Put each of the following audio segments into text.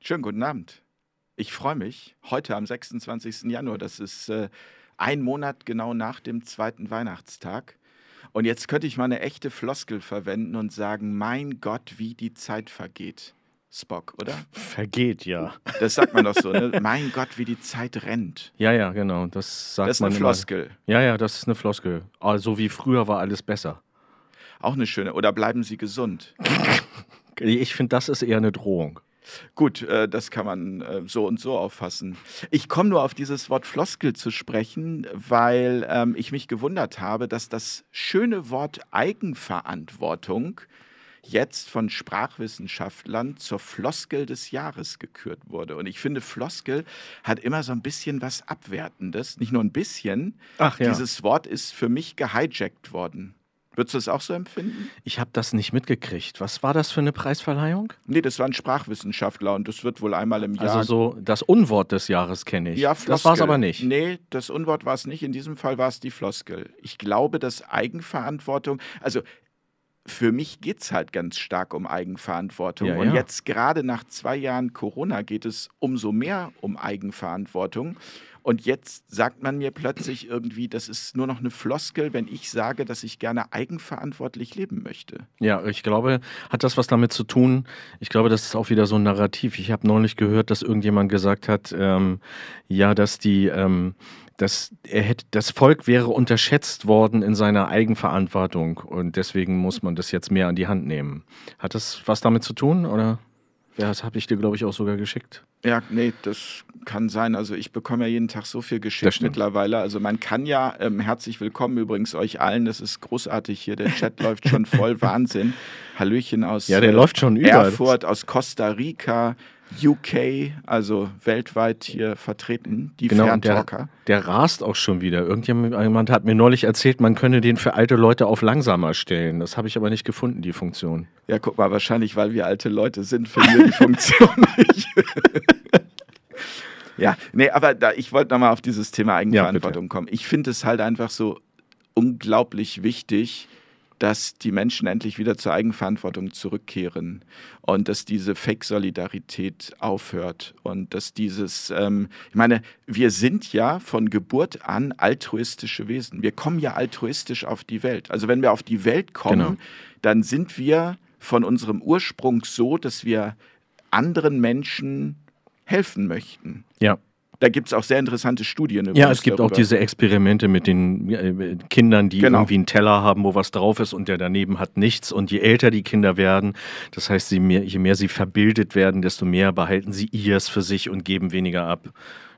Schönen guten Abend. Ich freue mich. Heute am 26. Januar, das ist äh, ein Monat genau nach dem zweiten Weihnachtstag. Und jetzt könnte ich mal eine echte Floskel verwenden und sagen, mein Gott, wie die Zeit vergeht. Spock, oder? Vergeht, ja. Das sagt man doch so, ne? Mein Gott, wie die Zeit rennt. Ja, ja, genau. Das sagt Das ist man eine immer. Floskel. Ja, ja, das ist eine Floskel. Also wie früher war alles besser. Auch eine schöne. Oder bleiben Sie gesund. Ich finde, das ist eher eine Drohung. Gut, äh, das kann man äh, so und so auffassen. Ich komme nur auf dieses Wort Floskel zu sprechen, weil ähm, ich mich gewundert habe, dass das schöne Wort Eigenverantwortung jetzt von Sprachwissenschaftlern zur Floskel des Jahres gekürt wurde. Und ich finde, Floskel hat immer so ein bisschen was Abwertendes. Nicht nur ein bisschen. Ach ja. Dieses Wort ist für mich gehijackt worden. Würdest du das auch so empfinden? Ich habe das nicht mitgekriegt. Was war das für eine Preisverleihung? Nee, das war ein Sprachwissenschaftler und das wird wohl einmal im Jahr Also so das Unwort des Jahres kenne ich. Ja, das Floskel. war es aber nicht. Nee, das Unwort war es nicht. In diesem Fall war es die Floskel. Ich glaube, dass Eigenverantwortung, also für mich geht es halt ganz stark um Eigenverantwortung. Ja, Und ja. jetzt gerade nach zwei Jahren Corona geht es umso mehr um Eigenverantwortung. Und jetzt sagt man mir plötzlich irgendwie, das ist nur noch eine Floskel, wenn ich sage, dass ich gerne eigenverantwortlich leben möchte. Ja, ich glaube, hat das was damit zu tun? Ich glaube, das ist auch wieder so ein Narrativ. Ich habe neulich gehört, dass irgendjemand gesagt hat, ähm, ja, dass die, ähm, dass er hätte, das Volk wäre unterschätzt worden in seiner Eigenverantwortung und deswegen muss man das jetzt mehr an die Hand nehmen. Hat das was damit zu tun oder? Das habe ich dir, glaube ich, auch sogar geschickt. Ja, nee, das kann sein. Also ich bekomme ja jeden Tag so viel stimmt. mittlerweile. Also man kann ja, ähm, herzlich willkommen übrigens euch allen. Das ist großartig hier. Der Chat läuft schon voll Wahnsinn. Hallöchen aus Ja, der äh, läuft schon überall. Erfurt, aus Costa Rica, UK, also weltweit hier vertreten. Die Genau, und der, Ferntalker. der rast auch schon wieder. Irgendjemand hat mir neulich erzählt, man könne den für alte Leute auf langsamer stellen. Das habe ich aber nicht gefunden, die Funktion. Ja, guck mal, wahrscheinlich, weil wir alte Leute sind, finden wir die Funktion nicht. ja, nee, aber da, ich wollte nochmal auf dieses Thema Eigenverantwortung kommen. Ich finde es halt einfach so unglaublich wichtig, dass die Menschen endlich wieder zur Eigenverantwortung zurückkehren und dass diese Fake-Solidarität aufhört und dass dieses, ähm, ich meine, wir sind ja von Geburt an altruistische Wesen. Wir kommen ja altruistisch auf die Welt. Also wenn wir auf die Welt kommen, Genau. dann sind wir von unserem Ursprung so, dass wir anderen Menschen helfen möchten. Ja. Da gibt es auch sehr interessante Studien. Ja, es gibt auch darüber. diese Experimente mit den äh, Kindern, die Genau. irgendwie einen Teller haben, wo was drauf ist und der daneben hat nichts. Und je älter die Kinder werden, das heißt, je mehr, je mehr sie verbildet werden, desto mehr behalten sie ihrs für sich und geben weniger ab.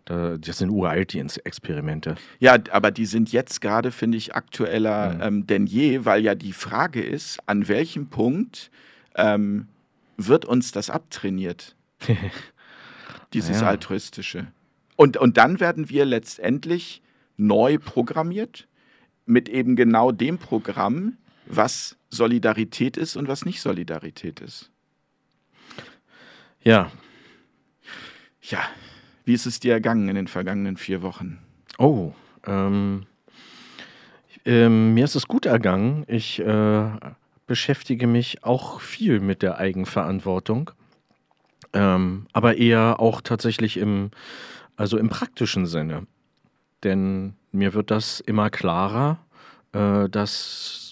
Da, das sind uralt, die Experimente. Ja, aber die sind jetzt gerade, finde ich, aktueller Mhm. ähm, denn je, weil ja die Frage ist, an welchem Punkt ähm, wird uns das abtrainiert? Dieses Ja. altruistische. Und, und dann werden wir letztendlich neu programmiert mit eben genau dem Programm, was Solidarität ist und was nicht Solidarität ist. Ja. Ja, wie ist es dir ergangen in den vergangenen vier Wochen? Oh, ähm, ähm, mir ist es gut ergangen. Ich äh, beschäftige mich auch viel mit der Eigenverantwortung, ähm, aber eher auch tatsächlich im, also im praktischen Sinne. Denn mir wird das immer klarer, äh, dass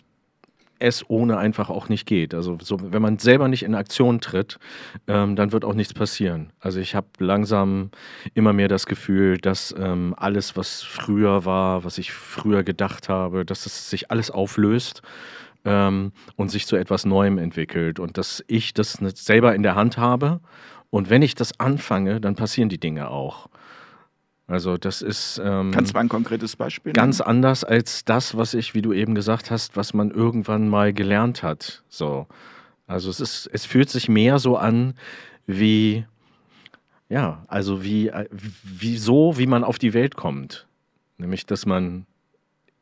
es ohne einfach auch nicht geht. Also so, wenn man selber nicht in Aktion tritt, ähm, dann wird auch nichts passieren. Also ich habe langsam immer mehr das Gefühl, dass ähm, alles, was früher war, was ich früher gedacht habe, dass es sich alles auflöst ähm, und sich zu etwas Neuem entwickelt und dass ich das selber in der Hand habe und wenn ich das anfange, dann passieren die Dinge auch. Also das ist ähm, Kannst du mal ein konkretes Beispiel ganz anders als das, was ich, wie du eben gesagt hast, was man irgendwann mal gelernt hat. So. Also es ist, es fühlt sich mehr so an wie, ja, also wie, äh, wie so, wie man auf die Welt kommt. Nämlich, dass man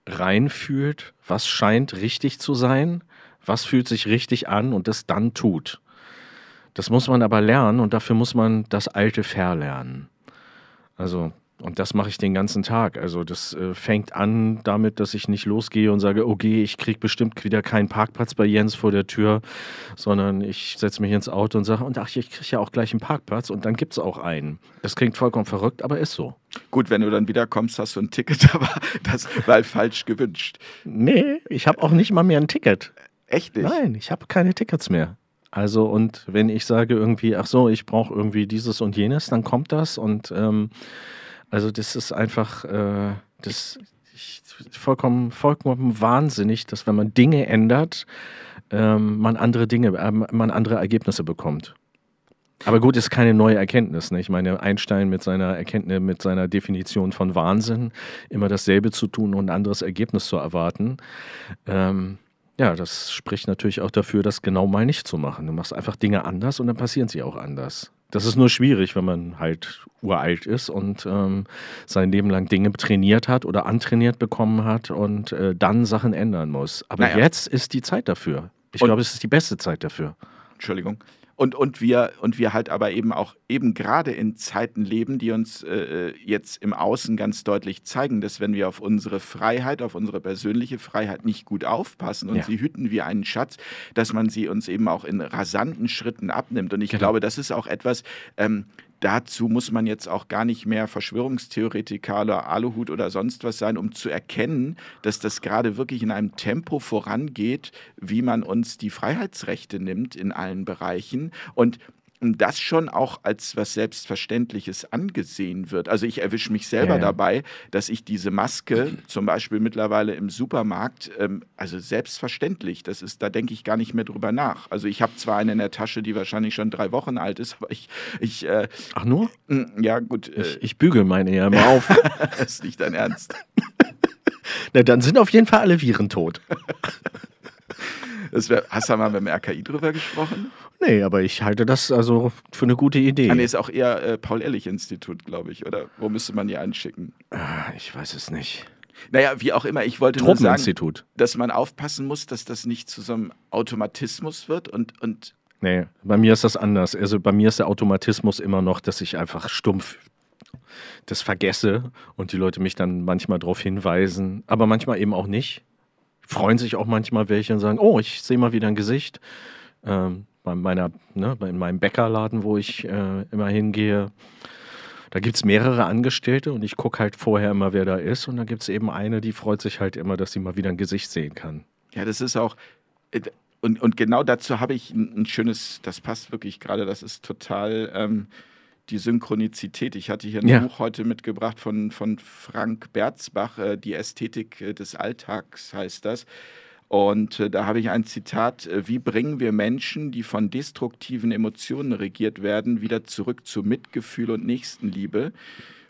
reinfühlt, was scheint richtig zu sein, was fühlt sich richtig an und das dann tut. Das muss man aber lernen und dafür muss man das Alte verlernen. Also Und das mache ich den ganzen Tag. Also das äh, fängt an damit, dass ich nicht losgehe und sage, okay, ich kriege bestimmt wieder keinen Parkplatz bei Jens vor der Tür, sondern ich setze mich ins Auto und sage, und ach, ich kriege ja auch gleich einen Parkplatz und dann gibt es auch einen. Das klingt vollkommen verrückt, aber ist so. Gut, wenn du dann wiederkommst, hast du ein Ticket, aber das war falsch gewünscht. Nee, ich habe auch nicht mal mehr ein Ticket. Echt nicht? Nein, ich habe keine Tickets mehr. Also und wenn ich sage irgendwie, ach so, ich brauche irgendwie dieses und jenes, dann kommt das und ähm, also das ist einfach äh, das ich, vollkommen, vollkommen wahnsinnig, dass wenn man Dinge ändert, ähm, man andere Dinge, äh, man andere Ergebnisse bekommt. Aber gut, ist keine neue Erkenntnis. Ne? Ich meine, Einstein mit seiner Erkenntnis, mit seiner Definition von Wahnsinn, immer dasselbe zu tun und ein anderes Ergebnis zu erwarten. Ähm, ja, das spricht natürlich auch dafür, das genau mal nicht zu machen. Du machst einfach Dinge anders und dann passieren sie auch anders. Das ist nur schwierig, wenn man halt uralt ist und ähm, sein Leben lang Dinge trainiert hat oder antrainiert bekommen hat und äh, dann Sachen ändern muss. Aber naja. jetzt ist die Zeit dafür. Ich glaube, es ist die beste Zeit dafür. Entschuldigung. Und, und, wir, und wir halt aber eben auch eben gerade in Zeiten leben, die uns äh, jetzt im Außen ganz deutlich zeigen, dass wenn wir auf unsere Freiheit, auf unsere persönliche Freiheit nicht gut aufpassen und ja. sie hüten wie einen Schatz, dass man sie uns eben auch in rasanten Schritten abnimmt. Und ich genau. glaube, das ist auch etwas, ähm, dazu muss man jetzt auch gar nicht mehr Verschwörungstheoretiker oder Aluhut oder sonst was sein, um zu erkennen, dass das gerade wirklich in einem Tempo vorangeht, wie man uns die Freiheitsrechte nimmt in allen Bereichen. Und das schon auch als was Selbstverständliches angesehen wird. Also ich erwische mich selber ja, ja. dabei, dass ich diese Maske zum Beispiel mittlerweile im Supermarkt, ähm, also selbstverständlich, das ist, da denke ich gar nicht mehr drüber nach. Also ich habe zwar eine in der Tasche, die wahrscheinlich schon drei Wochen alt ist, aber ich... ich äh, Ach nur? Ja gut. Äh, ich, ich bügel meine ja immer auf. das ist nicht dein Ernst. Na, dann sind auf jeden Fall alle Viren tot. Wär, hast du mal mit dem RKI drüber gesprochen? Nee, aber ich halte das also für eine gute Idee. Ah, nee, ist auch eher äh, Paul-Ehrlich-Institut, glaube ich, oder? Wo müsste man die einschicken? Ah, ich weiß es nicht. Naja, wie auch immer, ich wollte nur sagen, dass man aufpassen muss, dass das nicht zu so einem Automatismus wird und, und Nee, bei mir ist das anders. Also bei mir ist der Automatismus immer noch, dass ich einfach stumpf das vergesse und die Leute mich dann manchmal darauf hinweisen, aber manchmal eben auch nicht. Freuen sich auch manchmal welche und sagen, oh, ich sehe mal wieder ein Gesicht. Ähm, bei meiner, ne, in meinem Bäckerladen, wo ich äh, immer hingehe, da gibt es mehrere Angestellte und ich gucke halt vorher immer, wer da ist. Und da gibt es eben eine, die freut sich halt immer, dass sie mal wieder ein Gesicht sehen kann. Ja, das ist auch. Äh, und, und genau dazu habe ich ein, ein, schönes, das passt wirklich gerade, das ist total ähm, die Synchronizität. Ich hatte hier ein ja. Buch heute mitgebracht von, von Frank Berzbach, äh, Die Ästhetik äh, des Alltags heißt das. Und äh, da habe ich ein Zitat, äh, wie bringen wir Menschen, die von destruktiven Emotionen regiert werden, wieder zurück zu Mitgefühl und Nächstenliebe?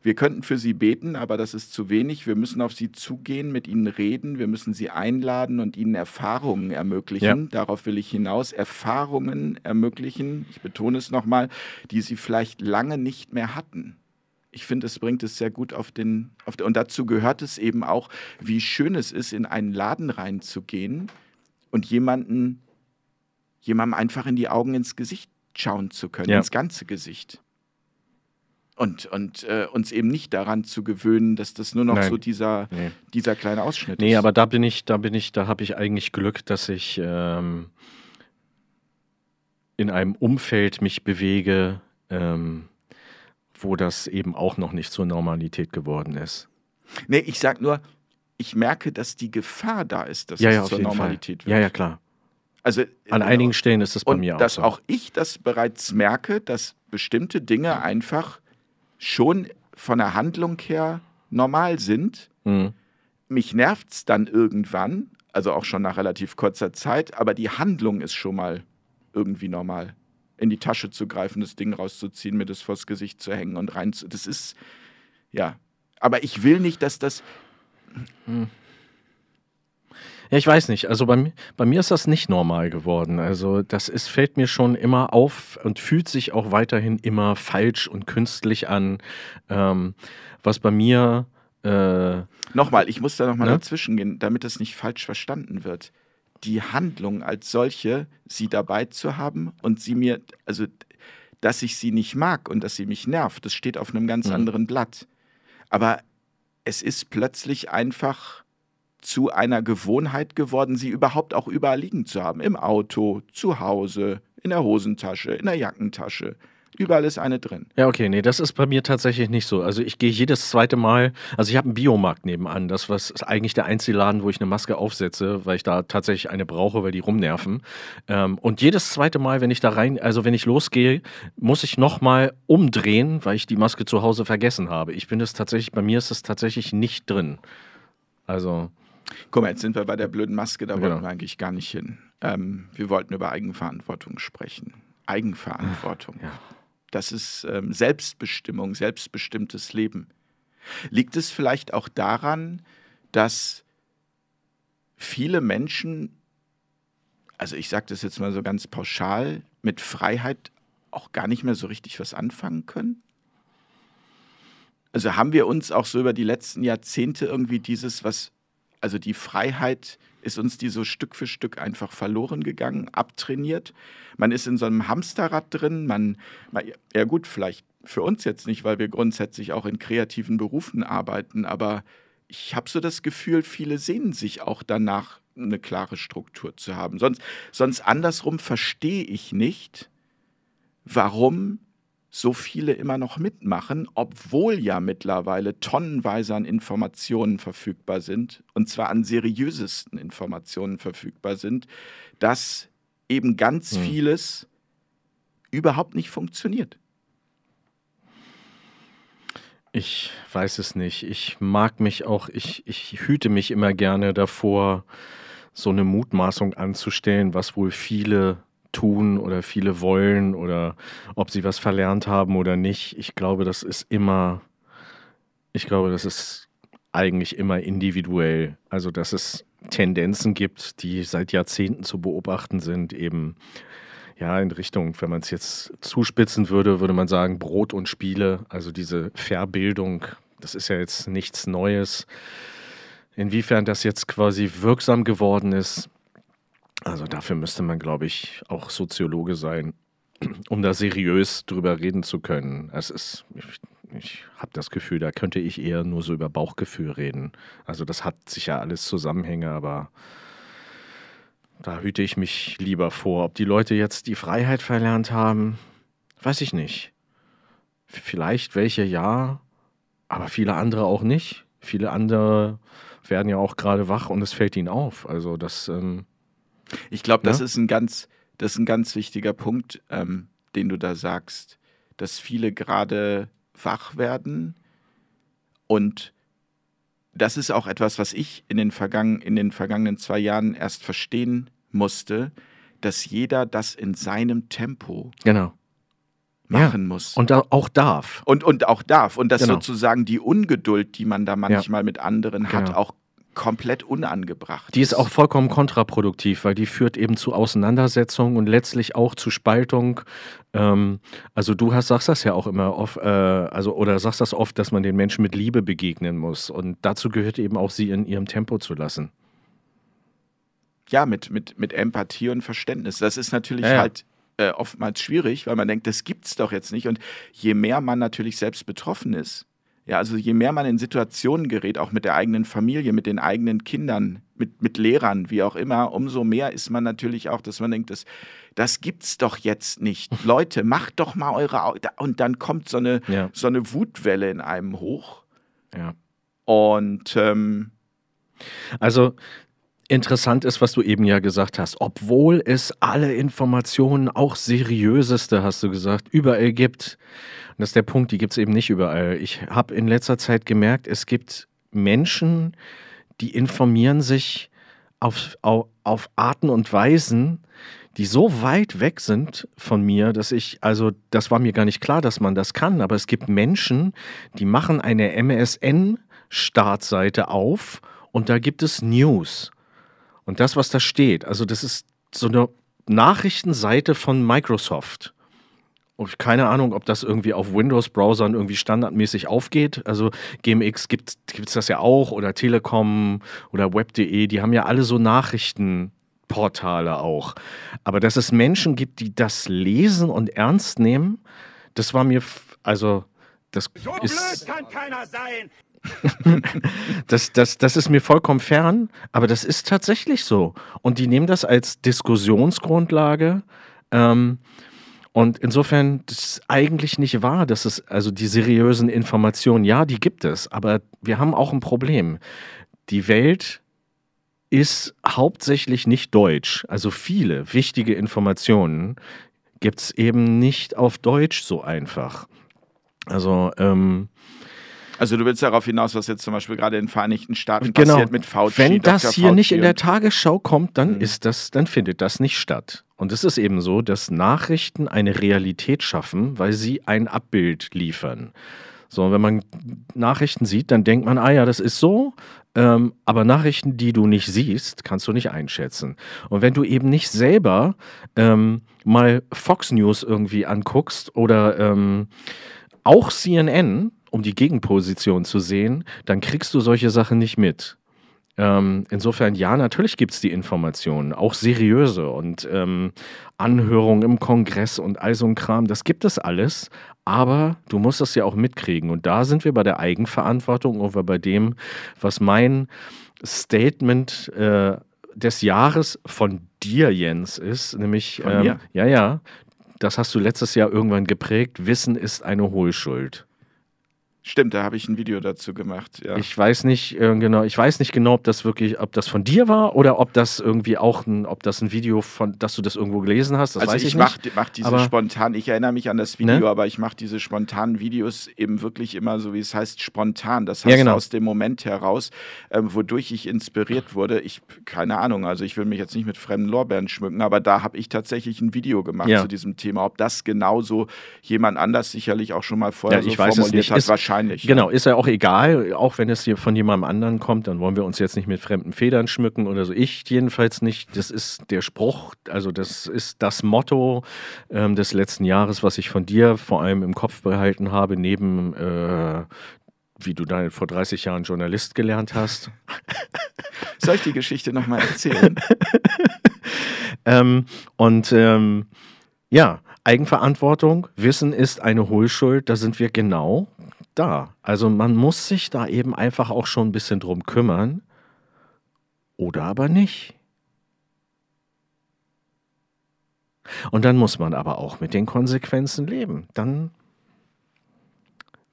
Wir könnten für sie beten, aber das ist zu wenig. Wir müssen auf sie zugehen, mit ihnen reden, wir müssen sie einladen und ihnen Erfahrungen ermöglichen. Ja. Darauf will ich hinaus. Erfahrungen ermöglichen, ich betone es nochmal, die sie vielleicht lange nicht mehr hatten ich finde, es bringt es sehr gut auf den, auf den, und dazu gehört es eben auch, wie schön es ist, in einen Laden reinzugehen und jemanden, jemandem einfach in die Augen ins Gesicht schauen zu können, ja. ins ganze Gesicht. Und, und äh, uns eben nicht daran zu gewöhnen, dass das nur noch Nein. so dieser, nee. dieser kleine Ausschnitt nee, ist. Nee, aber da bin ich, da bin ich, da habe ich eigentlich Glück, dass ich ähm, in einem Umfeld mich bewege, ähm, wo das eben auch noch nicht zur Normalität geworden ist. Nee, ich sag nur, ich merke, dass die Gefahr da ist, dass ja, ja, es zur Normalität Fall. wird. Ja, ja, klar. Also, An einigen Stellen ist es bei mir auch dass so. auch ich das bereits merke, dass bestimmte Dinge einfach schon von der Handlung her normal sind. Mhm. Mich nervt es dann irgendwann, also auch schon nach relativ kurzer Zeit, aber die Handlung ist schon mal irgendwie normal in die Tasche zu greifen, das Ding rauszuziehen, mir das vors Gesicht zu hängen und rein zu. Das ist, ja. Aber ich will nicht, dass das. Hm. Ja, ich weiß nicht. Also bei, bei mir ist das nicht normal geworden. Also das ist, fällt mir schon immer auf und fühlt sich auch weiterhin immer falsch und künstlich an. Ähm, was bei mir. Äh, nochmal, ich muss da nochmal ne? dazwischen gehen, damit das nicht falsch verstanden wird die Handlung als solche, sie dabei zu haben und sie mir, also dass ich sie nicht mag und dass sie mich nervt, das steht auf einem ganz mhm. anderen Blatt. aber es ist plötzlich einfach zu einer Gewohnheit geworden, sie überhaupt auch überall liegen zu haben. Im Auto, zu Hause, in der Hosentasche, in der Jackentasche. Überall ist eine drin. Ja, okay, nee, das ist bei mir tatsächlich nicht so. Also ich gehe jedes zweite Mal, also ich habe einen Biomarkt nebenan, das was ist eigentlich der einzige Laden, wo ich eine Maske aufsetze, weil ich da tatsächlich eine brauche, weil die rumnerven. Ähm, und jedes zweite Mal, wenn ich da rein, also wenn ich losgehe, muss ich nochmal umdrehen, weil ich die Maske zu Hause vergessen habe. Ich bin das tatsächlich, bei mir ist das tatsächlich nicht drin. Also. Guck mal, jetzt sind wir bei der blöden Maske, da wollten genau. wir eigentlich gar nicht hin. Ähm, wir wollten über Eigenverantwortung sprechen. Eigenverantwortung. Ja. Das ist ähm, Selbstbestimmung, selbstbestimmtes Leben. Liegt es vielleicht auch daran, dass viele Menschen, also ich sage das jetzt mal so ganz pauschal, mit Freiheit auch gar nicht mehr so richtig was anfangen können? Also haben wir uns auch so über die letzten Jahrzehnte irgendwie dieses, was, also die Freiheit ist uns die so Stück für Stück einfach verloren gegangen, abtrainiert. Man ist in so einem Hamsterrad drin. Man, ja gut, vielleicht für uns jetzt nicht, weil wir grundsätzlich auch in kreativen Berufen arbeiten, aber ich habe so das Gefühl, viele sehnen sich auch danach, eine klare Struktur zu haben. Sonst, sonst andersrum verstehe ich nicht, warum so viele immer noch mitmachen, obwohl ja mittlerweile tonnenweise an Informationen verfügbar sind, und zwar an seriösesten Informationen verfügbar sind, dass eben ganz hm. vieles überhaupt nicht funktioniert. Ich weiß es nicht. Ich mag mich auch, ich, ich hüte mich immer gerne davor, so eine Mutmaßung anzustellen, was wohl viele tun oder viele wollen oder ob sie was verlernt haben oder nicht. Ich glaube, das ist immer, ich glaube, das ist eigentlich immer individuell. Also, dass es Tendenzen gibt, die seit Jahrzehnten zu beobachten sind, eben ja, in Richtung, wenn man es jetzt zuspitzen würde, würde man sagen, Brot und Spiele, also diese Verbildung, das ist ja jetzt nichts Neues. Inwiefern das jetzt quasi wirksam geworden ist, also dafür müsste man, glaube ich, auch Soziologe sein, um da seriös drüber reden zu können. Es ist, ich, ich habe das Gefühl, da könnte ich eher nur so über Bauchgefühl reden. Also das hat sicher alles Zusammenhänge, aber da hüte ich mich lieber vor. Ob die Leute jetzt die Freiheit verlernt haben, weiß ich nicht. Vielleicht welche ja, aber viele andere auch nicht. Viele andere werden ja auch gerade wach und es fällt ihnen auf. Also das ähm, ich glaube, das, ja? ist ein ganz, das ist ein ganz wichtiger Punkt, ähm, den du da sagst, dass viele gerade wach werden und das ist auch etwas, was ich in den, vergangen, in den vergangenen zwei Jahren erst verstehen musste, dass jeder das in seinem Tempo genau. machen ja. muss. Und auch darf. Und, und auch darf. Und dass genau. sozusagen die Ungeduld, die man da manchmal ja. mit anderen hat, genau. auch komplett unangebracht. Die ist auch vollkommen kontraproduktiv, weil die führt eben zu Auseinandersetzungen und letztlich auch zu Spaltung. Ähm, also du hast, sagst das ja auch immer oft, äh, also oder sagst das oft, dass man den Menschen mit Liebe begegnen muss. Und dazu gehört eben auch, sie in ihrem Tempo zu lassen. Ja, mit, mit, mit Empathie und Verständnis. Das ist natürlich ja, ja. halt äh, oftmals schwierig, weil man denkt, das gibt's doch jetzt nicht. Und je mehr man natürlich selbst betroffen ist, ja, also je mehr man in Situationen gerät, auch mit der eigenen Familie, mit den eigenen Kindern, mit, mit Lehrern, wie auch immer, umso mehr ist man natürlich auch, dass man denkt, das, das gibt's doch jetzt nicht. Leute, macht doch mal eure Augen. Und dann kommt so eine, ja. so eine Wutwelle in einem hoch. Ja. Und ähm, also interessant ist, was du eben ja gesagt hast, obwohl es alle Informationen, auch seriöseste, hast du gesagt, überall gibt. Und das ist der Punkt, die gibt es eben nicht überall. Ich habe in letzter Zeit gemerkt, es gibt Menschen, die informieren sich auf, auf, auf Arten und Weisen, die so weit weg sind von mir, dass ich, also das war mir gar nicht klar, dass man das kann, aber es gibt Menschen, die machen eine MSN-Startseite auf und da gibt es News. Und das, was da steht, also das ist so eine Nachrichtenseite von Microsoft. Und keine Ahnung, ob das irgendwie auf Windows-Browsern irgendwie standardmäßig aufgeht. Also GMX gibt es das ja auch oder Telekom oder Web.de, die haben ja alle so Nachrichtenportale auch. Aber dass es Menschen gibt, die das lesen und ernst nehmen, das war mir, also das so ist, blöd kann keiner sein. das, das, das ist mir vollkommen fern, aber das ist tatsächlich so. Und die nehmen das als Diskussionsgrundlage. Ähm, und insofern das ist eigentlich nicht wahr, dass es also die seriösen Informationen, ja, die gibt es, aber wir haben auch ein Problem. Die Welt ist hauptsächlich nicht deutsch. Also viele wichtige Informationen gibt es eben nicht auf Deutsch so einfach. Also ähm, also du willst darauf hinaus, was jetzt zum Beispiel gerade in den Vereinigten Staaten genau. passiert mit Fauci. Wenn das Dr. hier Fauci nicht in der Tagesschau kommt, dann Mhm. ist das, dann findet das nicht statt. Und es ist eben so, dass Nachrichten eine Realität schaffen, weil sie ein Abbild liefern. So, wenn man Nachrichten sieht, dann denkt man, ah ja, das ist so. Ähm, aber Nachrichten, die du nicht siehst, kannst du nicht einschätzen. Und wenn du eben nicht selber ähm, mal Fox News irgendwie anguckst oder ähm, auch CNN, um die Gegenposition zu sehen, dann kriegst du solche Sachen nicht mit. Ähm, insofern, ja, natürlich gibt es die Informationen, auch seriöse und ähm, Anhörungen im Kongress und all so ein Kram, das gibt es alles, aber du musst das ja auch mitkriegen. Und da sind wir bei der Eigenverantwortung oder bei dem, was mein Statement äh, des Jahres von dir, Jens, ist, nämlich, ähm, ja, ja, das hast du letztes Jahr irgendwann geprägt, Wissen ist eine Hohlschuld. Stimmt, da habe ich ein Video dazu gemacht. Ja. Ich weiß nicht äh, genau, ich weiß nicht genau, ob das wirklich, ob das von dir war oder ob das irgendwie auch ein, ob das ein Video von, dass du das irgendwo gelesen hast. Das also weiß ich, ich, mache nicht. mach diese aber- spontan, ich erinnere mich an das Video, Ne? aber ich mache diese spontanen Videos eben wirklich immer so, wie es heißt, spontan. Das Ja, heißt genau. aus dem Moment heraus, ähm, wodurch ich inspiriert wurde. Ich, keine Ahnung, also ich will mich jetzt nicht mit fremden Lorbeeren schmücken, aber da habe ich tatsächlich ein Video gemacht Ja. zu diesem Thema. Ob das genauso jemand anders sicherlich auch schon mal vorher Ja, ich so formuliert nicht. hat, Ist- wahrscheinlich. Genau, ist ja auch egal, auch wenn es hier von jemandem anderen kommt, dann wollen wir uns jetzt nicht mit fremden Federn schmücken oder so. Ich jedenfalls nicht. Das ist der Spruch, also das ist das Motto ähm, des letzten Jahres, was ich von dir vor allem im Kopf behalten habe, neben äh, wie du dann vor 30 Jahren Journalist gelernt hast. Soll ich die Geschichte nochmal erzählen? Ähm, und ähm, ja, Eigenverantwortung, Wissen ist eine Hohlschuld, da sind wir genau da. Also man muss sich da eben einfach auch schon ein bisschen drum kümmern oder aber nicht. Und dann muss man aber auch mit den Konsequenzen leben. Dann,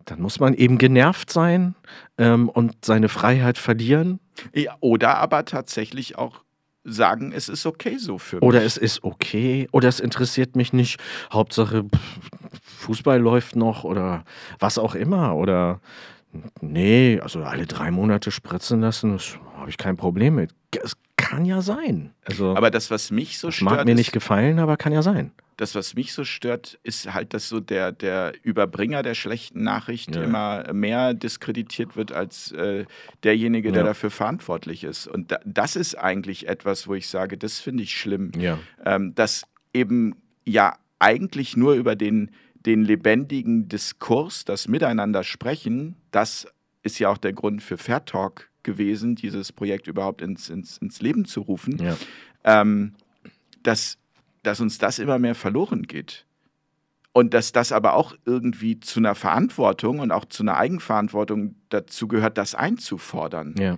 dann muss man eben genervt sein ähm, und seine Freiheit verlieren. ja, oder aber tatsächlich auch sagen, es ist okay so für mich. Oder es ist okay, oder es interessiert mich nicht. Hauptsache pff, Fußball läuft noch oder was auch immer. Oder nee, also alle drei Monate spritzen lassen, das habe ich kein Problem mit. Es kann ja sein. Also aber das, was mich so stört, mag mir nicht gefallen, aber kann ja sein. das, was mich so stört, ist halt, dass so der, der Überbringer der schlechten Nachricht Ja. immer mehr diskreditiert wird als äh, derjenige, der Ja. dafür verantwortlich ist. Und da, das ist eigentlich etwas, wo ich sage, das finde ich schlimm. Ja. Ähm, dass eben ja eigentlich nur über den, den lebendigen Diskurs, das Miteinander sprechen, das ist ja auch der Grund für Fair Talk gewesen, dieses Projekt überhaupt ins, ins, ins Leben zu rufen Ja. ähm, dass, dass uns das immer mehr verloren geht. Und dass das aber auch irgendwie zu einer Verantwortung und auch zu einer Eigenverantwortung dazu gehört, das einzufordern. Ja.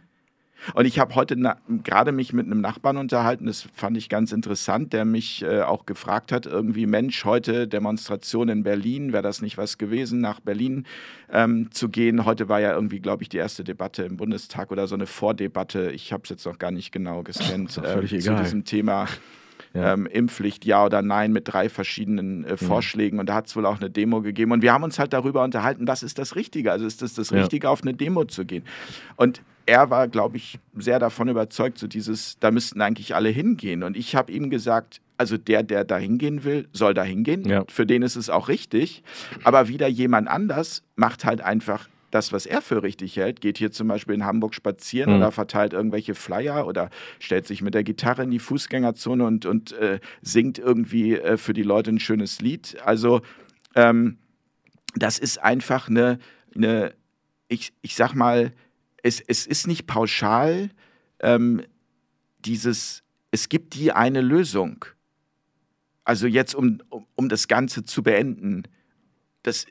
Und ich habe heute gerade mich mit einem Nachbarn unterhalten, das fand ich ganz interessant, der mich äh, auch gefragt hat, irgendwie Mensch, heute Demonstration in Berlin, wäre das nicht was gewesen, nach Berlin ähm, zu gehen. Heute war ja irgendwie, glaube ich, die erste Debatte im Bundestag oder so eine Vordebatte. Ich habe es jetzt noch gar nicht genau gescannt äh, zu diesem Thema. Ja. Ähm, Impfpflicht, ja oder nein, mit drei verschiedenen äh, Vorschlägen. Und da hat es wohl auch eine Demo gegeben. Und wir haben uns halt darüber unterhalten, was ist das Richtige? Also ist das das Ja. Richtige, auf eine Demo zu gehen? Und er war, glaube ich, sehr davon überzeugt, so dieses, da müssten eigentlich alle hingehen. Und ich habe ihm gesagt, also der, der da hingehen will, soll da hingehen. Ja. Für den ist es auch richtig. Aber wieder jemand anders macht halt einfach das, was er für richtig hält, geht hier zum Beispiel in Hamburg spazieren Mhm. oder verteilt irgendwelche Flyer oder stellt sich mit der Gitarre in die Fußgängerzone und, und äh, singt irgendwie äh, für die Leute ein schönes Lied. Also ähm, das ist einfach eine, eine ich, ich sag mal, es, es ist nicht pauschal ähm, dieses, es gibt die eine Lösung. Also jetzt, um, um, das Ganze zu beenden, das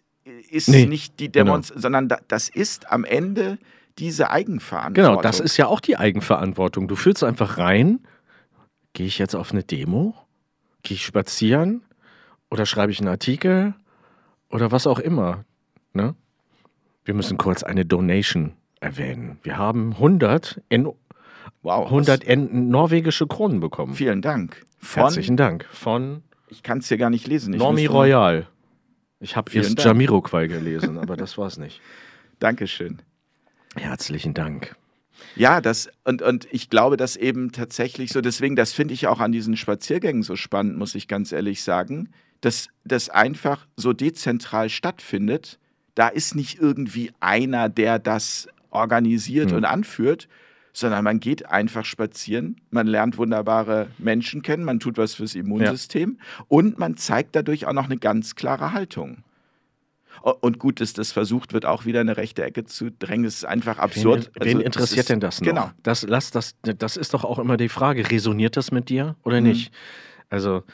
ist nee, nicht die Demonstration, genau. sondern da, das ist am Ende diese Eigenverantwortung. Genau, das ist ja auch die Eigenverantwortung. Du fühlst einfach rein, gehe ich jetzt auf eine Demo? Gehe ich spazieren? Oder schreibe ich einen Artikel? Oder was auch immer. Ne? Wir müssen kurz eine Donation erwähnen. Wir haben 100, in, wow, 100 in norwegische Kronen bekommen. Vielen Dank. Von, Herzlichen Dank. Von. Ich kann es hier gar nicht lesen. Ich Normi Royal. Ich habe erst Jamiroquai gelesen, aber das war es nicht. Dankeschön. Herzlichen Dank. Ja, das, und, und ich glaube, dass eben tatsächlich so, deswegen, das finde ich auch an diesen Spaziergängen so spannend, muss ich ganz ehrlich sagen, dass das einfach so dezentral stattfindet. Da ist nicht irgendwie einer, der das organisiert mhm. und anführt, sondern man geht einfach spazieren, man lernt wunderbare Menschen kennen, man tut was fürs Immunsystem ja. und man zeigt dadurch auch noch eine ganz klare Haltung. Und gut, dass das versucht wird, auch wieder eine rechte Ecke zu drängen. Das ist einfach absurd. Wen, wen also, interessiert ist, denn das noch? Genau. Das, lass, das, das ist doch auch immer die Frage, resoniert das mit dir oder mhm. nicht? Also,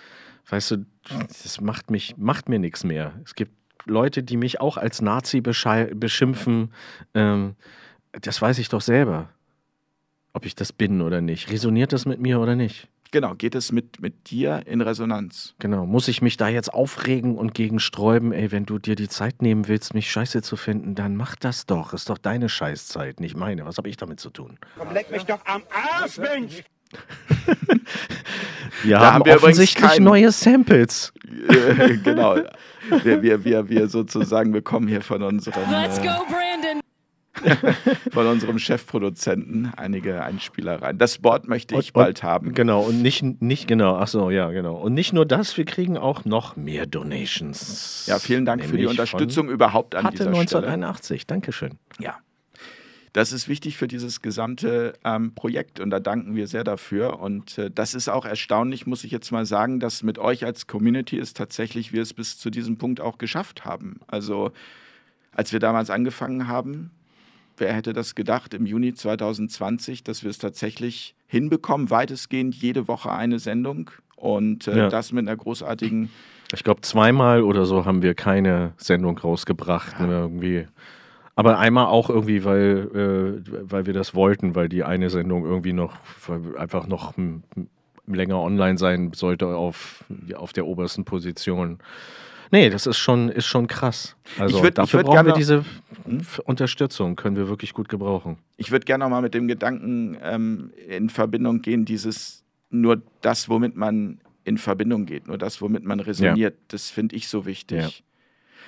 weißt du, das macht, mich, macht mir nichts mehr. Es gibt Leute, die mich auch als Nazi beschimpfen. Ähm, das weiß ich doch selber, ob ich das bin oder nicht. Resoniert das mit mir oder nicht? Genau, geht es mit, mit dir in Resonanz? Genau, muss ich mich da jetzt aufregen und gegen sträuben? Ey, wenn du dir die Zeit nehmen willst, mich scheiße zu finden, dann mach das doch. Ist doch deine Scheißzeit, nicht meine. Was habe ich damit zu tun? Komm, leck mich doch am Arsch, Mensch! wir da haben, haben wir offensichtlich kein... neue Samples. genau. Wir, wir, wir, wir sozusagen bekommen hier von unserem. Let's go, Brandon! von unserem Chefproduzenten einige Einspielereien. Das Board möchte ich und, bald haben. Genau, und nicht, nicht genau, ach so, ja, genau. Und nicht nur das, wir kriegen auch noch mehr Donations. Ja, vielen Dank für die Unterstützung überhaupt an dieser 1981, Stelle. Dankeschön. Ja. Das ist wichtig für dieses gesamte ähm, Projekt und da danken wir sehr dafür. Und äh, das ist auch erstaunlich, muss ich jetzt mal sagen, dass mit euch als Community es tatsächlich wir es bis zu diesem Punkt auch geschafft haben. Also als wir damals angefangen haben, wer hätte das gedacht im Juni 2020, dass wir es tatsächlich hinbekommen, weitestgehend jede Woche eine Sendung und äh, ja. das mit einer großartigen. Ich glaube, zweimal oder so haben wir keine Sendung rausgebracht. Ja. Ne, irgendwie. Aber einmal auch irgendwie, weil, äh, weil wir das wollten, weil die eine Sendung irgendwie noch einfach noch länger online sein sollte auf, auf der obersten Position. Nee, das ist schon, ist schon krass. Also würd, dafür brauchen gerne, wir diese? Unterstützung, können wir wirklich gut gebrauchen. Ich würde gerne noch mal mit dem Gedanken ähm, in Verbindung gehen, dieses nur das, womit man in Verbindung geht, nur das, womit man resoniert, ja. das finde ich so wichtig. Ja.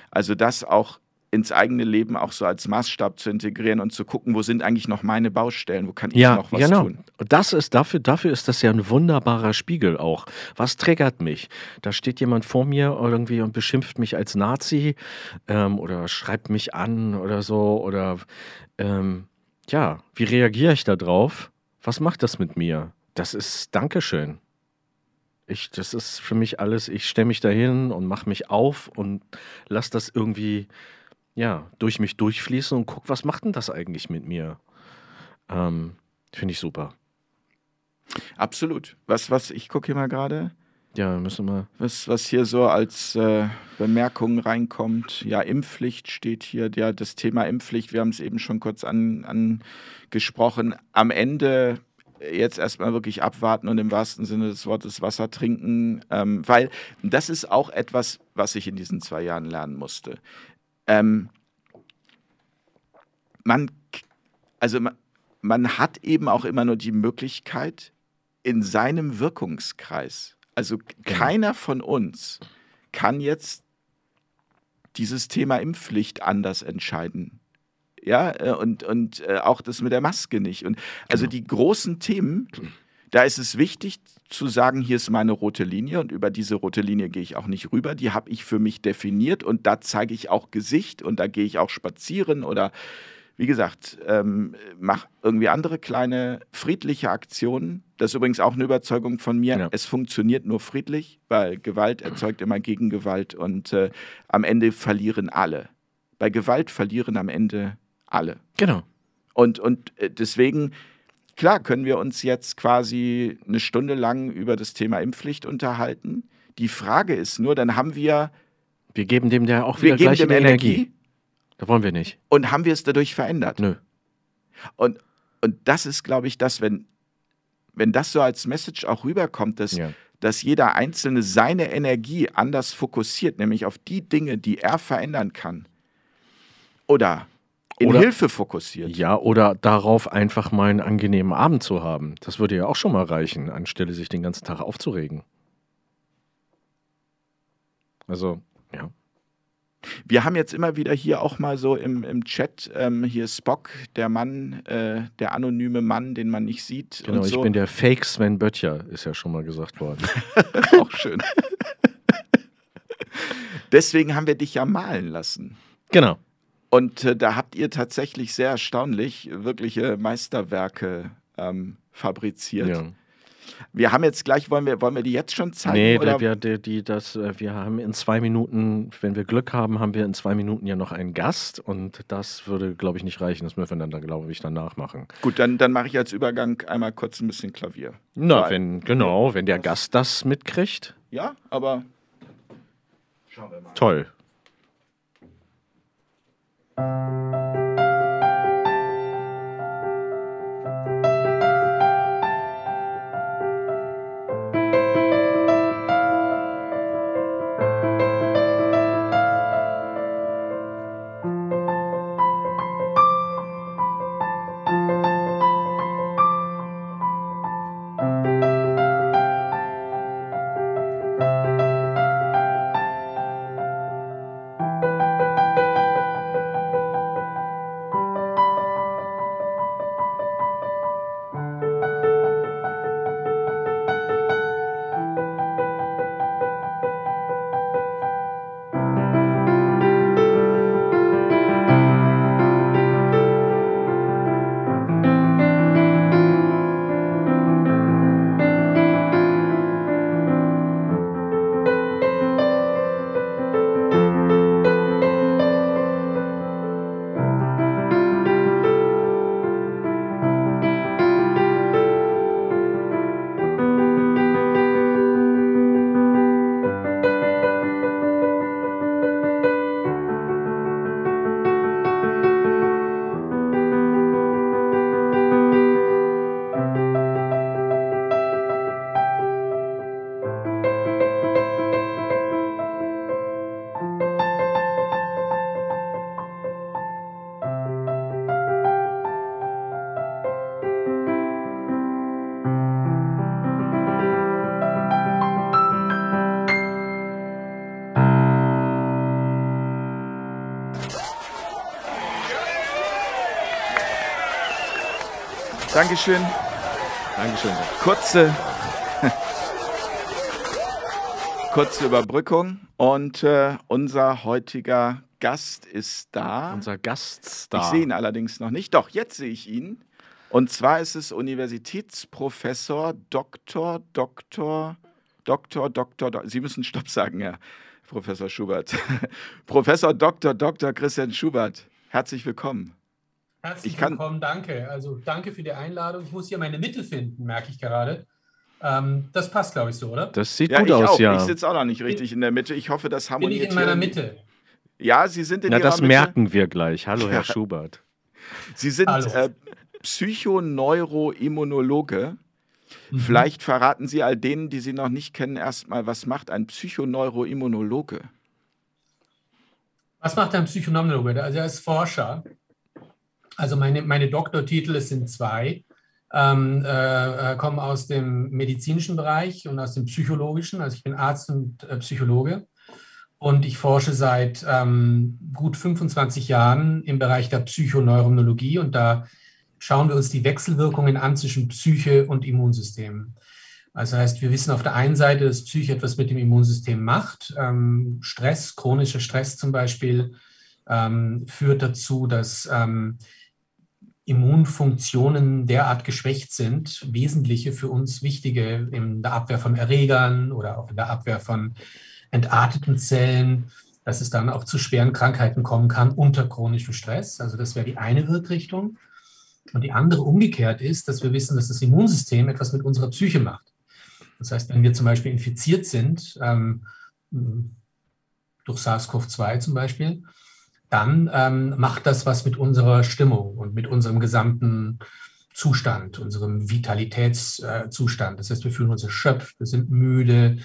Also das auch ins eigene Leben auch so als Maßstab zu integrieren und zu gucken, wo sind eigentlich noch meine Baustellen, wo kann ich ja, noch was genau. tun. Das ist dafür, dafür ist das ja ein wunderbarer Spiegel auch. Was triggert mich? Da steht jemand vor mir irgendwie und beschimpft mich als Nazi ähm, oder schreibt mich an oder so oder ähm, ja, wie reagiere ich da drauf? Was macht das mit mir? Das ist Dankeschön. Ich, das ist für mich alles, ich stelle mich dahin und mache mich auf und lasse das irgendwie ja, durch mich durchfließen und guck, was macht denn das eigentlich mit mir? Ähm, Finde ich super. Absolut. Was, was, ich gucke hier mal gerade. Ja, müssen wir. Was, was hier so als äh, Bemerkung reinkommt, ja, Impfpflicht steht hier, ja, das Thema Impfpflicht, wir haben es eben schon kurz an, angesprochen. Am Ende jetzt erstmal wirklich abwarten und im wahrsten Sinne des Wortes Wasser trinken, ähm, weil das ist auch etwas, was ich in diesen zwei Jahren lernen musste. Ähm, man, also man, man hat eben auch immer nur die Möglichkeit, in seinem Wirkungskreis, also genau. keiner von uns kann jetzt dieses Thema Impfpflicht anders entscheiden. Ja, äh, und, und äh, auch das mit der Maske nicht. Und also genau. die großen Themen, da ist es wichtig zu sagen, hier ist meine rote Linie und über diese rote Linie gehe ich auch nicht rüber. Die habe ich für mich definiert und da zeige ich auch Gesicht und da gehe ich auch spazieren oder wie gesagt, ähm, mach irgendwie andere kleine friedliche Aktionen. Das ist übrigens auch eine Überzeugung von mir. Ja. Es funktioniert nur friedlich, weil Gewalt erzeugt immer Gegengewalt und äh, am Ende verlieren alle. Bei Gewalt verlieren am Ende alle. Genau. Und, und äh, deswegen Klar können wir uns jetzt quasi eine Stunde lang über das Thema Impfpflicht unterhalten. Die Frage ist nur, dann haben wir Wir geben dem ja auch wieder gleich Energie. Energie. Da wollen wir nicht. Und haben wir es dadurch verändert? Nö. Und, und das ist, glaube ich, das, wenn, wenn das so als Message auch rüberkommt, dass, ja. dass jeder Einzelne seine Energie anders fokussiert, nämlich auf die Dinge, die er verändern kann. Oder in oder, Hilfe fokussiert. Ja, oder darauf einfach mal einen angenehmen Abend zu haben. Das würde ja auch schon mal reichen, anstelle sich den ganzen Tag aufzuregen. Also, ja. Wir haben jetzt immer wieder hier auch mal so im, im Chat, ähm, hier Spock, der Mann, äh, der anonyme Mann, den man nicht sieht. Genau, ich so. bin der Fake Sven Böttcher, ist ja schon mal gesagt worden. auch schön. Deswegen haben wir dich ja malen lassen. Genau. Und äh, da habt ihr tatsächlich sehr erstaunlich wirkliche Meisterwerke ähm, fabriziert. Ja. Wir haben jetzt gleich, wollen wir, wollen wir die jetzt schon zeigen? Nee, oder? Wir, die, die, das, äh, wir haben in zwei Minuten, wenn wir Glück haben, haben wir in zwei Minuten ja noch einen Gast und das würde, glaube ich, nicht reichen. Das müssen wir dann, glaube ich, danach machen. Gut, dann, dann mache ich als Übergang einmal kurz ein bisschen Klavier. Na, wenn, genau, wenn der Gast das mitkriegt. Ja, aber schauen wir Dankeschön. Dankeschön. Kurze, kurze Überbrückung. Und äh, unser heutiger Gast ist da. Unser Gaststar. Ich sehe ihn allerdings noch nicht. Doch, jetzt sehe ich ihn. Und zwar ist es Universitätsprofessor Dr. Dr. Dr. Dr. Dr. Sie müssen Stopp sagen, Herr Professor Schubert. Professor Dr. Dr. Christian Schubert. Herzlich willkommen. Herzlich willkommen, danke. Also danke für die Einladung. Ich muss hier meine Mitte finden, merke ich gerade. Ähm, das passt, glaube ich, so, oder? Das sieht ja, gut aus, auch. ja. Ich sitze auch noch nicht richtig in der Mitte. Ich hoffe, das harmoniert. Bin ich in meiner Mitte? Ja, Sie sind in Na, Ihrer das Mitte. merken wir gleich. Hallo, Herr ja. Schubert. Sie sind äh, Psychoneuroimmunologe. Mhm. Vielleicht verraten Sie all denen, die Sie noch nicht kennen, erstmal, was macht ein Psychoneuroimmunologe? Was macht ein Psychoneuroimmunologe? Also er ist Forscher also meine, meine Doktortitel, es sind zwei, ähm, äh, äh, kommen aus dem medizinischen Bereich und aus dem psychologischen. Also ich bin Arzt und äh, Psychologe und ich forsche seit ähm, gut 25 Jahren im Bereich der Psychoneuroimmunologie und da schauen wir uns die Wechselwirkungen an zwischen Psyche und Immunsystem. Also heißt, wir wissen auf der einen Seite, dass Psyche etwas mit dem Immunsystem macht. Ähm, Stress, chronischer Stress zum Beispiel, ähm, führt dazu, dass ähm, Immunfunktionen derart geschwächt sind, wesentliche für uns wichtige in der Abwehr von Erregern oder auch in der Abwehr von entarteten Zellen, dass es dann auch zu schweren Krankheiten kommen kann unter chronischem Stress. Also das wäre die eine Wirkrichtung. Und die andere umgekehrt ist, dass wir wissen, dass das Immunsystem etwas mit unserer Psyche macht. Das heißt, wenn wir zum Beispiel infiziert sind, ähm, durch SARS-CoV-2 zum Beispiel, dann ähm, macht das was mit unserer Stimmung und mit unserem gesamten Zustand, unserem Vitalitätszustand. Äh, das heißt, wir fühlen uns erschöpft, wir sind müde,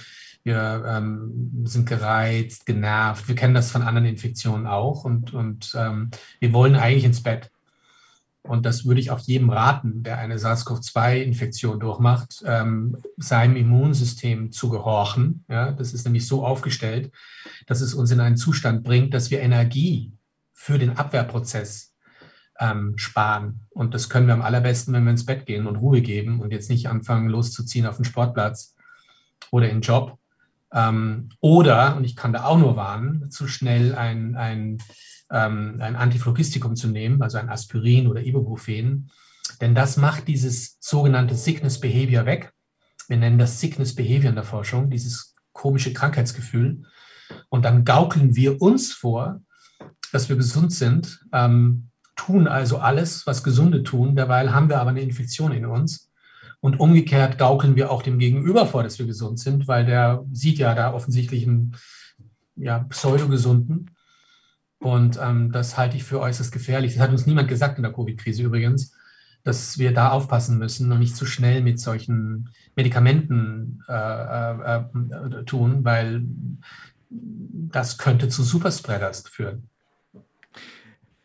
wir ähm, sind gereizt, genervt. Wir kennen das von anderen Infektionen auch und, und ähm, wir wollen eigentlich ins Bett. Und das würde ich auch jedem raten, der eine SARS-CoV-2-Infektion durchmacht, ähm, seinem Immunsystem zu gehorchen. Ja, das ist nämlich so aufgestellt, dass es uns in einen Zustand bringt, dass wir Energie für den Abwehrprozess ähm, sparen. Und das können wir am allerbesten, wenn wir ins Bett gehen und Ruhe geben und jetzt nicht anfangen loszuziehen auf den Sportplatz oder in den Job. Ähm, oder, und ich kann da auch nur warnen, zu schnell ein, ein, ähm, ein Antiphlogistikum zu nehmen, also ein Aspirin oder Ibuprofen. Denn das macht dieses sogenannte Sickness Behavior weg. Wir nennen das Sickness Behavior in der Forschung, dieses komische Krankheitsgefühl. Und dann gaukeln wir uns vor, dass wir gesund sind, ähm, tun also alles, was Gesunde tun. Derweil haben wir aber eine Infektion in uns. Und umgekehrt gaukeln wir auch dem Gegenüber vor, dass wir gesund sind, weil der sieht ja da offensichtlich einen ja, pseudogesunden. Und ähm, das halte ich für äußerst gefährlich. Das hat uns niemand gesagt in der Covid-Krise übrigens, dass wir da aufpassen müssen und nicht zu schnell mit solchen Medikamenten äh, äh, äh, tun, weil das könnte zu Superspreaders führen.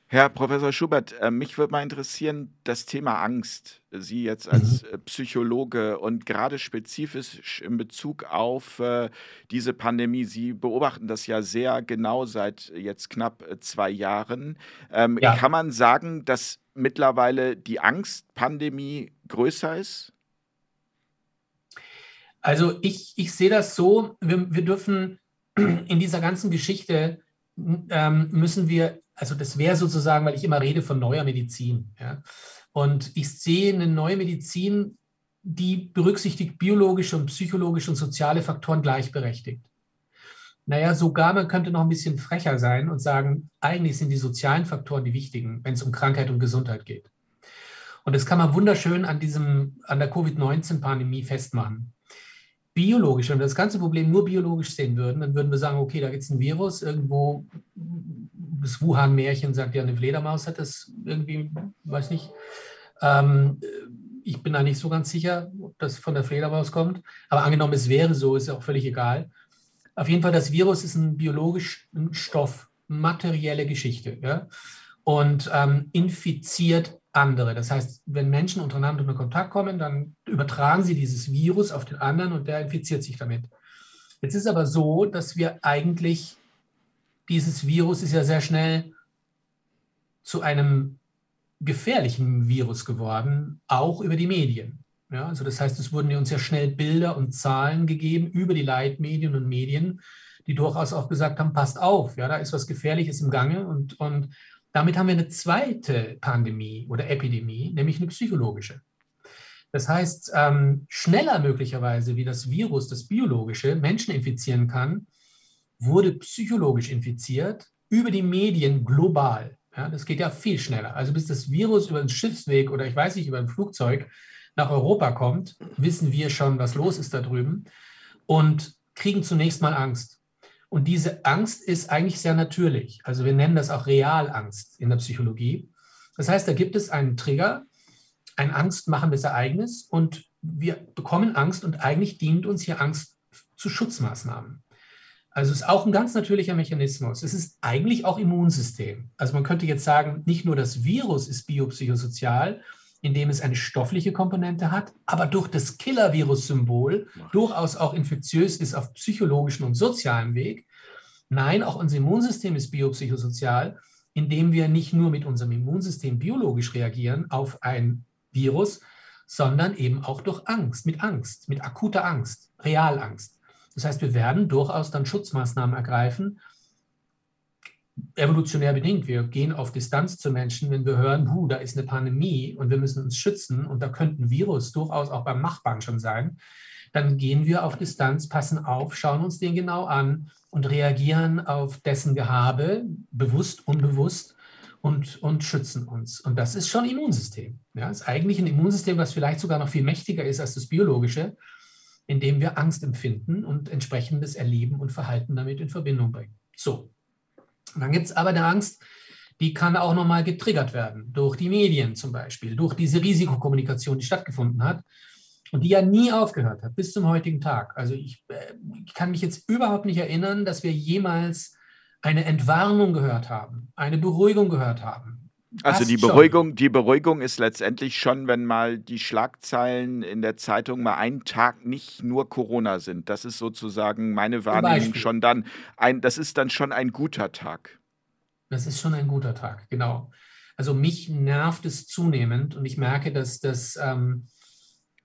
Herr Professor Schubert, äh, mich würde mal interessieren, das Thema Angst. Sie jetzt als mhm. Äh, Psychologe und gerade spezifisch in Bezug auf äh, diese Pandemie. Sie beobachten das ja sehr genau seit jetzt knapp äh, zwei Jahren. Ähm, ja. Kann man sagen, dass mittlerweile die Angstpandemie größer ist? Also ich, ich sehe das so, wir, wir dürfen in dieser ganzen Geschichte ähm, müssen wir also das wäre sozusagen, weil ich immer rede von neuer Medizin. Ja? Und ich sehe eine neue Medizin, die berücksichtigt biologische und psychologische und soziale Faktoren gleichberechtigt. Naja, sogar man könnte noch ein bisschen frecher sein und sagen, eigentlich sind die sozialen Faktoren die wichtigen, wenn es um Krankheit und Gesundheit geht. Und das kann man wunderschön an diesem, an der Covid-19-Pandemie festmachen. Biologisch, wenn wir das ganze Problem nur biologisch sehen würden, dann würden wir sagen, okay, da gibt es ein Virus, irgendwo das Wuhan-Märchen sagt ja, eine Fledermaus hat das irgendwie, weiß nicht. Ähm, ich bin da nicht so ganz sicher, ob das von der Fledermaus kommt. Aber angenommen, es wäre so, ist ja auch völlig egal. Auf jeden Fall, das Virus ist ein biologischer Stoff, materielle Geschichte. Ja? Und ähm, infiziert andere. Das heißt, wenn Menschen untereinander in Kontakt kommen, dann übertragen sie dieses Virus auf den anderen und der infiziert sich damit. Jetzt ist aber so, dass wir eigentlich dieses Virus ist ja sehr schnell zu einem gefährlichen Virus geworden, auch über die Medien. Ja, also das heißt, es wurden uns ja schnell Bilder und Zahlen gegeben über die Leitmedien und Medien, die durchaus auch gesagt haben, passt auf, ja, da ist was Gefährliches im Gange. Und, und damit haben wir eine zweite Pandemie oder Epidemie, nämlich eine psychologische. Das heißt, ähm, schneller möglicherweise, wie das Virus, das biologische, Menschen infizieren kann, wurde psychologisch infiziert über die Medien global. Ja, das geht ja viel schneller. Also bis das Virus über den Schiffsweg oder ich weiß nicht, über ein Flugzeug nach Europa kommt, wissen wir schon, was los ist da drüben und kriegen zunächst mal Angst. Und diese Angst ist eigentlich sehr natürlich. Also wir nennen das auch Realangst in der Psychologie. Das heißt, da gibt es einen Trigger, ein angstmachendes Ereignis und wir bekommen Angst und eigentlich dient uns hier Angst zu Schutzmaßnahmen. Also es ist auch ein ganz natürlicher Mechanismus. Es ist eigentlich auch Immunsystem. Also man könnte jetzt sagen, nicht nur das Virus ist biopsychosozial, indem es eine stoffliche Komponente hat, aber durch das Killer-Virus-Symbol durchaus auch infektiös ist auf psychologischen und sozialem Weg. Nein, auch unser Immunsystem ist biopsychosozial, indem wir nicht nur mit unserem Immunsystem biologisch reagieren auf ein Virus, sondern eben auch durch Angst, mit Angst, mit akuter Angst, Realangst. Das heißt, wir werden durchaus dann Schutzmaßnahmen ergreifen, evolutionär bedingt. Wir gehen auf Distanz zu Menschen, wenn wir hören, huh, da ist eine Pandemie und wir müssen uns schützen und da könnte ein Virus durchaus auch beim Nachbarn schon sein. Dann gehen wir auf Distanz, passen auf, schauen uns den genau an und reagieren auf dessen Gehabe, bewusst, unbewusst und, und schützen uns. Und das ist schon Immunsystem. Ja, ist eigentlich ein Immunsystem, was vielleicht sogar noch viel mächtiger ist als das biologische indem wir Angst empfinden und entsprechendes Erleben und Verhalten damit in Verbindung bringen. So. Dann gibt es aber eine Angst, die kann auch nochmal getriggert werden durch die Medien zum Beispiel, durch diese Risikokommunikation, die stattgefunden hat und die ja nie aufgehört hat bis zum heutigen Tag. Also ich, äh, ich kann mich jetzt überhaupt nicht erinnern, dass wir jemals eine Entwarnung gehört haben, eine Beruhigung gehört haben. Also die Beruhigung, die Beruhigung ist letztendlich schon, wenn mal die Schlagzeilen in der Zeitung mal einen Tag nicht nur Corona sind. Das ist sozusagen meine Wahrnehmung schon dann ein, das ist dann schon ein guter Tag. Das ist schon ein guter Tag, genau. Also mich nervt es zunehmend und ich merke, dass das, ähm,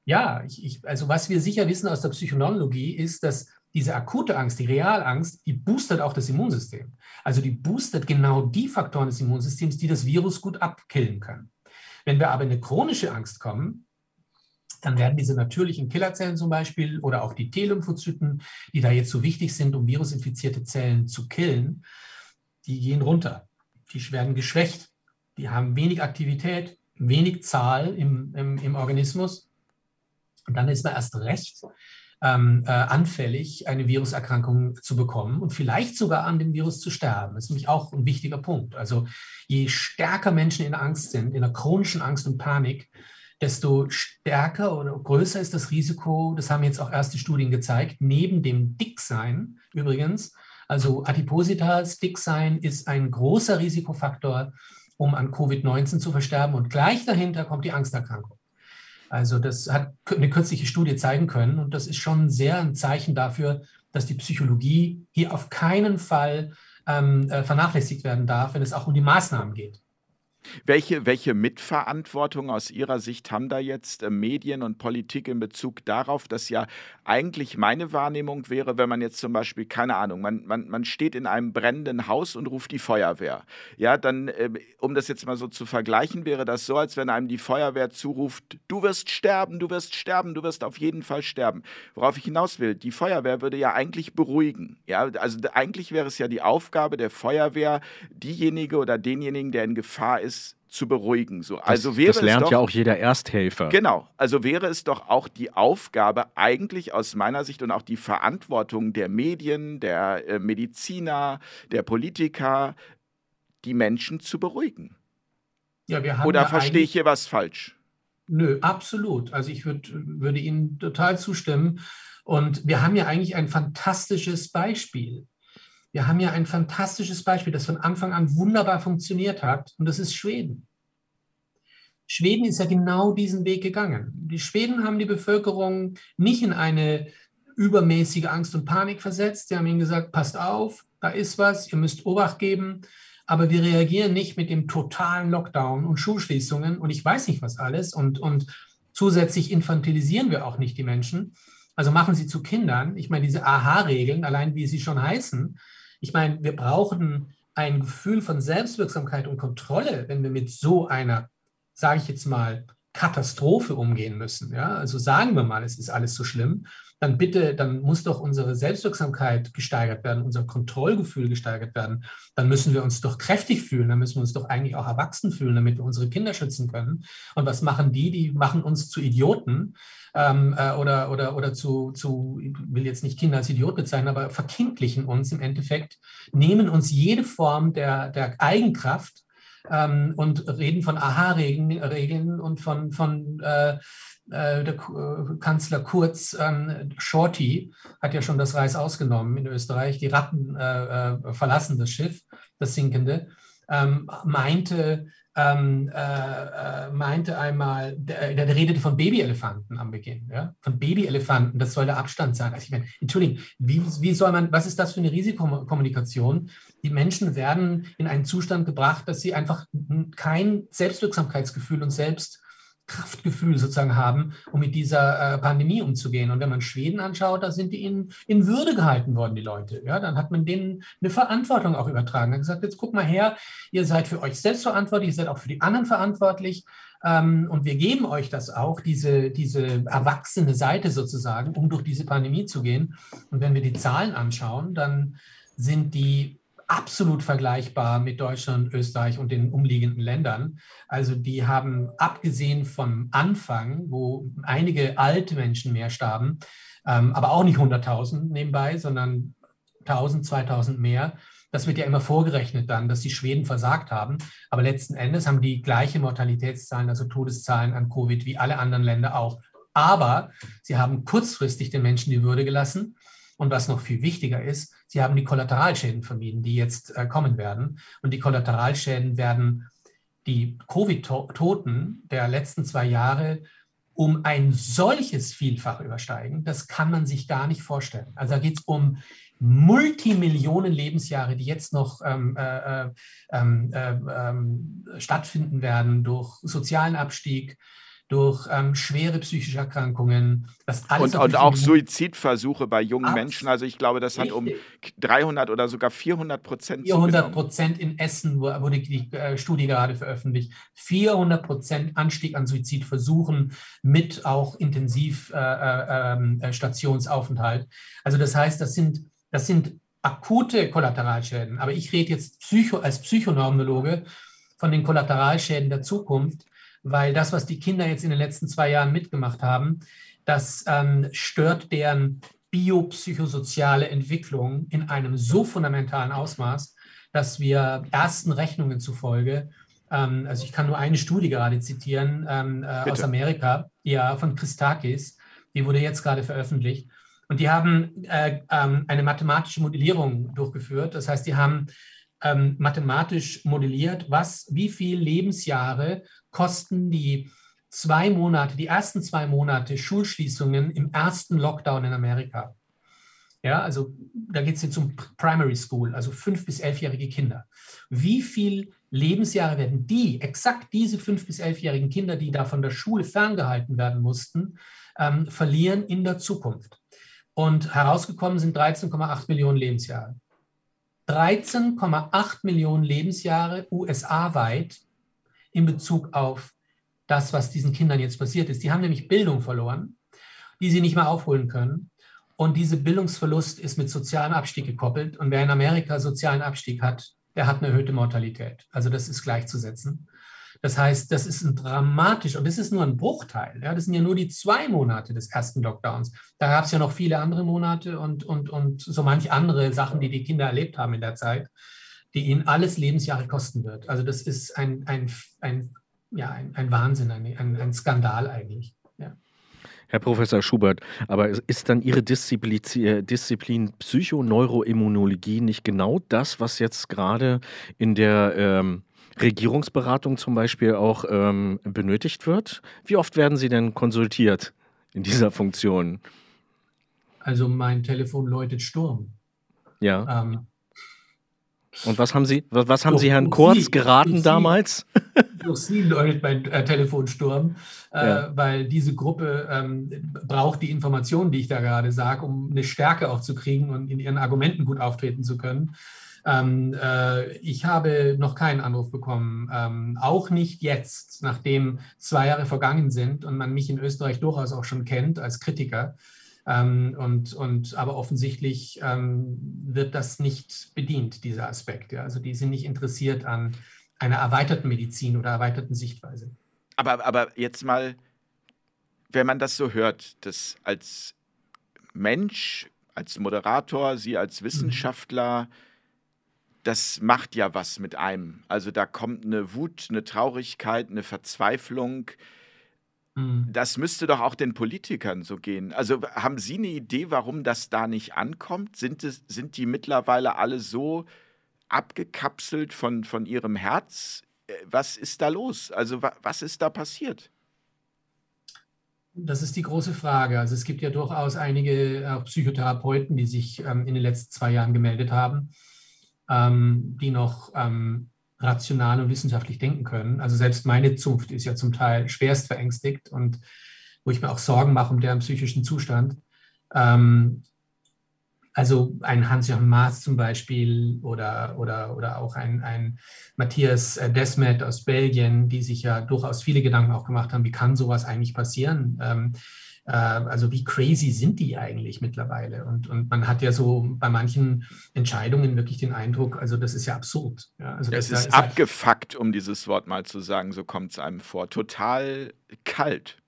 ja, ich, ich, also was wir sicher wissen aus der Psychonologie ist, dass diese akute Angst, die Realangst, die boostet auch das Immunsystem. Also die boostet genau die Faktoren des Immunsystems, die das Virus gut abkillen können. Wenn wir aber in eine chronische Angst kommen, dann werden diese natürlichen Killerzellen zum Beispiel oder auch die T-Lymphozyten, die da jetzt so wichtig sind, um virusinfizierte Zellen zu killen, die gehen runter. Die werden geschwächt. Die haben wenig Aktivität, wenig Zahl im, im, im Organismus. Und dann ist man erst recht ähm, äh, anfällig, eine Viruserkrankung zu bekommen und vielleicht sogar an dem Virus zu sterben. Das ist nämlich auch ein wichtiger Punkt. Also je stärker Menschen in Angst sind, in einer chronischen Angst und Panik, desto stärker oder größer ist das Risiko, das haben jetzt auch erste Studien gezeigt, neben dem Dicksein übrigens, also Adipositas, Dicksein ist ein großer Risikofaktor, um an Covid-19 zu versterben und gleich dahinter kommt die Angsterkrankung. Also das hat eine kürzliche Studie zeigen können und das ist schon sehr ein Zeichen dafür, dass die Psychologie hier auf keinen Fall ähm, äh, vernachlässigt werden darf, wenn es auch um die Maßnahmen geht. Welche, welche Mitverantwortung aus Ihrer Sicht haben da jetzt äh, Medien und Politik in Bezug darauf, dass ja eigentlich meine Wahrnehmung wäre, wenn man jetzt zum Beispiel, keine Ahnung, man, man, man steht in einem brennenden Haus und ruft die Feuerwehr. Ja, dann, äh, um das jetzt mal so zu vergleichen, wäre das so, als wenn einem die Feuerwehr zuruft, du wirst sterben, du wirst sterben, du wirst auf jeden Fall sterben. Worauf ich hinaus will, die Feuerwehr würde ja eigentlich beruhigen. Ja, also eigentlich wäre es ja die Aufgabe der Feuerwehr, diejenige oder denjenigen, der in Gefahr ist, zu beruhigen. So, also das, wäre das lernt doch, ja auch jeder Ersthelfer. Genau, also wäre es doch auch die Aufgabe eigentlich aus meiner Sicht und auch die Verantwortung der Medien, der äh, Mediziner, der Politiker, die Menschen zu beruhigen. Ja, wir haben Oder ja verstehe ich hier was falsch? Nö, absolut. Also ich würd, würde Ihnen total zustimmen. Und wir haben ja eigentlich ein fantastisches Beispiel. Wir haben ja ein fantastisches Beispiel, das von Anfang an wunderbar funktioniert hat, und das ist Schweden. Schweden ist ja genau diesen Weg gegangen. Die Schweden haben die Bevölkerung nicht in eine übermäßige Angst und Panik versetzt. Sie haben ihnen gesagt, passt auf, da ist was, ihr müsst Obacht geben. Aber wir reagieren nicht mit dem totalen Lockdown und Schulschließungen und ich weiß nicht was alles. Und, und zusätzlich infantilisieren wir auch nicht die Menschen. Also machen sie zu Kindern. Ich meine, diese Aha-Regeln, allein wie sie schon heißen, ich meine, wir brauchen ein Gefühl von Selbstwirksamkeit und Kontrolle, wenn wir mit so einer, sage ich jetzt mal, Katastrophe umgehen müssen. Ja? Also sagen wir mal, es ist alles so schlimm, dann bitte, dann muss doch unsere Selbstwirksamkeit gesteigert werden, unser Kontrollgefühl gesteigert werden. Dann müssen wir uns doch kräftig fühlen, dann müssen wir uns doch eigentlich auch erwachsen fühlen, damit wir unsere Kinder schützen können. Und was machen die? Die machen uns zu Idioten ähm, äh, oder, oder, oder zu, zu, ich will jetzt nicht Kinder als Idiot bezeichnen, aber verkindlichen uns im Endeffekt, nehmen uns jede Form der, der Eigenkraft ähm, und reden von Aha-Regeln und von, von äh, äh, der äh, Kanzler Kurz, ähm, Shorty, hat ja schon das Reis ausgenommen in Österreich. Die Ratten äh, äh, verlassen das Schiff, das sinkende. Ähm, meinte, ähm, äh, meinte einmal, der, der, redete von Babyelefanten am Beginn, ja? von Babyelefanten, das soll der Abstand sein. Also ich meine, Entschuldigung, wie, wie soll man, was ist das für eine Risikokommunikation? Die Menschen werden in einen Zustand gebracht, dass sie einfach kein Selbstwirksamkeitsgefühl und Selbst Kraftgefühl sozusagen haben, um mit dieser äh, Pandemie umzugehen. Und wenn man Schweden anschaut, da sind die in, in Würde gehalten worden, die Leute. Ja, dann hat man denen eine Verantwortung auch übertragen. Er hat gesagt, jetzt guck mal her, ihr seid für euch selbst verantwortlich, ihr seid auch für die anderen verantwortlich. Ähm, und wir geben euch das auch, diese, diese erwachsene Seite sozusagen, um durch diese Pandemie zu gehen. Und wenn wir die Zahlen anschauen, dann sind die absolut vergleichbar mit Deutschland, Österreich und den umliegenden Ländern. Also die haben abgesehen vom Anfang, wo einige alte Menschen mehr starben, ähm, aber auch nicht 100.000 nebenbei, sondern 1000, 2000 mehr, Das wird ja immer vorgerechnet dann, dass die Schweden versagt haben. Aber letzten Endes haben die gleiche Mortalitätszahlen, also Todeszahlen an Covid wie alle anderen Länder auch. Aber sie haben kurzfristig den Menschen die Würde gelassen. Und was noch viel wichtiger ist, sie haben die Kollateralschäden vermieden, die jetzt äh, kommen werden. Und die Kollateralschäden werden die Covid-Toten der letzten zwei Jahre um ein solches Vielfach übersteigen, das kann man sich gar nicht vorstellen. Also da geht es um Multimillionen Lebensjahre, die jetzt noch ähm, äh, äh, ähm, äh, ähm, stattfinden werden durch sozialen Abstieg, durch ähm, schwere psychische Erkrankungen. Das alles und, und auch Suizidversuche bei jungen Absolut. Menschen. Also ich glaube, das Richtig. hat um 300 oder sogar 400 Prozent 400 Prozent in Essen wurde die äh, Studie gerade veröffentlicht. 400 Prozent Anstieg an Suizidversuchen mit auch Intensivstationsaufenthalt. Äh, äh, also das heißt, das sind, das sind akute Kollateralschäden. Aber ich rede jetzt Psycho, als Psychonormologe von den Kollateralschäden der Zukunft weil das, was die Kinder jetzt in den letzten zwei Jahren mitgemacht haben, das ähm, stört deren biopsychosoziale Entwicklung in einem so fundamentalen Ausmaß, dass wir ersten Rechnungen zufolge, ähm, also ich kann nur eine Studie gerade zitieren ähm, äh, aus Amerika, ja, von Christakis, die wurde jetzt gerade veröffentlicht. Und die haben äh, ähm, eine mathematische Modellierung durchgeführt. Das heißt, die haben ähm, mathematisch modelliert, was, wie viel Lebensjahre kosten die zwei Monate, die ersten zwei Monate Schulschließungen im ersten Lockdown in Amerika. Ja, also da geht es jetzt um Primary School, also fünf- bis elfjährige Kinder. Wie viel Lebensjahre werden die, exakt diese fünf- bis elfjährigen Kinder, die da von der Schule ferngehalten werden mussten, ähm, verlieren in der Zukunft? Und herausgekommen sind 13,8 Millionen Lebensjahre. 13,8 Millionen Lebensjahre USA-weit in Bezug auf das, was diesen Kindern jetzt passiert ist. Die haben nämlich Bildung verloren, die sie nicht mehr aufholen können. Und dieser Bildungsverlust ist mit sozialem Abstieg gekoppelt. Und wer in Amerika sozialen Abstieg hat, der hat eine erhöhte Mortalität. Also das ist gleichzusetzen. Das heißt, das ist ein dramatisch, und das ist nur ein Bruchteil. Ja, das sind ja nur die zwei Monate des ersten Lockdowns. Da gab es ja noch viele andere Monate und, und, und so manch andere Sachen, die die Kinder erlebt haben in der Zeit, die ihnen alles Lebensjahre kosten wird. Also das ist ein, ein, ein, ja, ein, ein Wahnsinn, ein, ein, ein Skandal eigentlich. Ja. Herr Professor Schubert, aber ist dann Ihre Disziplin, äh, Disziplin Psychoneuroimmunologie nicht genau das, was jetzt gerade in der ähm, Regierungsberatung zum Beispiel auch ähm, benötigt wird? Wie oft werden Sie denn konsultiert in dieser Funktion? Also mein Telefon läutet Sturm. Ja. Ähm, und was haben Sie, was, haben Sie Herrn Kurz Sie, geraten durch damals? durch Sie läutet mein äh, Telefon Sturm, äh, ja. weil diese Gruppe ähm, braucht die Informationen, die ich da gerade sage, um eine Stärke auch zu kriegen und in ihren Argumenten gut auftreten zu können. Ähm, äh, ich habe noch keinen Anruf bekommen, ähm, auch nicht jetzt, nachdem zwei Jahre vergangen sind und man mich in Österreich durchaus auch schon kennt als Kritiker. Ähm, und, und, aber offensichtlich ähm, wird das nicht bedient, dieser Aspekt. Ja? Also die sind nicht interessiert an einer erweiterten Medizin oder erweiterten Sichtweise. Aber, aber jetzt mal, wenn man das so hört, dass als Mensch, als Moderator, Sie als mhm. Wissenschaftler, mhm das macht ja was mit einem. Also da kommt eine Wut, eine Traurigkeit, eine Verzweiflung. Mhm. Das müsste doch auch den Politikern so gehen. Also haben Sie eine Idee, warum das da nicht ankommt? Sind, es, sind die mittlerweile alle so abgekapselt von, von ihrem Herz? Äh, was ist da los? Also was ist da passiert? Das ist die große Frage. Also es gibt ja durchaus einige auch Psychotherapeuten, die sich ähm, in den letzten zwei Jahren gemeldet haben ähm, die noch ähm, rational und wissenschaftlich denken können. Also selbst meine Zunft ist ja zum Teil schwerst verängstigt und wo ich mir auch Sorgen mache um deren psychischen Zustand. Ähm, also ein Hans-Joachim Maas zum Beispiel oder, oder, oder auch ein, ein Matthias äh, Desmet aus Belgien, die sich ja durchaus viele Gedanken auch gemacht haben, wie kann sowas eigentlich passieren? Ähm, äh, also wie crazy sind die eigentlich mittlerweile? Und, und man hat ja so bei manchen Entscheidungen wirklich den Eindruck, also das ist ja absurd. Ja, also es ist, ist abgefuckt, um dieses Wort mal zu sagen, so kommt es einem vor. Total kalt.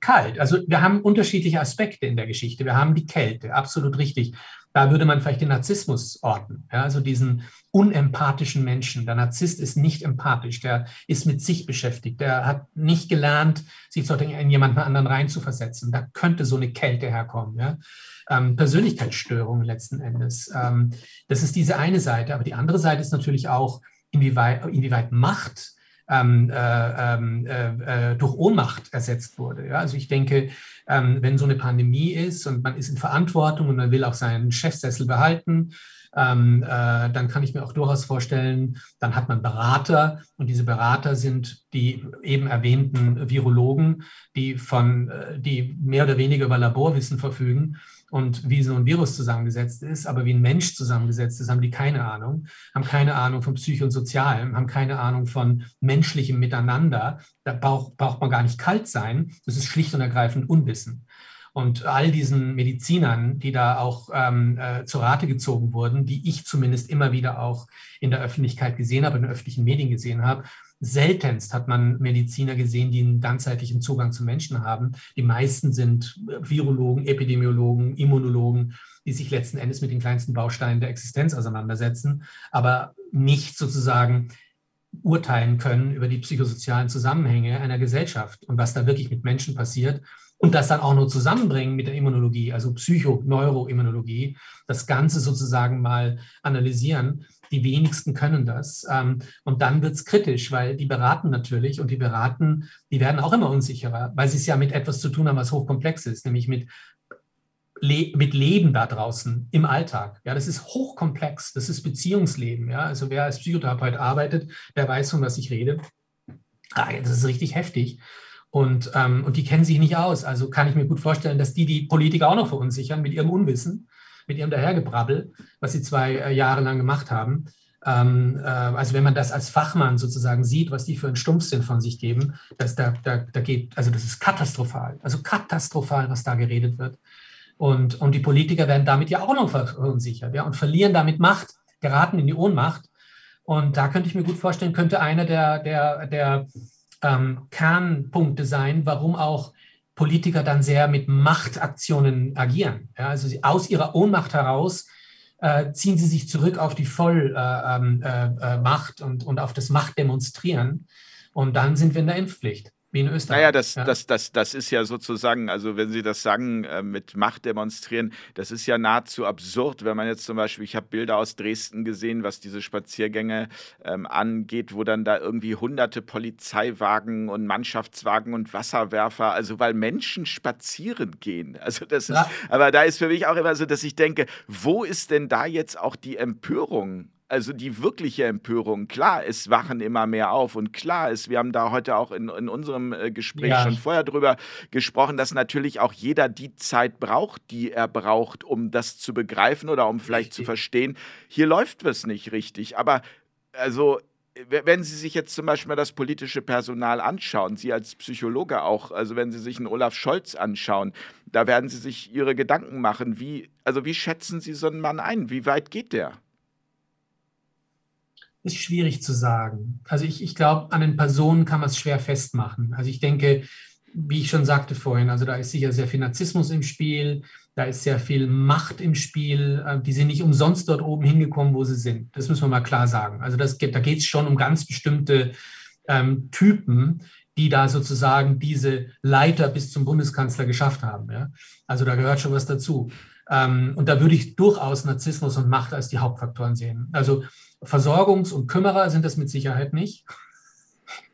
Kalt. Also wir haben unterschiedliche Aspekte in der Geschichte. Wir haben die Kälte, absolut richtig. Da würde man vielleicht den Narzissmus orten, ja, also diesen unempathischen Menschen. Der Narzisst ist nicht empathisch, der ist mit sich beschäftigt, der hat nicht gelernt, sich in jemanden anderen reinzuversetzen. Da könnte so eine Kälte herkommen. Ja. Ähm, Persönlichkeitsstörungen letzten Endes. Ähm, das ist diese eine Seite. Aber die andere Seite ist natürlich auch, inwieweit, inwieweit Macht ähm, äh, ähm, äh, äh, durch Ohnmacht ersetzt wurde. Ja? Also ich denke, ähm, wenn so eine Pandemie ist und man ist in Verantwortung und man will auch seinen Chefsessel behalten, ähm, äh, dann kann ich mir auch durchaus vorstellen, dann hat man Berater und diese Berater sind die eben erwähnten Virologen, die von, äh, die mehr oder weniger über Laborwissen verfügen und wie so ein Virus zusammengesetzt ist, aber wie ein Mensch zusammengesetzt ist, haben die keine Ahnung, haben keine Ahnung von Psycho und Sozialem, haben keine Ahnung von menschlichem Miteinander. Da braucht, braucht man gar nicht kalt sein. Das ist schlicht und ergreifend Unwissen. Und all diesen Medizinern, die da auch ähm, äh, zur Rate gezogen wurden, die ich zumindest immer wieder auch in der Öffentlichkeit gesehen habe, in den öffentlichen Medien gesehen habe, seltenst hat man Mediziner gesehen, die einen ganzheitlichen Zugang zu Menschen haben. Die meisten sind Virologen, Epidemiologen, Immunologen, die sich letzten Endes mit den kleinsten Bausteinen der Existenz auseinandersetzen, aber nicht sozusagen urteilen können über die psychosozialen Zusammenhänge einer Gesellschaft und was da wirklich mit Menschen passiert und das dann auch nur zusammenbringen mit der Immunologie, also Psycho-Neuroimmunologie, das Ganze sozusagen mal analysieren. Die wenigsten können das. Ähm, und dann wird es kritisch, weil die beraten natürlich und die beraten, die werden auch immer unsicherer, weil sie es ja mit etwas zu tun haben, was hochkomplex ist, nämlich mit, Le mit Leben da draußen im Alltag. Ja, das ist hochkomplex, das ist Beziehungsleben. Ja, also wer als Psychotherapeut arbeitet, der weiß, von was ich rede. Ah, das ist richtig heftig. Und, ähm, und die kennen sich nicht aus. Also kann ich mir gut vorstellen, dass die die Politiker auch noch verunsichern mit ihrem Unwissen, mit ihrem Dahergebrabbel, was sie zwei äh, Jahre lang gemacht haben. Ähm, äh, also wenn man das als Fachmann sozusagen sieht, was die für einen Stumpfsinn von sich geben, das, da, da, da geht, also das ist katastrophal. Also katastrophal, was da geredet wird. Und, und die Politiker werden damit ja auch noch verunsichert ja, und verlieren damit Macht, geraten in die Ohnmacht. Und da könnte ich mir gut vorstellen, könnte einer der, der, der ähm, Kernpunkte sein, warum auch Politiker dann sehr mit Machtaktionen agieren. Ja, also sie, aus ihrer Ohnmacht heraus äh, ziehen sie sich zurück auf die Vollmacht äh, ähm, äh, und, und auf das Machtdemonstrieren. Und dann sind wir in der Impfpflicht. Wie in Österreich. Naja, das, ja. das, das, das ist ja sozusagen, also wenn Sie das sagen, äh, mit Macht demonstrieren, das ist ja nahezu absurd, wenn man jetzt zum Beispiel, ich habe Bilder aus Dresden gesehen, was diese Spaziergänge ähm, angeht, wo dann da irgendwie hunderte Polizeiwagen und Mannschaftswagen und Wasserwerfer, also weil Menschen spazieren gehen. Also das ist, ja. aber da ist für mich auch immer so, dass ich denke, wo ist denn da jetzt auch die Empörung? Also die wirkliche Empörung, klar, es wachen immer mehr auf und klar ist, wir haben da heute auch in, in unserem äh, Gespräch ja. schon vorher drüber gesprochen, dass natürlich auch jeder die Zeit braucht, die er braucht, um das zu begreifen oder um vielleicht richtig. zu verstehen, hier läuft was nicht richtig. Aber also wenn Sie sich jetzt zum Beispiel mal das politische Personal anschauen, Sie als Psychologe auch, also wenn Sie sich einen Olaf Scholz anschauen, da werden Sie sich Ihre Gedanken machen, wie, also wie schätzen Sie so einen Mann ein? Wie weit geht der? Ist schwierig zu sagen. Also ich, ich glaube, an den Personen kann man es schwer festmachen. Also ich denke, wie ich schon sagte vorhin, also da ist sicher sehr viel Narzissmus im Spiel, da ist sehr viel Macht im Spiel. Äh, die sind nicht umsonst dort oben hingekommen, wo sie sind. Das müssen wir mal klar sagen. Also das, da geht es schon um ganz bestimmte ähm, Typen, die da sozusagen diese Leiter bis zum Bundeskanzler geschafft haben. Ja? Also da gehört schon was dazu. Ähm, und da würde ich durchaus Narzissmus und Macht als die Hauptfaktoren sehen. Also Versorgungs- und Kümmerer sind das mit Sicherheit nicht.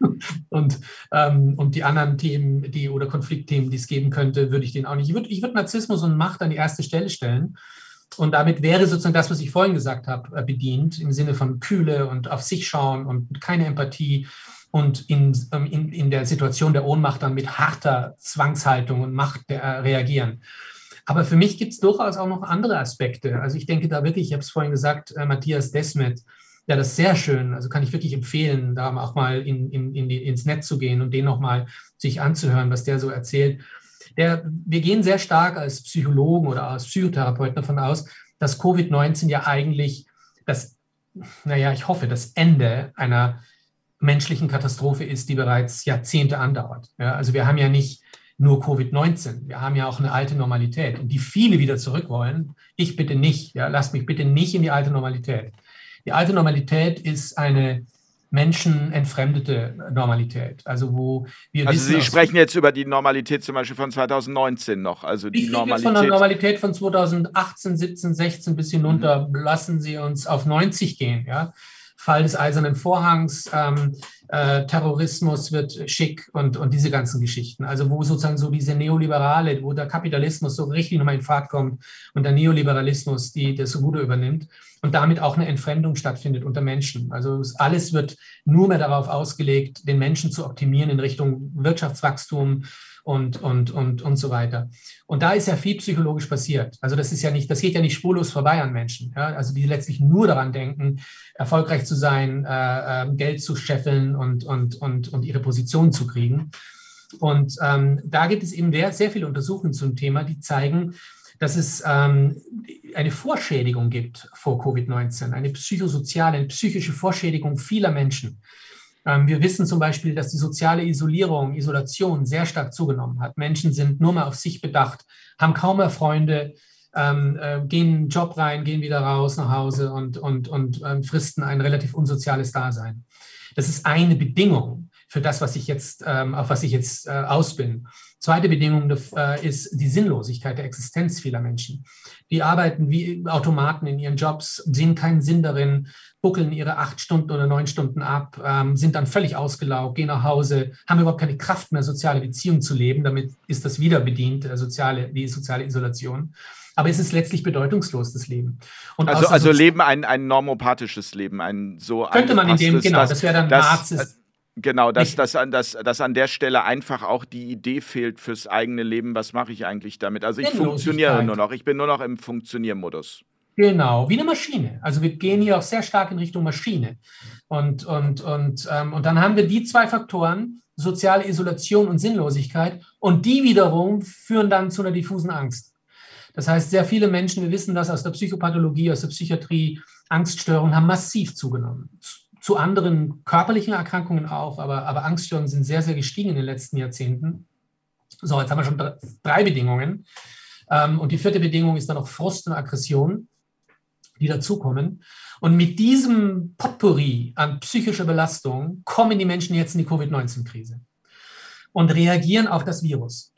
und, ähm, und die anderen Themen, die oder Konfliktthemen, die es geben könnte, würde ich den auch nicht. Ich würde ich würd Narzissmus und Macht an die erste Stelle stellen. Und damit wäre sozusagen das, was ich vorhin gesagt habe, äh, bedient, im Sinne von Kühle und auf sich schauen und keine Empathie und in, ähm, in, in der Situation der Ohnmacht dann mit harter Zwangshaltung und Macht äh, reagieren. Aber für mich gibt es durchaus auch noch andere Aspekte. Also ich denke da wirklich, ich habe es vorhin gesagt, äh, Matthias Desmet, ja, das ist sehr schön. Also kann ich wirklich empfehlen, da auch mal in, in, in die, ins Netz zu gehen und den nochmal sich anzuhören, was der so erzählt. Der, wir gehen sehr stark als Psychologen oder als Psychotherapeuten davon aus, dass Covid-19 ja eigentlich das, naja, ich hoffe, das Ende einer menschlichen Katastrophe ist, die bereits Jahrzehnte andauert. Ja, also wir haben ja nicht nur Covid-19. Wir haben ja auch eine alte Normalität und die viele wieder zurück wollen. Ich bitte nicht. Ja, lasst mich bitte nicht in die alte Normalität. Die alte Normalität ist eine menschenentfremdete Normalität. Also wo wir Also Sie sprechen jetzt über die Normalität zum Beispiel von 2019 noch. Also die ich Normalität. Jetzt von der Normalität von 2018, 17, 16 bis hinunter. Mhm. Lassen Sie uns auf 90 gehen. Ja? Fall des Eisernen Vorhangs, ähm, äh, Terrorismus wird schick und, und diese ganzen Geschichten. Also wo sozusagen so diese Neoliberale, wo der Kapitalismus so richtig nochmal in Fahrt kommt und der Neoliberalismus die das Ruder übernimmt und damit auch eine Entfremdung stattfindet unter Menschen. Also alles wird nur mehr darauf ausgelegt, den Menschen zu optimieren in Richtung Wirtschaftswachstum, und, und, und, und so weiter. Und da ist ja viel psychologisch passiert. Also das ist ja nicht, das geht ja nicht spurlos vorbei an Menschen. Ja? Also die letztlich nur daran denken, erfolgreich zu sein, äh, äh, Geld zu scheffeln und, und, und, und ihre Position zu kriegen. Und ähm, da gibt es eben sehr, sehr viele Untersuchungen zum Thema, die zeigen, dass es ähm, eine Vorschädigung gibt vor Covid-19, eine psychosoziale, eine psychische Vorschädigung vieler Menschen. Ähm, wir wissen zum Beispiel, dass die soziale Isolierung, Isolation sehr stark zugenommen hat. Menschen sind nur mehr auf sich bedacht, haben kaum mehr Freunde, ähm, äh, gehen in Job rein, gehen wieder raus nach Hause und, und, und ähm, fristen ein relativ unsoziales Dasein. Das ist eine Bedingung für das, was ich jetzt, ähm, auf was ich jetzt äh, aus bin. Zweite Bedingung äh, ist die Sinnlosigkeit der Existenz vieler Menschen. Die arbeiten wie Automaten in ihren Jobs, sehen keinen Sinn darin, buckeln ihre acht Stunden oder neun Stunden ab, ähm, sind dann völlig ausgelaugt, gehen nach Hause, haben überhaupt keine Kraft mehr, soziale Beziehungen zu leben. Damit ist das wieder bedient, der soziale, die soziale Isolation. Aber es ist letztlich bedeutungslos, das Leben. Und also, also Leben, ein, ein normopathisches Leben, ein so Könnte man in dem, genau, das, das wäre dann das, Narzis, Genau, dass, dass, dass, dass an der Stelle einfach auch die Idee fehlt fürs eigene Leben, was mache ich eigentlich damit? Also ich funktioniere nur noch, ich bin nur noch im Funktioniermodus. Genau, wie eine Maschine. Also wir gehen hier auch sehr stark in Richtung Maschine. Und, und, und, ähm, und dann haben wir die zwei Faktoren, soziale Isolation und Sinnlosigkeit, und die wiederum führen dann zu einer diffusen Angst. Das heißt, sehr viele Menschen, wir wissen das aus der Psychopathologie, aus der Psychiatrie, Angststörungen haben massiv zugenommen zu anderen körperlichen Erkrankungen auch, aber, aber Angststörungen sind sehr, sehr gestiegen in den letzten Jahrzehnten. So, jetzt haben wir schon drei Bedingungen. Ähm, und die vierte Bedingung ist dann noch Frust und Aggression, die dazukommen. Und mit diesem Potpourri an psychischer Belastung kommen die Menschen jetzt in die Covid-19-Krise und reagieren auf das Virus.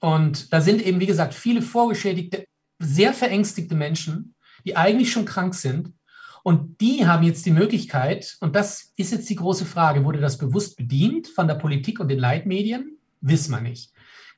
Und da sind eben, wie gesagt, viele vorgeschädigte, sehr verängstigte Menschen, die eigentlich schon krank sind, und die haben jetzt die Möglichkeit, und das ist jetzt die große Frage, wurde das bewusst bedient von der Politik und den Leitmedien? Wissen wir nicht.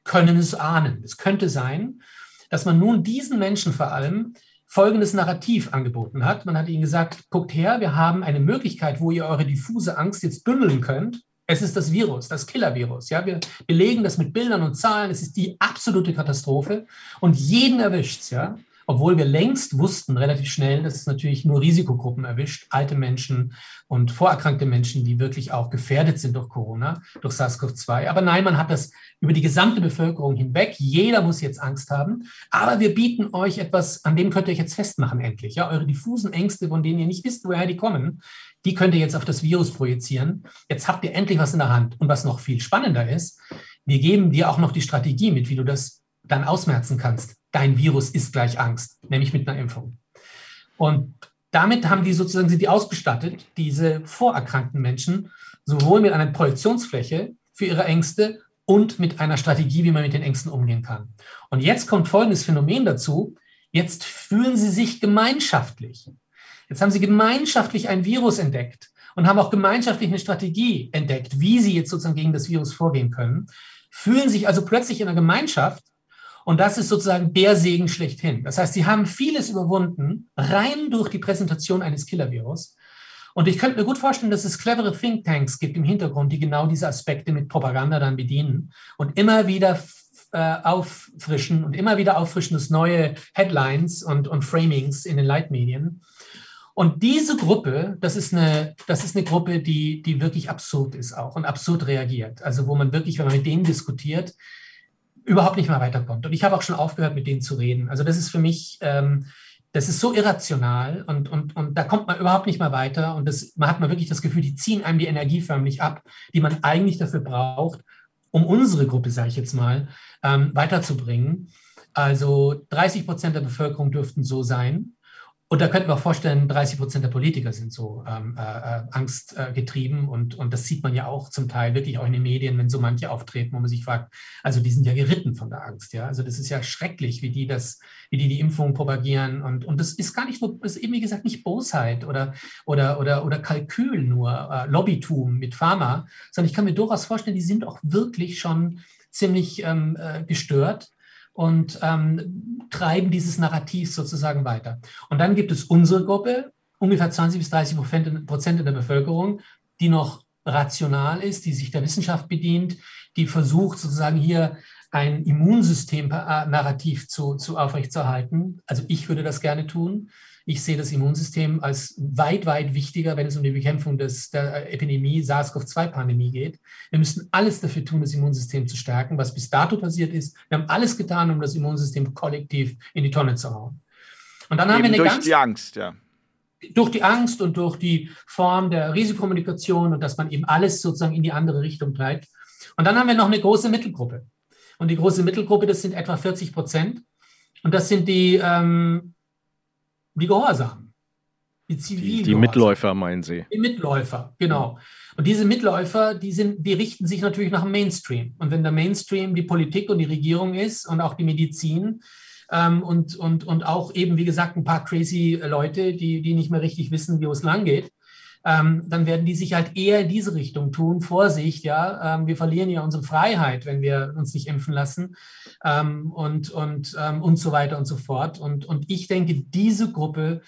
Können es ahnen. Es könnte sein, dass man nun diesen Menschen vor allem folgendes Narrativ angeboten hat. Man hat ihnen gesagt, guckt her, wir haben eine Möglichkeit, wo ihr eure diffuse Angst jetzt bündeln könnt. Es ist das Virus, das Killer-Virus. Ja, wir belegen das mit Bildern und Zahlen. Es ist die absolute Katastrophe und jeden erwischt Ja, obwohl wir längst wussten, relativ schnell, dass es natürlich nur Risikogruppen erwischt, alte Menschen und vorerkrankte Menschen, die wirklich auch gefährdet sind durch Corona, durch SARS-CoV-2. Aber nein, man hat das über die gesamte Bevölkerung hinweg. Jeder muss jetzt Angst haben. Aber wir bieten euch etwas, an dem könnt ihr euch jetzt festmachen endlich. Ja, eure diffusen Ängste, von denen ihr nicht wisst, woher die kommen, die könnt ihr jetzt auf das Virus projizieren. Jetzt habt ihr endlich was in der Hand. Und was noch viel spannender ist, wir geben dir auch noch die Strategie mit, wie du das dann ausmerzen kannst dein Virus ist gleich Angst, nämlich mit einer Impfung. Und damit haben die sozusagen, sind die ausgestattet, diese vorerkrankten Menschen, sowohl mit einer Projektionsfläche für ihre Ängste und mit einer Strategie, wie man mit den Ängsten umgehen kann. Und jetzt kommt folgendes Phänomen dazu. Jetzt fühlen sie sich gemeinschaftlich. Jetzt haben sie gemeinschaftlich ein Virus entdeckt und haben auch gemeinschaftlich eine Strategie entdeckt, wie sie jetzt sozusagen gegen das Virus vorgehen können, fühlen sich also plötzlich in einer Gemeinschaft und das ist sozusagen der Segen schlechthin. Das heißt, sie haben vieles überwunden, rein durch die Präsentation eines Killer-Virus. Und ich könnte mir gut vorstellen, dass es clevere Thinktanks gibt im Hintergrund, die genau diese Aspekte mit Propaganda dann bedienen und immer wieder äh, auffrischen und immer wieder auffrischen das neue Headlines und, und Framings in den Leitmedien. Und diese Gruppe, das ist eine, das ist eine Gruppe, die, die wirklich absurd ist auch und absurd reagiert. Also wo man wirklich, wenn man mit denen diskutiert, überhaupt nicht mehr weiterkommt. Und ich habe auch schon aufgehört, mit denen zu reden. Also das ist für mich, ähm, das ist so irrational und, und, und da kommt man überhaupt nicht mehr weiter. Und das, man hat man wirklich das Gefühl, die ziehen einem die Energie förmlich ab, die man eigentlich dafür braucht, um unsere Gruppe, sage ich jetzt mal, ähm, weiterzubringen. Also 30 Prozent der Bevölkerung dürften so sein. Und da könnten wir auch vorstellen, 30 Prozent der Politiker sind so ähm, äh, äh angstgetrieben. Äh, und, und das sieht man ja auch zum Teil wirklich auch in den Medien, wenn so manche auftreten, wo man sich fragt, also die sind ja geritten von der Angst. Ja? Also das ist ja schrecklich, wie die das, wie die die Impfung propagieren. Und, und das ist gar nicht nur, das ist eben wie gesagt nicht Bosheit oder, oder, oder, oder Kalkül nur, äh, Lobbytum mit Pharma, sondern ich kann mir durchaus vorstellen, die sind auch wirklich schon ziemlich ähm, äh, gestört und ähm, treiben dieses Narrativ sozusagen weiter. Und dann gibt es unsere Gruppe, ungefähr 20 bis 30 Prozent der Bevölkerung, die noch rational ist, die sich der Wissenschaft bedient, die versucht sozusagen hier ein Immunsystem-Narrativ zu, zu aufrechtzuerhalten. Also ich würde das gerne tun. Ich sehe das Immunsystem als weit, weit wichtiger, wenn es um die Bekämpfung des, der Epidemie SARS-CoV-2-Pandemie geht. Wir müssen alles dafür tun, das Immunsystem zu stärken. Was bis dato passiert ist, wir haben alles getan, um das Immunsystem kollektiv in die Tonne zu hauen. Und dann Eben haben wir eine durch ganz, die Angst, ja. Durch die Angst und durch die Form der Risikokommunikation und dass man eben alles sozusagen in die andere Richtung treibt. Und dann haben wir noch eine große Mittelgruppe. Und die große Mittelgruppe, das sind etwa 40 Prozent. Und das sind die ähm, die Gehorsam. Die, die, die Mitläufer meinen Sie? Die Mitläufer, genau. Und diese Mitläufer, die, sind, die richten sich natürlich nach dem Mainstream. Und wenn der Mainstream die Politik und die Regierung ist und auch die Medizin ähm, und, und, und auch eben, wie gesagt, ein paar crazy Leute, die, die nicht mehr richtig wissen, wie es lang geht, ähm, dann werden die sich halt eher in diese Richtung tun. Vorsicht, ja, ähm, wir verlieren ja unsere Freiheit, wenn wir uns nicht impfen lassen ähm, und, und, ähm, und so weiter und so fort. Und, und ich denke, diese Gruppe,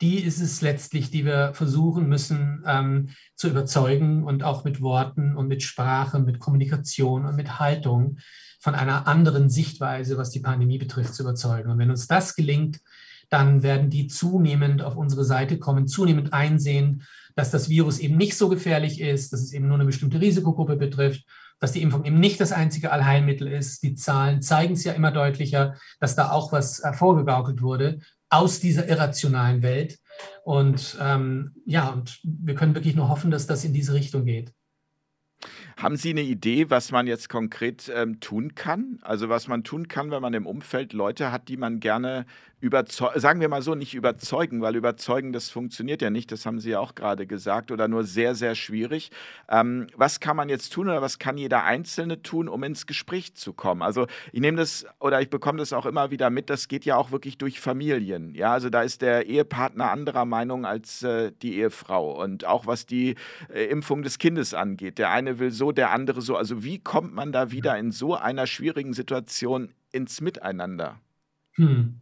die ist es letztlich, die wir versuchen müssen ähm, zu überzeugen und auch mit Worten und mit Sprache, mit Kommunikation und mit Haltung von einer anderen Sichtweise, was die Pandemie betrifft, zu überzeugen. Und wenn uns das gelingt, dann werden die zunehmend auf unsere Seite kommen, zunehmend einsehen, dass das Virus eben nicht so gefährlich ist, dass es eben nur eine bestimmte Risikogruppe betrifft, dass die Impfung eben nicht das einzige Allheilmittel ist. Die Zahlen zeigen es ja immer deutlicher, dass da auch was vorgegaukelt wurde aus dieser irrationalen Welt. Und ähm, ja, und wir können wirklich nur hoffen, dass das in diese Richtung geht. Haben Sie eine Idee, was man jetzt konkret ähm, tun kann? Also was man tun kann, wenn man im Umfeld Leute hat, die man gerne überzeugen, sagen wir mal so, nicht überzeugen, weil überzeugen, das funktioniert ja nicht, das haben Sie ja auch gerade gesagt, oder nur sehr, sehr schwierig. Ähm, was kann man jetzt tun oder was kann jeder Einzelne tun, um ins Gespräch zu kommen? Also ich nehme das oder ich bekomme das auch immer wieder mit, das geht ja auch wirklich durch Familien. Ja, also da ist der Ehepartner anderer Meinung als äh, die Ehefrau und auch was die äh, Impfung des Kindes angeht. Der eine will so, der andere so. Also wie kommt man da wieder in so einer schwierigen Situation ins Miteinander? Hm.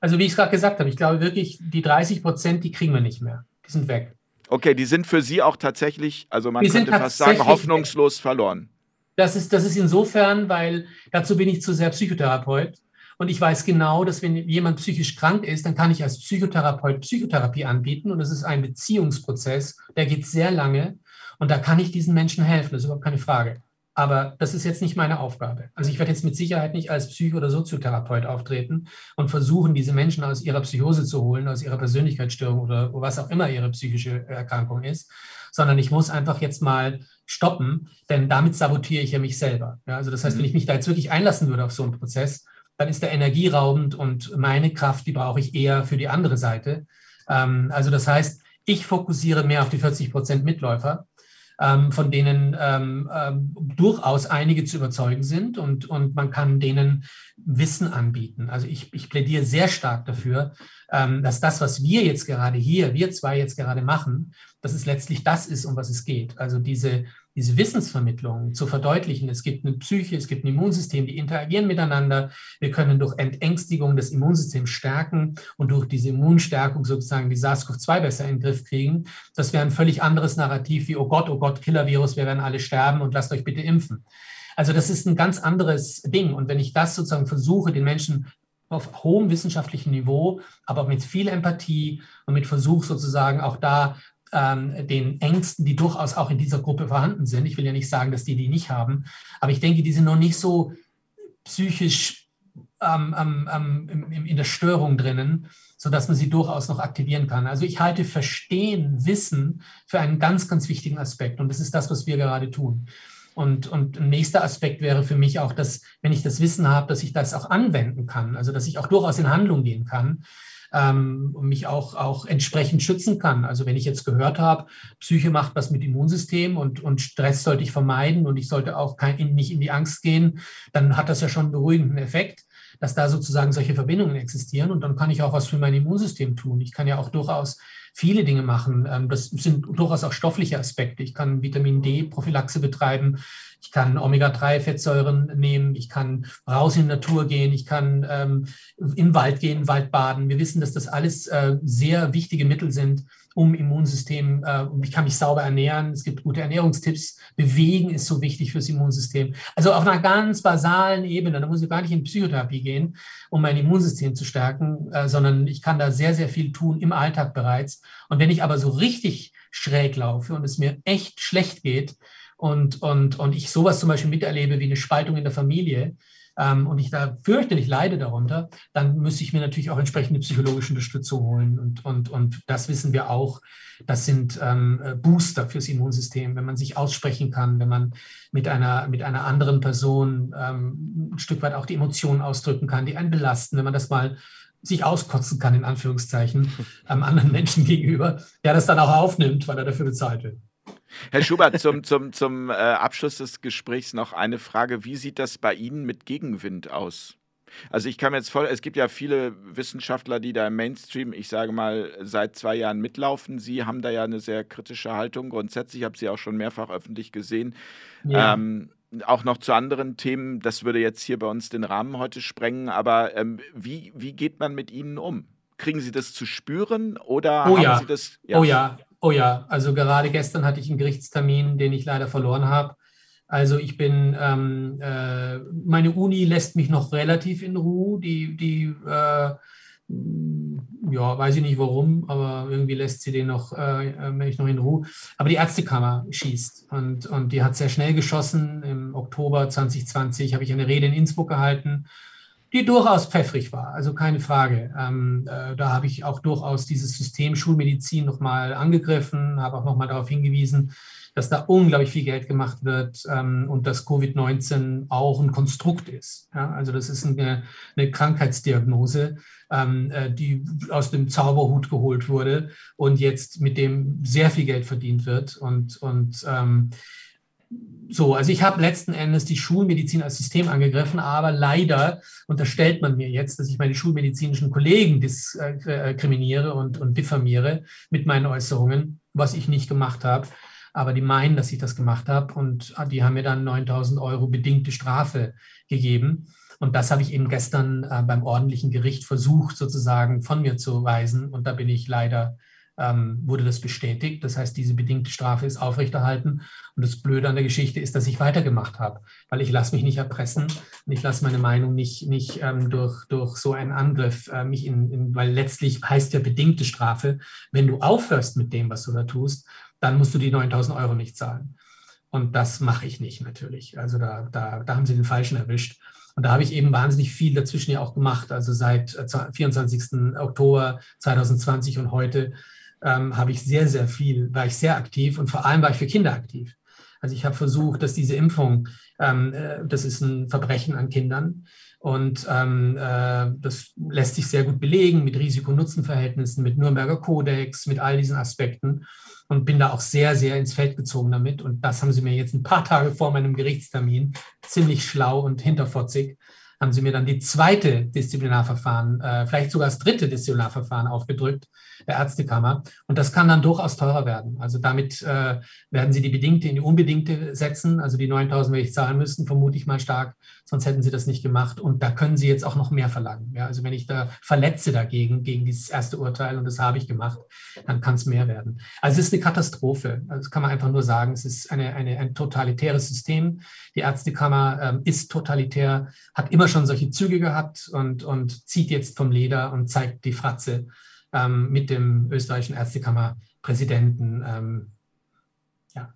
Also wie ich es gerade gesagt habe, ich glaube wirklich, die 30 Prozent, die kriegen wir nicht mehr. Die sind weg. Okay, die sind für Sie auch tatsächlich, also man die könnte fast sagen, hoffnungslos weg. verloren. Das ist, das ist insofern, weil dazu bin ich zu sehr Psychotherapeut. Und ich weiß genau, dass wenn jemand psychisch krank ist, dann kann ich als Psychotherapeut Psychotherapie anbieten. Und das ist ein Beziehungsprozess, der geht sehr lange. Und da kann ich diesen Menschen helfen, das ist überhaupt keine Frage. Aber das ist jetzt nicht meine Aufgabe. Also ich werde jetzt mit Sicherheit nicht als Psycho- oder Soziotherapeut auftreten und versuchen, diese Menschen aus ihrer Psychose zu holen, aus ihrer Persönlichkeitsstörung oder was auch immer ihre psychische Erkrankung ist, sondern ich muss einfach jetzt mal stoppen, denn damit sabotiere ich ja mich selber. Ja, also das heißt, wenn mhm. ich mich da jetzt wirklich einlassen würde auf so einen Prozess, dann ist der energieraubend und meine Kraft, die brauche ich eher für die andere Seite. Ähm, also das heißt, ich fokussiere mehr auf die 40 Prozent Mitläufer ähm, von denen ähm, ähm, durchaus einige zu überzeugen sind und, und man kann denen Wissen anbieten. Also ich, ich plädiere sehr stark dafür, ähm, dass das, was wir jetzt gerade hier, wir zwei jetzt gerade machen, dass es letztlich das ist, um was es geht. Also diese diese Wissensvermittlung zu verdeutlichen. Es gibt eine Psyche, es gibt ein Immunsystem, die interagieren miteinander. Wir können durch Entängstigung das Immunsystem stärken und durch diese Immunstärkung sozusagen die SARS-CoV-2 besser in den Griff kriegen. Das wäre ein völlig anderes Narrativ wie, oh Gott, oh Gott, Killer-Virus, wir werden alle sterben und lasst euch bitte impfen. Also das ist ein ganz anderes Ding. Und wenn ich das sozusagen versuche, den Menschen auf hohem wissenschaftlichen Niveau, aber mit viel Empathie und mit Versuch sozusagen auch da ähm, den Ängsten, die durchaus auch in dieser Gruppe vorhanden sind. Ich will ja nicht sagen, dass die die nicht haben, aber ich denke, die sind noch nicht so psychisch ähm, ähm, in, in der Störung drinnen, sodass man sie durchaus noch aktivieren kann. Also ich halte Verstehen, Wissen für einen ganz, ganz wichtigen Aspekt und das ist das, was wir gerade tun. Und, und ein nächster Aspekt wäre für mich auch, dass, wenn ich das Wissen habe, dass ich das auch anwenden kann, also dass ich auch durchaus in Handlung gehen kann ähm, mich auch, auch entsprechend schützen kann. Also wenn ich jetzt gehört habe, Psyche macht was mit Immunsystem und, und Stress sollte ich vermeiden und ich sollte auch kein, in, nicht in die Angst gehen, dann hat das ja schon einen beruhigenden Effekt dass da sozusagen solche Verbindungen existieren und dann kann ich auch was für mein Immunsystem tun. Ich kann ja auch durchaus viele Dinge machen. Ähm, das sind durchaus auch stoffliche Aspekte. Ich kann Vitamin D-Prophylaxe betreiben. Ich kann Omega-3-Fettsäuren nehmen. Ich kann raus in die Natur gehen. Ich kann ähm, in den Wald gehen, Wald baden. Wir wissen, dass das alles äh, sehr wichtige Mittel sind, um Immunsystem, äh, ich kann mich sauber ernähren, es gibt gute Ernährungstipps, Bewegen ist so wichtig fürs Immunsystem. Also auf einer ganz basalen Ebene, da muss ich gar nicht in Psychotherapie gehen, um mein Immunsystem zu stärken, äh, sondern ich kann da sehr, sehr viel tun im Alltag bereits. Und wenn ich aber so richtig schräg laufe und es mir echt schlecht geht und, und, und ich sowas zum Beispiel miterlebe wie eine Spaltung in der Familie, ähm, und ich da fürchterlich leide darunter, dann müsste ich mir natürlich auch entsprechende psychologische Unterstützung holen. Und, und, und das wissen wir auch. Das sind ähm, Booster fürs Immunsystem, wenn man sich aussprechen kann, wenn man mit einer, mit einer anderen Person ähm, ein Stück weit auch die Emotionen ausdrücken kann, die einen belasten, wenn man das mal sich auskotzen kann, in Anführungszeichen, einem anderen Menschen gegenüber, der das dann auch aufnimmt, weil er dafür bezahlt wird. Herr Schubert, zum, zum, zum äh, Abschluss des Gesprächs noch eine Frage. Wie sieht das bei Ihnen mit Gegenwind aus? Also ich kann mir jetzt voll, es gibt ja viele Wissenschaftler, die da im Mainstream, ich sage mal, seit zwei Jahren mitlaufen. Sie haben da ja eine sehr kritische Haltung. Grundsätzlich habe Sie auch schon mehrfach öffentlich gesehen. Ja. Ähm, auch noch zu anderen Themen, das würde jetzt hier bei uns den Rahmen heute sprengen, aber ähm, wie, wie geht man mit ihnen um? Kriegen Sie das zu spüren oder oh haben ja. Sie das? Ja. Oh ja, Oh ja, also gerade gestern hatte ich einen Gerichtstermin, den ich leider verloren habe. Also ich bin, ähm, äh, meine Uni lässt mich noch relativ in Ruhe. Die, die äh, ja, weiß ich nicht warum, aber irgendwie lässt sie den noch, äh, mich noch in Ruhe. Aber die Ärztekammer schießt und, und die hat sehr schnell geschossen. Im Oktober 2020 habe ich eine Rede in Innsbruck gehalten die durchaus pfeffrig war, also keine Frage. Ähm, äh, da habe ich auch durchaus dieses System Schulmedizin nochmal angegriffen, habe auch nochmal darauf hingewiesen, dass da unglaublich viel Geld gemacht wird ähm, und dass Covid-19 auch ein Konstrukt ist. Ja? Also das ist eine, eine Krankheitsdiagnose, ähm, äh, die aus dem Zauberhut geholt wurde und jetzt mit dem sehr viel Geld verdient wird. Und, und ähm, so, also ich habe letzten Endes die Schulmedizin als System angegriffen, aber leider unterstellt man mir jetzt, dass ich meine schulmedizinischen Kollegen diskriminiere und, und diffamiere mit meinen Äußerungen, was ich nicht gemacht habe. Aber die meinen, dass ich das gemacht habe und die haben mir dann 9000 Euro bedingte Strafe gegeben. Und das habe ich eben gestern äh, beim ordentlichen Gericht versucht, sozusagen von mir zu weisen. Und da bin ich leider ähm, wurde das bestätigt. Das heißt, diese bedingte Strafe ist aufrechterhalten. Und das Blöde an der Geschichte ist, dass ich weitergemacht habe, weil ich lasse mich nicht erpressen und ich lasse meine Meinung nicht, nicht ähm, durch, durch so einen Angriff äh, mich in, in, weil letztlich heißt ja bedingte Strafe, wenn du aufhörst mit dem, was du da tust, dann musst du die 9000 Euro nicht zahlen. Und das mache ich nicht natürlich. Also da, da, da haben sie den Falschen erwischt. Und da habe ich eben wahnsinnig viel dazwischen ja auch gemacht. Also seit 24. Äh, Oktober 2020 und heute ähm, habe ich sehr, sehr viel, war ich sehr aktiv und vor allem war ich für Kinder aktiv. Also ich habe versucht, dass diese Impfung, ähm, äh, das ist ein Verbrechen an Kindern und ähm, äh, das lässt sich sehr gut belegen mit Risiko-Nutzen-Verhältnissen, mit Nürnberger Kodex, mit all diesen Aspekten und bin da auch sehr, sehr ins Feld gezogen damit. Und das haben sie mir jetzt ein paar Tage vor meinem Gerichtstermin ziemlich schlau und hinterfotzig haben sie mir dann die zweite Disziplinarverfahren, äh, vielleicht sogar das dritte Disziplinarverfahren aufgedrückt, der Ärztekammer. Und das kann dann durchaus teurer werden. Also damit äh, werden sie die bedingte in die unbedingte setzen. Also die 9000 werde ich zahlen müssen, vermute ich mal stark. Sonst hätten sie das nicht gemacht. Und da können sie jetzt auch noch mehr verlangen. Ja, also wenn ich da verletze dagegen, gegen dieses erste Urteil, und das habe ich gemacht, dann kann es mehr werden. Also es ist eine Katastrophe. Also das kann man einfach nur sagen. Es ist eine, eine, ein totalitäres System. Die Ärztekammer ähm, ist totalitär, hat immer schon solche Züge gehabt und, und zieht jetzt vom Leder und zeigt die Fratze ähm, mit dem österreichischen Ärztekammerpräsidenten. Ähm, ja.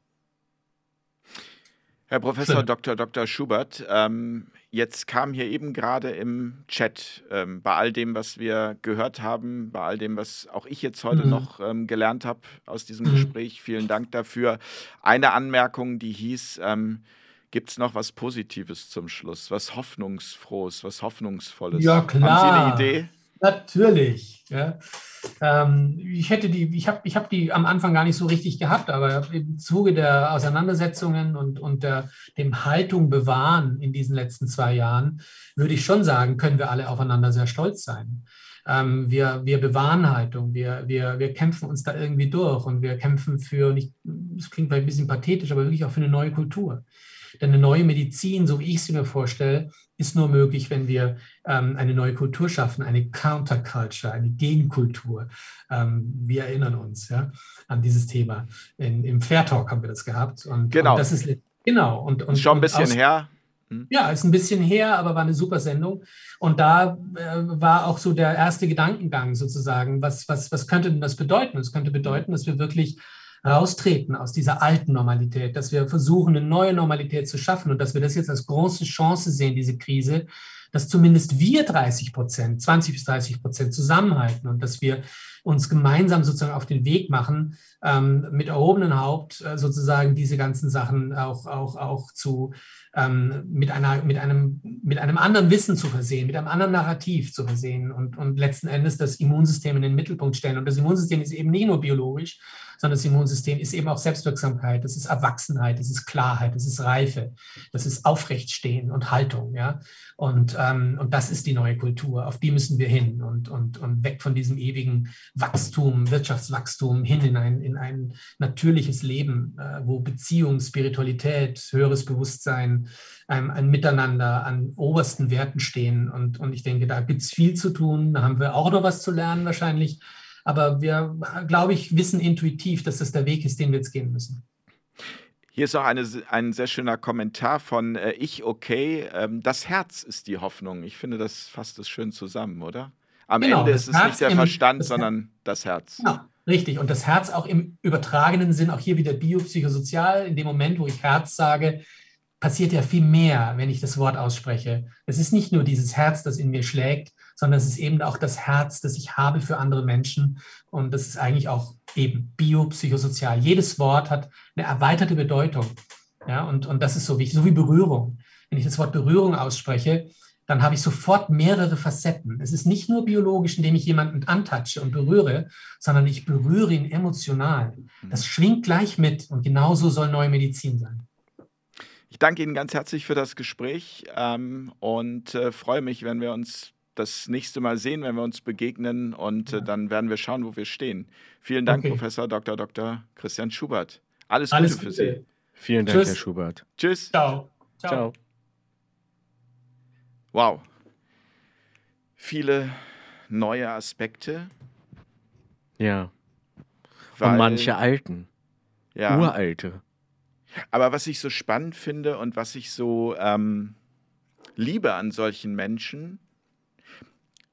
Herr Professor. Dr. Dr. Schubert, ähm, jetzt kam hier eben gerade im Chat ähm, bei all dem, was wir gehört haben, bei all dem, was auch ich jetzt heute mhm. noch ähm, gelernt habe aus diesem mhm. Gespräch, vielen Dank dafür. Eine Anmerkung, die hieß, ähm, Gibt es noch was Positives zum Schluss? Was Hoffnungsfrohes, was Hoffnungsvolles? Ja, klar. Haben Sie eine Idee? Natürlich. Ja. Ähm, ich hätte die, ich habe ich hab die am Anfang gar nicht so richtig gehabt, aber im Zuge der Auseinandersetzungen und, und der, dem Haltung bewahren in diesen letzten zwei Jahren, würde ich schon sagen, können wir alle aufeinander sehr stolz sein. Ähm, wir, wir bewahren Haltung, wir, wir, wir kämpfen uns da irgendwie durch und wir kämpfen für, das klingt vielleicht ein bisschen pathetisch, aber wirklich auch für eine neue Kultur. Denn eine neue Medizin, so wie ich sie mir vorstelle, ist nur möglich, wenn wir ähm, eine neue Kultur schaffen, eine Counterculture, eine Gegenkultur. Ähm, wir erinnern uns ja, an dieses Thema. In, Im Fair Talk haben wir das gehabt. Und, genau. Und das ist genau. Und, und, Schon ein bisschen aus, her. Hm. Ja, ist ein bisschen her, aber war eine super Sendung. Und da äh, war auch so der erste Gedankengang sozusagen, was, was, was könnte denn das bedeuten? Es könnte bedeuten, dass wir wirklich raustreten aus dieser alten Normalität, dass wir versuchen, eine neue Normalität zu schaffen und dass wir das jetzt als große Chance sehen, diese Krise, dass zumindest wir 30 Prozent, 20 bis 30 Prozent zusammenhalten und dass wir uns gemeinsam sozusagen auf den Weg machen, ähm, mit erhobenem Haupt äh, sozusagen diese ganzen Sachen auch, auch, auch zu, ähm, mit, einer, mit, einem, mit einem anderen Wissen zu versehen, mit einem anderen Narrativ zu versehen und, und letzten Endes das Immunsystem in den Mittelpunkt stellen. Und das Immunsystem ist eben nicht nur biologisch, sondern das Immunsystem ist eben auch Selbstwirksamkeit, das ist Erwachsenheit, das ist Klarheit, das ist Reife, das ist Aufrechtstehen und Haltung. Ja? Und, ähm, und das ist die neue Kultur, auf die müssen wir hin und, und, und weg von diesem ewigen Wachstum, Wirtschaftswachstum hin in ein, in ein natürliches Leben, äh, wo Beziehung, Spiritualität, höheres Bewusstsein, ein, ein Miteinander an obersten Werten stehen. Und, und ich denke, da gibt es viel zu tun. Da haben wir auch noch was zu lernen wahrscheinlich. Aber wir, glaube ich, wissen intuitiv, dass das der Weg ist, den wir jetzt gehen müssen. Hier ist auch eine, ein sehr schöner Kommentar von äh, Ich okay. Ähm, das Herz ist die Hoffnung. Ich finde, das fasst es schön zusammen, oder? Am genau, Ende ist es Herz nicht der im, Verstand, das sondern das Herz. Genau, richtig. Und das Herz auch im übertragenen Sinn, auch hier wieder biopsychosozial. In dem Moment, wo ich Herz sage, passiert ja viel mehr, wenn ich das Wort ausspreche. Es ist nicht nur dieses Herz, das in mir schlägt, sondern es ist eben auch das Herz, das ich habe für andere Menschen. Und das ist eigentlich auch eben biopsychosozial. Jedes Wort hat eine erweiterte Bedeutung. Ja, und, und das ist so wichtig, so wie Berührung. Wenn ich das Wort Berührung ausspreche, dann habe ich sofort mehrere Facetten. Es ist nicht nur biologisch, indem ich jemanden antatsche und berühre, sondern ich berühre ihn emotional. Das schwingt gleich mit und genauso soll neue Medizin sein. Ich danke Ihnen ganz herzlich für das Gespräch ähm, und äh, freue mich, wenn wir uns das nächste Mal sehen, wenn wir uns begegnen und äh, dann werden wir schauen, wo wir stehen. Vielen Dank, okay. Professor Dr. Dr. Christian Schubert. Alles, Alles Gute, Gute für Sie. Vielen Dank, Tschüss. Herr Schubert. Tschüss. Ciao. Ciao. Ciao. Wow. Viele neue Aspekte. Ja. Weil, und manche alten. Ja. Uralte. Aber was ich so spannend finde und was ich so ähm, liebe an solchen Menschen,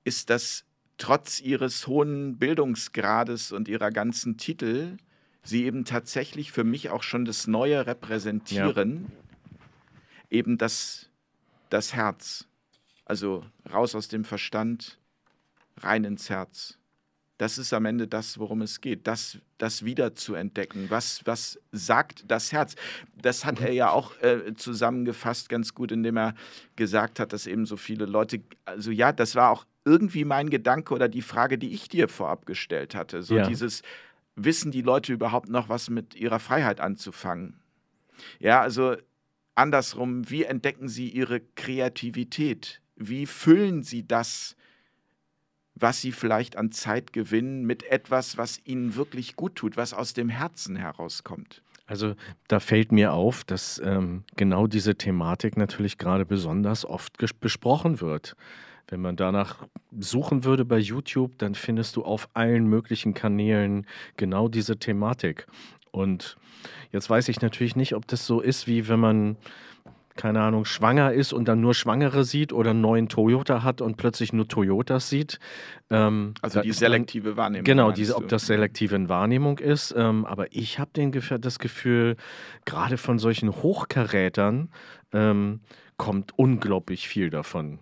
ist, dass trotz ihres hohen Bildungsgrades und ihrer ganzen Titel sie eben tatsächlich für mich auch schon das Neue repräsentieren, ja. eben das, das Herz. Also raus aus dem Verstand, rein ins Herz. Das ist am Ende das, worum es geht, das, das wieder zu entdecken. Was, was sagt das Herz? Das hat er ja auch äh, zusammengefasst ganz gut, indem er gesagt hat, dass eben so viele Leute, also ja, das war auch irgendwie mein Gedanke oder die Frage, die ich dir vorab gestellt hatte. So ja. dieses, wissen die Leute überhaupt noch was mit ihrer Freiheit anzufangen? Ja, also andersrum, wie entdecken sie ihre Kreativität? Wie füllen sie das, was sie vielleicht an Zeit gewinnen, mit etwas, was ihnen wirklich gut tut, was aus dem Herzen herauskommt? Also da fällt mir auf, dass ähm, genau diese Thematik natürlich gerade besonders oft besprochen wird. Wenn man danach suchen würde bei YouTube, dann findest du auf allen möglichen Kanälen genau diese Thematik. Und jetzt weiß ich natürlich nicht, ob das so ist, wie wenn man, keine Ahnung, schwanger ist und dann nur Schwangere sieht oder einen neuen Toyota hat und plötzlich nur Toyotas sieht. Ähm, also die selektive Wahrnehmung. Genau, diese, ob das selektive Wahrnehmung ist. Ähm, aber ich habe das Gefühl, gerade von solchen Hochkarätern ähm, kommt unglaublich viel davon.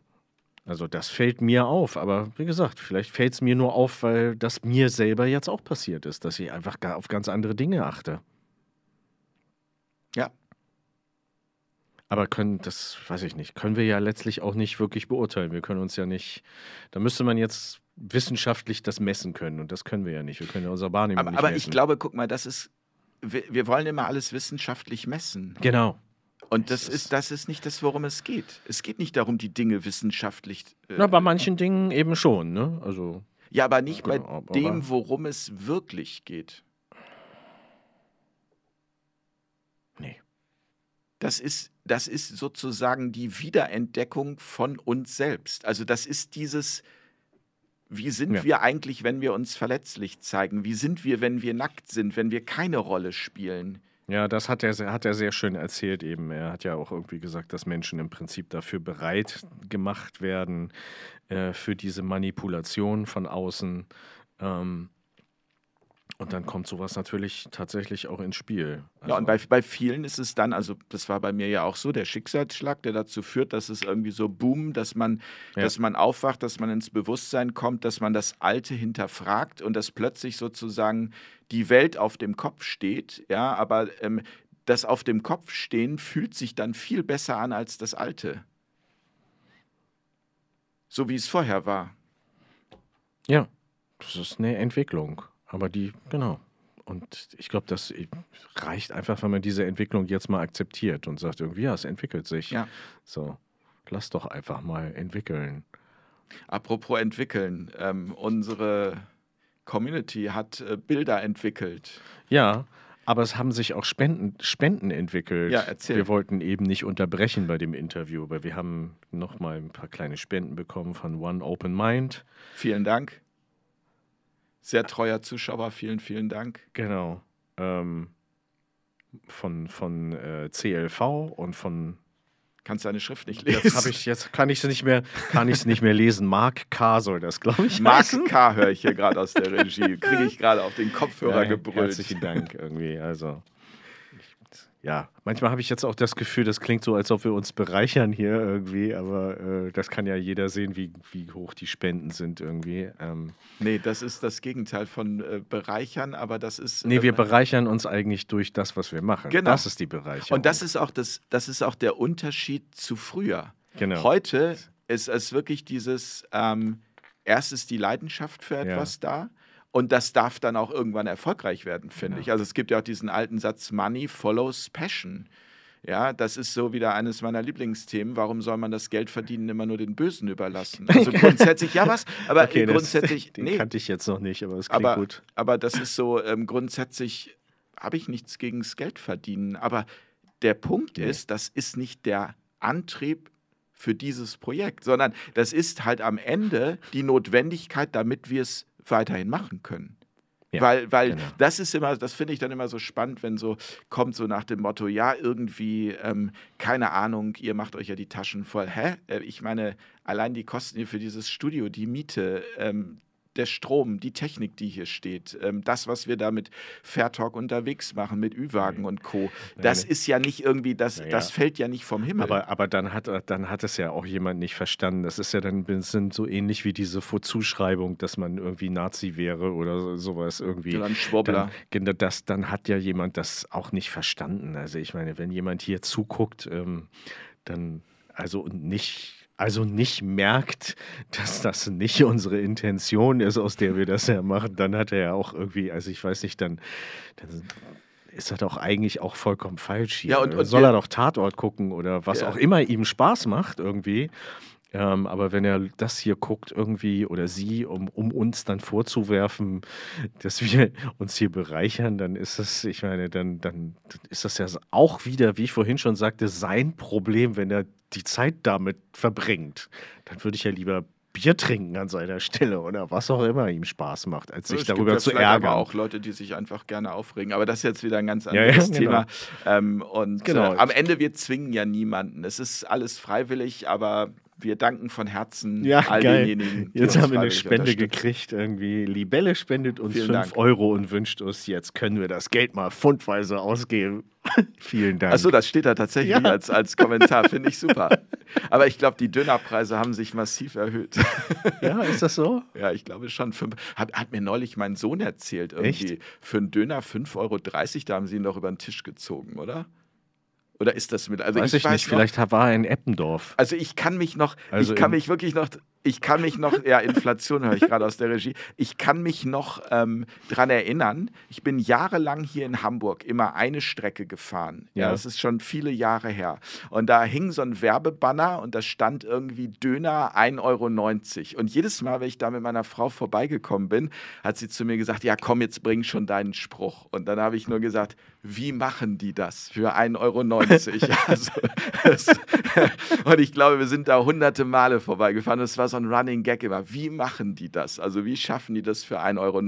Also das fällt mir auf, aber wie gesagt, vielleicht fällt es mir nur auf, weil das mir selber jetzt auch passiert ist, dass ich einfach auf ganz andere Dinge achte. Ja. Aber können, das weiß ich nicht, können wir ja letztlich auch nicht wirklich beurteilen. Wir können uns ja nicht, da müsste man jetzt wissenschaftlich das messen können und das können wir ja nicht. Wir können ja unser Wahrnehmung aber, nicht aber messen. ich glaube, guck mal, das ist, wir, wir wollen immer alles wissenschaftlich messen. Genau. Und das ist, das ist nicht das, worum es geht. Es geht nicht darum, die Dinge wissenschaftlich. Äh, Na, bei manchen Dingen eben schon, ne? Also. Ja, aber nicht genau, bei aber dem, worum es wirklich geht. Nee. Das ist, das ist sozusagen die Wiederentdeckung von uns selbst. Also das ist dieses, wie sind ja. wir eigentlich, wenn wir uns verletzlich zeigen? Wie sind wir, wenn wir nackt sind, wenn wir keine Rolle spielen? Ja, das hat er, hat er sehr schön erzählt eben. Er hat ja auch irgendwie gesagt, dass Menschen im Prinzip dafür bereit gemacht werden, äh, für diese Manipulation von außen. Ähm, und dann kommt sowas natürlich tatsächlich auch ins Spiel. Also ja, und bei, bei vielen ist es dann, also das war bei mir ja auch so, der Schicksalsschlag, der dazu führt, dass es irgendwie so boom, dass man, ja. dass man aufwacht, dass man ins Bewusstsein kommt, dass man das Alte hinterfragt und dass plötzlich sozusagen die Welt auf dem Kopf steht, ja, aber ähm, das auf dem Kopf stehen fühlt sich dann viel besser an als das Alte. So wie es vorher war. Ja, das ist eine Entwicklung. Aber die, genau. Und ich glaube, das reicht einfach, wenn man diese Entwicklung jetzt mal akzeptiert und sagt irgendwie, ja, es entwickelt sich. Ja. So, lass doch einfach mal entwickeln. Apropos entwickeln, ähm, unsere Community hat äh, Bilder entwickelt. Ja, aber es haben sich auch Spenden, Spenden entwickelt. Ja, erzähl. Wir wollten eben nicht unterbrechen bei dem Interview, aber wir haben noch mal ein paar kleine Spenden bekommen von One Open Mind. Vielen Dank. Sehr treuer Zuschauer, vielen, vielen Dank. Genau. Ähm, von von äh, CLV und von Kannst deine Schrift nicht lesen. Jetzt, ich, jetzt kann ich es nicht mehr, kann ich nicht mehr lesen. Mark K. soll das, glaube ich. Mark heißen. K. höre ich hier gerade aus der Regie. Kriege ich gerade auf den Kopfhörer ja, gebrüllt. Herzlichen Dank irgendwie. Also ja, manchmal habe ich jetzt auch das Gefühl, das klingt so, als ob wir uns bereichern hier irgendwie, aber äh, das kann ja jeder sehen, wie, wie hoch die Spenden sind irgendwie. Ähm, nee, das ist das Gegenteil von äh, bereichern, aber das ist. Nee, wir ähm, bereichern uns eigentlich durch das, was wir machen. Genau. Das ist die Bereicherung. Und das ist auch, das, das ist auch der Unterschied zu früher. Genau. Heute ist es wirklich dieses, ähm, erst ist die Leidenschaft für etwas ja. da und das darf dann auch irgendwann erfolgreich werden, finde ja. ich. Also es gibt ja auch diesen alten Satz, Money follows Passion. Ja, das ist so wieder eines meiner Lieblingsthemen. Warum soll man das Geld verdienen immer nur den Bösen überlassen? Also grundsätzlich, ja was, aber okay, grundsätzlich. Das, den nee, kannte ich jetzt noch nicht, aber es klingt aber, gut. Aber das ist so, ähm, grundsätzlich habe ich nichts gegen das Geld verdienen. Aber der Punkt nee. ist, das ist nicht der Antrieb für dieses Projekt, sondern das ist halt am Ende die Notwendigkeit, damit wir es weiterhin machen können. Ja, weil weil genau. das ist immer, das finde ich dann immer so spannend, wenn so kommt so nach dem Motto, ja, irgendwie, ähm, keine Ahnung, ihr macht euch ja die Taschen voll. Hä? Äh, ich meine, allein die Kosten hier für dieses Studio, die Miete, ähm, der Strom, die Technik, die hier steht, ähm, das, was wir da mit Fairtalk unterwegs machen, mit Ü-Wagen nee. und Co., das nee, nee. ist ja nicht irgendwie, das, ja. das fällt ja nicht vom Himmel. Aber, aber dann, hat, dann hat es ja auch jemand nicht verstanden. Das ist ja dann sind so ähnlich wie diese Vorzuschreibung, dass man irgendwie Nazi wäre oder sowas irgendwie. Ein Schwobbler. Dann, das, dann hat ja jemand das auch nicht verstanden. Also ich meine, wenn jemand hier zuguckt, ähm, dann also nicht also nicht merkt, dass das nicht unsere Intention ist, aus der wir das ja machen, dann hat er ja auch irgendwie, also ich weiß nicht, dann, dann ist das doch eigentlich auch vollkommen falsch hier. Ja, und, und Soll er doch Tatort gucken oder was ja. auch immer ihm Spaß macht irgendwie. Ähm, aber wenn er das hier guckt irgendwie oder sie, um, um uns dann vorzuwerfen, dass wir uns hier bereichern, dann ist das, ich meine, dann, dann ist das ja auch wieder, wie ich vorhin schon sagte, sein Problem, wenn er die Zeit damit verbringt. Dann würde ich ja lieber Bier trinken an seiner Stelle oder was auch immer ihm Spaß macht, als sich es darüber gibt zu ärgern. aber auch Leute, die sich einfach gerne aufregen. Aber das ist jetzt wieder ein ganz anderes ja, ja, genau. Thema. Ähm, und genau. äh, am Ende, wir zwingen ja niemanden. Es ist alles freiwillig, aber wir danken von Herzen ja, all geil. denjenigen. Die Jetzt haben wir eine Spende gekriegt, irgendwie. Libelle spendet uns 5 Euro und wünscht uns, jetzt können wir das Geld mal fundweise ausgeben. Vielen Dank. Achso, das steht da tatsächlich ja. als, als Kommentar, finde ich super. Aber ich glaube, die Dönerpreise haben sich massiv erhöht. Ja, ist das so? Ja, ich glaube schon. Fünf, hat, hat, mir neulich mein Sohn erzählt, irgendwie Echt? für einen Döner 5,30 Euro, da haben sie ihn doch über den Tisch gezogen, oder? Oder ist das mit? Also weiß ich, ich weiß nicht, noch, vielleicht war er in Eppendorf. Also ich kann mich noch, also ich kann mich wirklich noch ich kann mich noch, ja, Inflation höre ich gerade aus der Regie. Ich kann mich noch ähm, dran erinnern. Ich bin jahrelang hier in Hamburg immer eine Strecke gefahren. Ja, ja, das ist schon viele Jahre her. Und da hing so ein Werbebanner und da stand irgendwie Döner 1,90 Euro. Und jedes Mal, wenn ich da mit meiner Frau vorbeigekommen bin, hat sie zu mir gesagt: Ja, komm, jetzt bring schon deinen Spruch. Und dann habe ich nur gesagt: Wie machen die das für 1,90 Euro? also, das, und ich glaube, wir sind da hunderte Male vorbeigefahren. Das war so so ein Running Gag immer. Wie machen die das? Also wie schaffen die das für 1,90 Euro?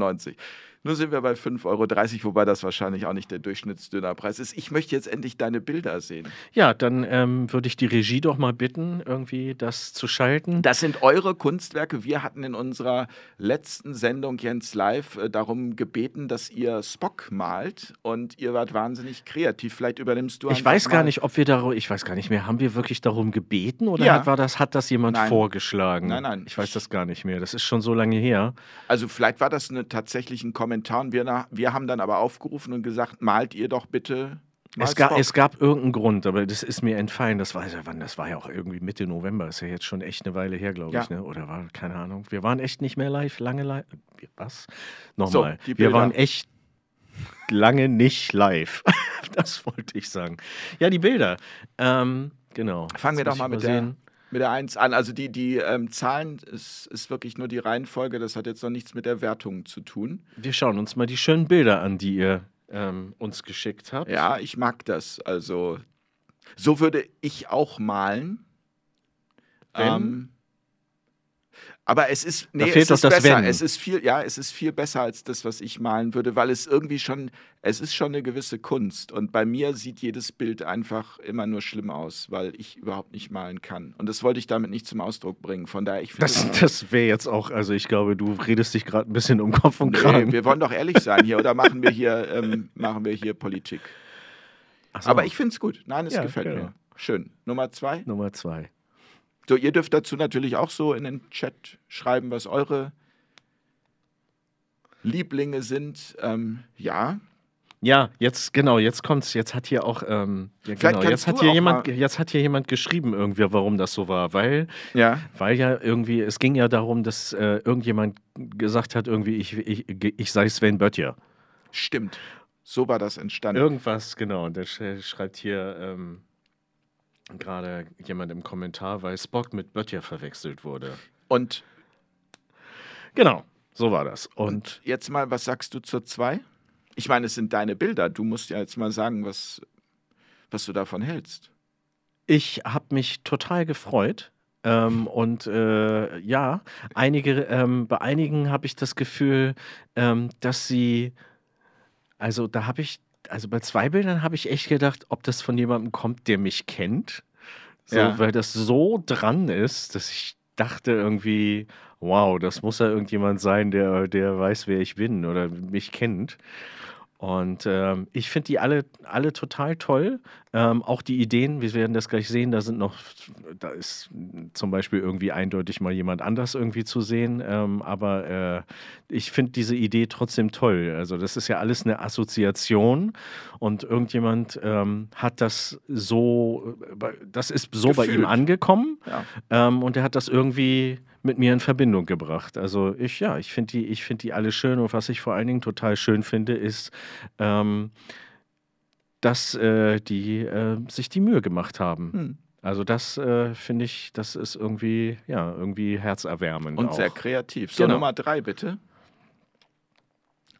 Nur sind wir bei 5,30 Euro, wobei das wahrscheinlich auch nicht der Durchschnittsdönerpreis ist. Ich möchte jetzt endlich deine Bilder sehen. Ja, dann ähm, würde ich die Regie doch mal bitten, irgendwie das zu schalten. Das sind eure Kunstwerke. Wir hatten in unserer letzten Sendung Jens Live äh, darum gebeten, dass ihr Spock malt und ihr wart wahnsinnig kreativ. Vielleicht übernimmst du Ich weiß gar nicht, ob wir darum, ich weiß gar nicht mehr, haben wir wirklich darum gebeten oder ja. hat, war das, hat das jemand nein. vorgeschlagen? Nein, nein. Ich weiß das gar nicht mehr. Das ist schon so lange her. Also vielleicht war das eine, tatsächlich ein Kommentar Kommentaren. Wir, wir haben dann aber aufgerufen und gesagt, malt ihr doch bitte es gab, es gab, irgendeinen Grund, aber das ist mir entfallen. Das war ja wann, das war ja auch irgendwie Mitte November, ist ja jetzt schon echt eine Weile her, glaube ja. ich, ne? Oder war, keine Ahnung. Wir waren echt nicht mehr live, lange live. Was? Nochmal. So, wir waren echt lange nicht live. das wollte ich sagen. Ja, die Bilder. Ähm, genau. Fangen wir doch mal mit der, mit der 1 an. Also die, die ähm, Zahlen ist, ist wirklich nur die Reihenfolge, das hat jetzt noch nichts mit der Wertung zu tun. Wir schauen uns mal die schönen Bilder an, die ihr ähm, uns geschickt habt. Ja, ich mag das. Also so würde ich auch malen. Ähm, aber es ist, nee, es ist besser. Wenn. Es ist viel, ja, es ist viel besser als das, was ich malen würde, weil es irgendwie schon, es ist schon eine gewisse Kunst. Und bei mir sieht jedes Bild einfach immer nur schlimm aus, weil ich überhaupt nicht malen kann. Und das wollte ich damit nicht zum Ausdruck bringen. Von daher, ich finde. Das, das wäre jetzt auch, also ich glaube, du redest dich gerade ein bisschen um Kopf und Kragen. Nee, wir wollen doch ehrlich sein hier, oder machen wir hier, ähm, machen wir hier Politik? So. Aber ich finde es gut. Nein, es ja, gefällt genau. mir. Schön. Nummer zwei? Nummer zwei. So, ihr dürft dazu natürlich auch so in den Chat schreiben, was eure Lieblinge sind. Ähm, ja. Ja, jetzt genau, jetzt kommt's. Jetzt hat hier auch, ähm, ja, genau, jetzt hat hier jemand, jetzt hat hier jemand geschrieben irgendwie, warum das so war, weil, ja, weil ja irgendwie, es ging ja darum, dass äh, irgendjemand gesagt hat, irgendwie, ich, ich, ich sei Sven Böttcher. Stimmt. So war das entstanden. Irgendwas, genau. Und der schreibt hier, ähm, gerade jemand im Kommentar, weil Spock mit Böttcher verwechselt wurde. Und genau, so war das. Und, und jetzt mal, was sagst du zur 2? Ich meine, es sind deine Bilder. Du musst ja jetzt mal sagen, was, was du davon hältst. Ich habe mich total gefreut. Ähm, und äh, ja, einige, ähm, bei einigen habe ich das Gefühl, ähm, dass sie, also da habe ich also bei zwei Bildern habe ich echt gedacht, ob das von jemandem kommt, der mich kennt. So, ja. Weil das so dran ist, dass ich dachte irgendwie, wow, das muss ja irgendjemand sein, der, der weiß, wer ich bin oder mich kennt. Und ähm, ich finde die alle, alle total toll. Ähm, auch die Ideen, wir werden das gleich sehen, da sind noch, da ist zum Beispiel irgendwie eindeutig mal jemand anders irgendwie zu sehen. Ähm, aber äh, ich finde diese Idee trotzdem toll. Also das ist ja alles eine Assoziation und irgendjemand ähm, hat das so, das ist so Gefühlt. bei ihm angekommen ja. Ähm, und er hat das irgendwie mit mir in Verbindung gebracht. Also ich, ja, ich finde die, find die alle schön und was ich vor allen Dingen total schön finde, ist, ähm, dass äh, die äh, sich die Mühe gemacht haben. Hm. Also das äh, finde ich, das ist irgendwie, ja, irgendwie herzerwärmend. Und auch. sehr kreativ. So, genau. Nummer drei bitte.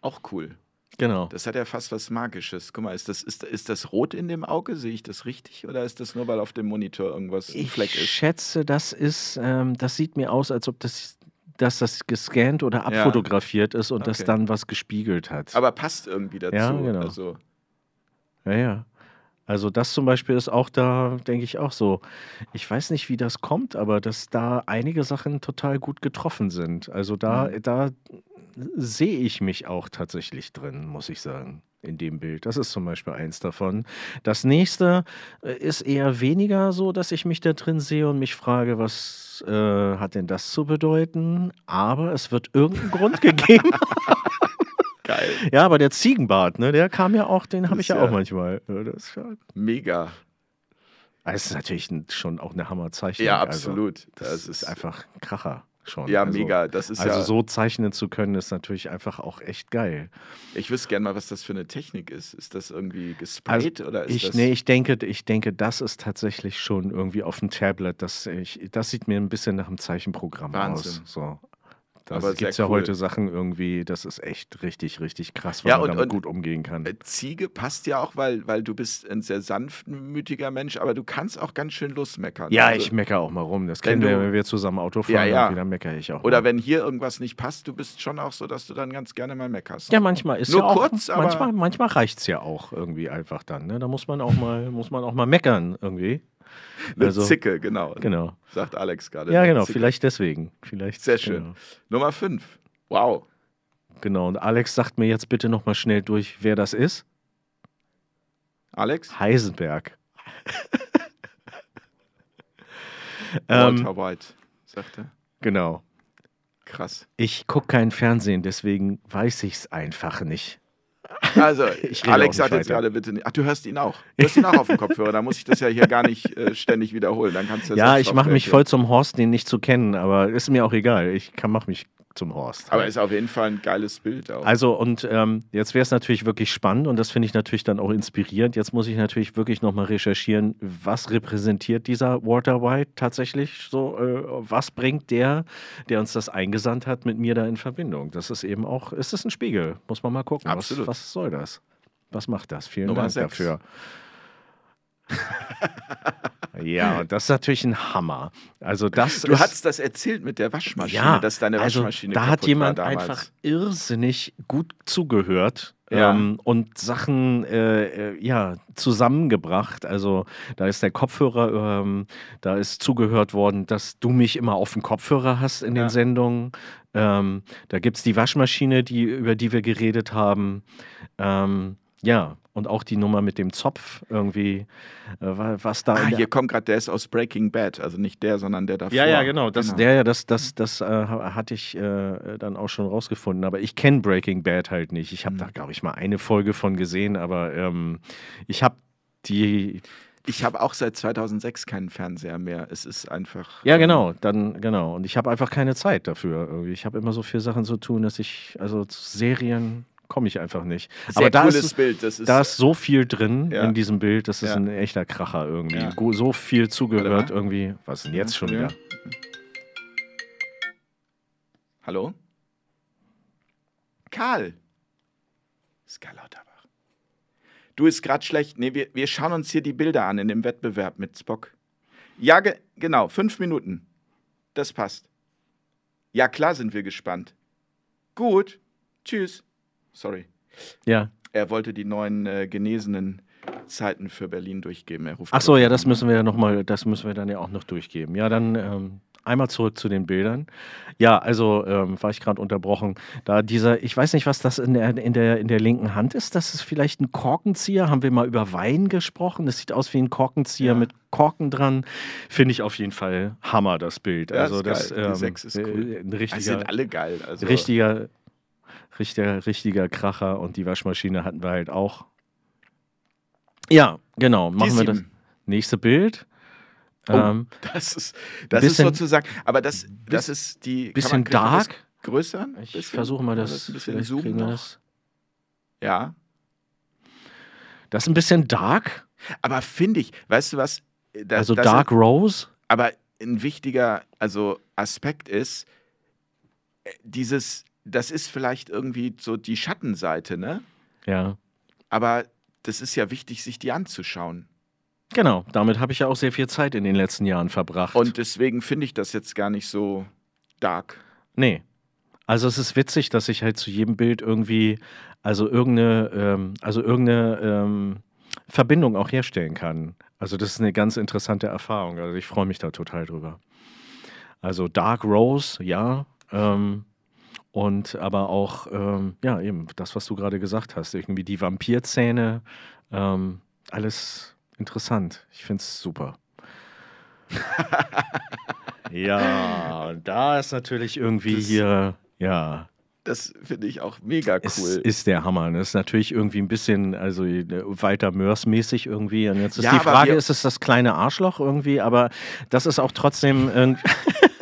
Auch cool. Genau. Das hat ja fast was Magisches. Guck mal, ist das, ist, ist das rot in dem Auge? Sehe ich das richtig? Oder ist das nur, weil auf dem Monitor irgendwas ein Fleck ist? Ich schätze, das ist, ähm, das sieht mir aus, als ob das, dass das gescannt oder abfotografiert ja. ist und okay. das dann was gespiegelt hat. Aber passt irgendwie dazu. Ja, genau. Also. Ja, ja. Also das zum Beispiel ist auch da, denke ich auch so. Ich weiß nicht, wie das kommt, aber dass da einige Sachen total gut getroffen sind. Also da, mhm. da sehe ich mich auch tatsächlich drin, muss ich sagen, in dem Bild. Das ist zum Beispiel eins davon. Das nächste äh, ist eher weniger so, dass ich mich da drin sehe und mich frage, was äh, hat denn das zu bedeuten? Aber es wird irgendeinen Grund gegeben. Geil. Ja, aber der Ziegenbart, ne, der kam ja auch, den habe ich ja, ja, auch manchmal. Ja, Mega. Das ist natürlich schon auch eine Hammerzeichnung. Ja, also absolut. Also, das, das, ist einfach ein Kracher schon. Ja, also, mega. Das ist also ja, so zeichnen zu können, ist natürlich einfach auch echt geil. Ich wüsste gerne mal, was das für eine Technik ist. Ist das irgendwie gesprayt also oder ist ich, das Nee, ich denke, ich denke, das ist tatsächlich schon irgendwie auf dem Tablet. Das, ich, das sieht mir ein bisschen nach einem Zeichenprogramm Wahnsinn. aus. So. Da gibt es ja cool. heute Sachen irgendwie, das ist echt richtig, richtig krass, Ja, weil man und- damit und- gut umgehen kann. Äh, Ziege passt ja auch, weil, weil du bist ein sehr sanftmütiger Mensch, aber du kannst auch ganz schön losmeckern. Ja, Also- ich meckere auch mal rum. Das kennen wir, wenn wir zusammen Auto fahren, Ja, ja. dann meckere ich auch Oder mal. wenn hier irgendwas nicht passt, du bist schon auch so, dass du dann ganz gerne mal meckerst. Ja, manchmal ist Nur ja auch, kurz, aber- manchmal, manchmal reicht es ja auch irgendwie einfach dann. Ne? Da muss man auch mal, muss man auch mal meckern irgendwie. Eine also- Zicke, genau, Genau. sagt Alex gerade. Ja, genau, Zicke. vielleicht deswegen. Vielleicht, Sehr schön. Genau. Nummer 5. Wow. genau. Und Alex sagt mir jetzt bitte nochmal schnell durch, wer das ist. Alex? Heisenberg. ähm, Walter White, sagt er. genau. Krass. Ich gucke kein Fernsehen, deswegen weiß ich es einfach nicht. Also, Ich Alex sagt jetzt gerade bitte nicht. Ach, du hörst ihn auch. Du hörst ihn auch auf dem Kopfhörer. Da muss ich das ja hier gar nicht äh, ständig wiederholen. Dann kannst du Ja, ich mache mich voll zum Horst, den nicht zu kennen, aber ist mir auch egal. Ich mache mich zum Horst. Aber ist auf jeden Fall ein geiles Bild auch. Also und ähm, jetzt wäre es natürlich wirklich spannend und das finde ich natürlich dann auch inspirierend. Jetzt muss ich natürlich wirklich nochmal recherchieren, was repräsentiert dieser Walter White tatsächlich so, äh, was bringt der, der uns das eingesandt hat, mit mir da in Verbindung. Das ist eben auch, ist das ein Spiegel? Muss man mal gucken. Absolut. Was, was soll das? Was macht das? Vielen Nummer Dank sechs. dafür. ja, das ist natürlich ein Hammer. Also das du hast das erzählt mit der Waschmaschine, ja, dass deine also Waschmaschine da kaputt hat jemand einfach irrsinnig gut zugehört Ja. ähm, und Sachen äh, äh, ja, zusammengebracht. Also da ist der Kopfhörer, ähm, da ist zugehört worden, dass du mich immer auf dem Kopfhörer hast in Ja. den Sendungen. Ähm, da gibt es die Waschmaschine, die, über die wir geredet haben. Ähm, ja, und auch die Nummer mit dem Zopf irgendwie, äh, wa- was da Ah, hier kommt gerade, der ist aus Breaking Bad. Also nicht der, sondern der davor. ja, ja, genau. Das, Der, ja, das, das, das äh, ha- hatte ich äh, dann auch schon rausgefunden. Aber ich kenne Breaking Bad halt nicht. Ich habe Mhm. da, glaube ich, mal eine Folge von gesehen, aber ähm, ich habe die. Ich habe auch seit 2006 keinen Fernseher mehr. Es ist einfach. Ja, ähm, genau, dann, genau. Und ich habe einfach keine Zeit dafür. Irgendwie. Ich habe immer so viele Sachen zu tun, dass ich, also Serien komme ich einfach nicht. Sehr aber da ist, Bild. Das ist, da ist so viel drin Ja. in diesem Bild, das ist Ja. ein echter Kracher irgendwie. Ja. So viel zugehört irgendwie. Was ist denn jetzt schon wieder? Hallo? Karl. Ist Karl Lauterbach. Du ist gerade schlecht. Nee, wir, wir schauen uns hier die Bilder an in dem Wettbewerb mit Spock. Ja, ge genau. Fünf Minuten. Das passt. Ja, klar sind wir gespannt. Gut. Tschüss. Sorry. Ja. Er wollte die neuen äh, genesenen Zeiten für Berlin durchgeben. Er ruft Ach so, ja, das müssen wir ja noch mal, das müssen wir dann ja auch noch durchgeben. Ja, dann ähm, einmal zurück zu den Bildern. Ja, also ähm, war ich gerade unterbrochen. Da dieser, ich weiß nicht, was das in der, in, der, in der linken Hand ist. Das ist vielleicht ein Korkenzieher. Haben wir mal über Wein gesprochen? Das sieht aus wie ein Korkenzieher Ja. mit Korken dran. Finde ich auf jeden Fall Hammer, das Bild. Ja, also ist das geil. Die ähm, sechs ist cool. äh, ein Die richtiger, sind alle geil. Also, richtiger, richtiger, richtiger Kracher und die Waschmaschine hatten wir halt auch. Ja, genau. die Machen wir das nächste Bild. Oh, Ähm, Das ist, das ist bisschen- sozusagen, aber das, das ist die. bisschen man, dark. das Größer? Ich versuche mal man das, ein bisschen zoomen das. Ja. Das ist ein bisschen dark, Aber finde ich, weißt du was? Das, also das Dark Ist, Rose. aber ein wichtiger also Aspekt ist, äh, dieses, das ist vielleicht irgendwie so die Schattenseite, ne? Ja, Aber das ist ja wichtig, sich die anzuschauen. genau. Damit habe ich ja auch sehr viel Zeit in den letzten Jahren verbracht. Und deswegen finde ich das jetzt gar nicht so dark. nee. Also es ist witzig, dass ich halt zu jedem Bild irgendwie, also irgendeine, ähm, also irgendeine ähm, Verbindung auch herstellen kann. Also das ist eine ganz interessante Erfahrung. Also ich freue mich da total drüber. Also Dark Rose, ja. Ähm, und aber auch, ähm, ja, eben das, was du gerade gesagt hast, irgendwie die Vampirzähne, ähm, alles interessant. Ich finde es super. ja, da ist natürlich irgendwie Das- hier, ja, Das finde ich auch mega cool. Es ist der Hammer. Das ist natürlich irgendwie ein bisschen, also äh, weiter Mörs-mäßig irgendwie. Und jetzt ist Ja, die Frage, ist es das kleine Arschloch irgendwie? Aber das ist auch trotzdem irgendwie.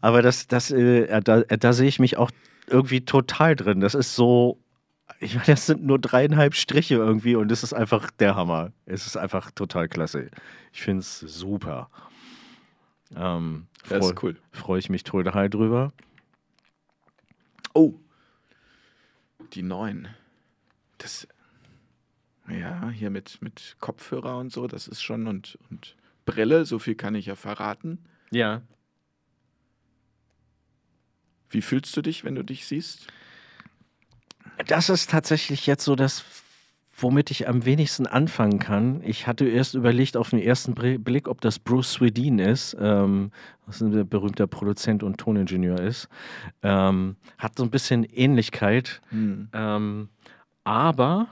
aber das, das, äh, da, da sehe ich mich auch irgendwie total drin. Das ist so. Ich meine, das sind nur dreieinhalb Striche irgendwie und es ist einfach der Hammer. Es ist einfach total klasse. Ich finde es super. Ähm, Das freu- ist cool. Freue ich mich total drüber. Oh. Die neuen. Das. Ja, hier mit, mit Kopfhörer und so, das ist schon und, und Brille, so viel kann ich ja verraten. Ja. Wie fühlst du dich, wenn du dich siehst? Das ist tatsächlich jetzt so das, womit ich am wenigsten anfangen kann. Ich hatte erst überlegt auf den ersten Blick, ob das Bruce Swedin ist, ähm, was ein berühmter Produzent und Toningenieur ist. Ähm, hat so ein bisschen Ähnlichkeit, Hm. ähm, aber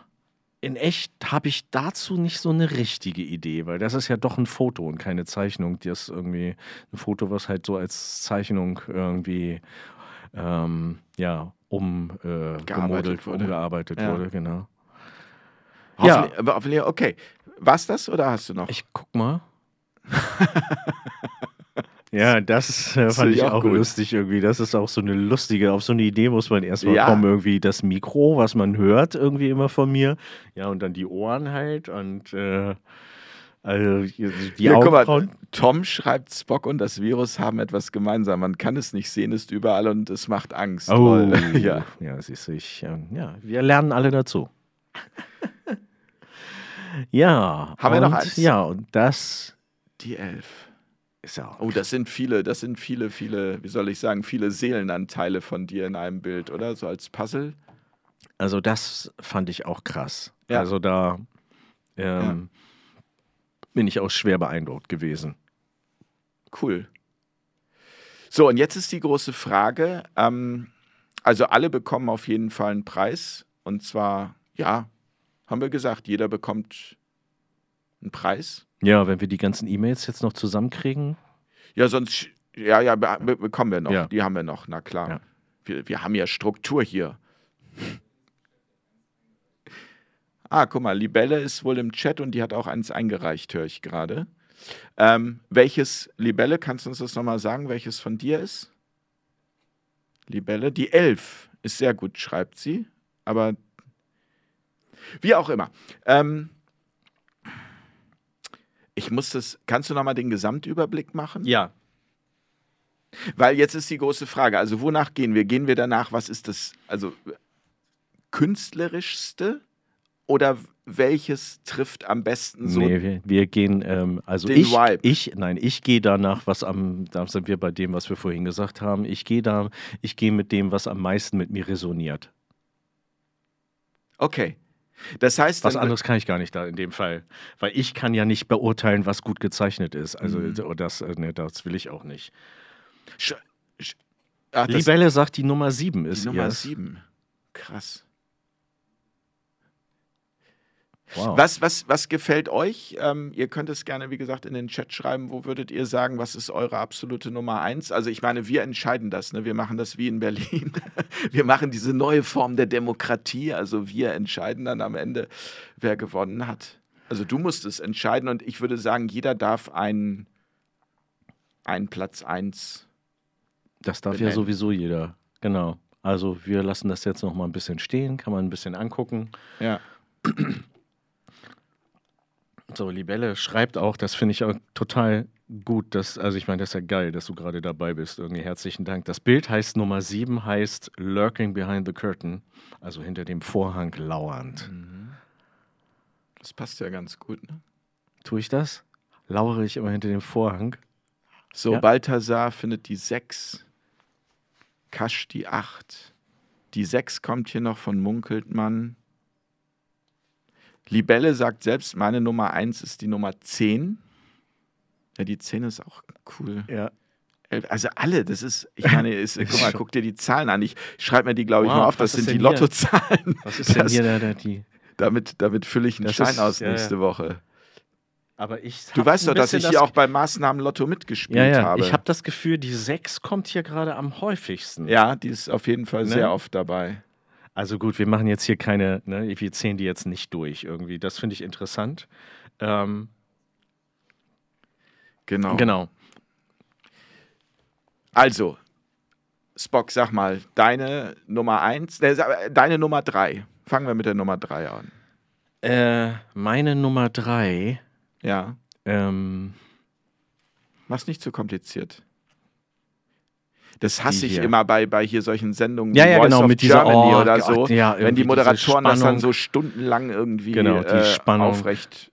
in echt habe ich dazu nicht so eine richtige Idee, weil das ist ja doch ein Foto und keine Zeichnung. Das ist irgendwie ein Foto, was halt so als Zeichnung irgendwie ähm, ja, um, äh, gemodelt, wurde. umgearbeitet Ja. wurde, genau. Hoffentlich, aber hoffentlich, okay. War's das oder hast du noch? Ich guck mal. ja, das äh, fand ich auch gut. lustig irgendwie. Das ist auch so eine lustige, auf so eine Idee muss man erstmal Ja. kommen, irgendwie das Mikro, was man hört, irgendwie immer von mir. Ja, und dann die Ohren halt und äh, also die ja, guck mal. Tom schreibt, Spock und das Virus haben etwas gemeinsam. Man kann es nicht sehen, ist überall und es macht Angst. Oh, ja. ja, siehst du, ich, ähm, ja, wir lernen alle dazu. ja. Haben wir noch und, eins? Ja, und das Die Elf. ist ja auch Oh, das sind viele, das sind viele, viele, wie soll ich sagen, viele Seelenanteile von dir in einem Bild, oder? So als Puzzle. Also das fand ich auch krass. Ja. Also da ähm, bin ich auch schwer beeindruckt gewesen. Cool. So, und jetzt ist die große Frage. Ähm, also alle bekommen auf jeden Fall einen Preis. Und zwar, ja, haben wir gesagt, jeder bekommt einen Preis. Ja, wenn wir die ganzen E-Mails jetzt noch zusammenkriegen. Ja, sonst, ja, ja, be bekommen wir noch. Ja. Die haben wir noch, na klar. Ja. Wir, wir haben ja Struktur hier. Ah, guck mal, Libelle ist wohl im Chat und die hat auch eins eingereicht, höre ich gerade. Ähm, welches Libelle, kannst du uns das nochmal sagen, welches von dir ist? Libelle, die Elf ist sehr gut, schreibt sie. Aber wie auch immer. Ähm, ich muss das, kannst du nochmal den Gesamtüberblick machen? Ja. Weil jetzt ist die große Frage, also wonach gehen wir? Gehen wir danach, was ist das, also künstlerischste oder welches trifft am besten so? nee, wir, wir gehen, ähm, also ich, Vibe. ich, nein, ich gehe danach, was am, da sind wir bei dem, was wir vorhin gesagt haben. Ich gehe da, ich gehe mit dem, was am meisten mit mir resoniert. Okay. Das heißt, Was anderes kann ich gar nicht da in dem Fall. Weil ich kann ja nicht beurteilen, was gut gezeichnet ist. Also Mhm. das, äh, ne, das will ich auch nicht. Sch sch Ach, das, Libelle sagt, die Nummer 7 die ist Nummer ihr. sieben. Krass. Wow. Was, was, was gefällt euch? Ähm, ihr könnt es gerne, wie gesagt, in den Chat schreiben. Wo würdet ihr sagen, was ist eure absolute Nummer eins? Also ich meine, wir entscheiden das. Ne? Wir machen das wie in Berlin. Wir machen diese neue Form der Demokratie. Also wir entscheiden dann am Ende, wer gewonnen hat. Also du musst es entscheiden und ich würde sagen, jeder darf einen, einen Platz eins. Das darf ja benennen. sowieso jeder. Genau. Also wir lassen das jetzt noch mal ein bisschen stehen, kann man ein bisschen angucken. Ja. So, Libelle schreibt auch, das finde ich auch total gut, dass, also ich meine, das ist ja geil, dass du gerade dabei bist. Irgendwie herzlichen Dank. Das Bild heißt Nummer 7, heißt Lurking Behind the Curtain, also hinter dem Vorhang lauernd. Das passt ja ganz gut. Ne? Tue ich das? Lauere ich immer hinter dem Vorhang? So, Ja. Balthasar findet die 6. Kasch die 8. Die 6 kommt hier noch von Munkeltmann. Libelle sagt selbst, meine Nummer 1 ist die Nummer 10. Ja, die 10 ist auch cool. Ja. Also alle, das ist, ich meine, ist, guck mal, guck dir die Zahlen an. Ich schreibe mir die, glaube ich, Wow, mal auf. Das sind die? Lottozahlen. Was ist denn Das- hier der, der, die? Damit, damit fülle ich einen Das Schein ist- aus ja, ja. nächste Woche. Aber ich du weißt doch, dass ich hier auch bei Maßnahmen Lotto mitgespielt ja, ja. habe. Ich habe das Gefühl, die 6 kommt hier gerade am häufigsten. Ja, die ist auf jeden Fall ne? sehr oft dabei. Also gut, wir machen jetzt hier keine, ne, wir zählen die jetzt nicht durch irgendwie. Das finde ich interessant. Ähm, genau. Genau. Also, Spock, sag mal, deine Nummer 1, äh, deine Nummer 3. Fangen wir mit der Nummer 3 an. Äh, meine Nummer 3. Ja. Ähm, Mach's nicht zu kompliziert. Das hasse ich immer bei, bei hier solchen Sendungen ja, ja, Voice genau, mit dieser, Germany oh, oder so, Gott, ja, wenn die Moderatoren das dann so stundenlang irgendwie genau, äh, aufrecht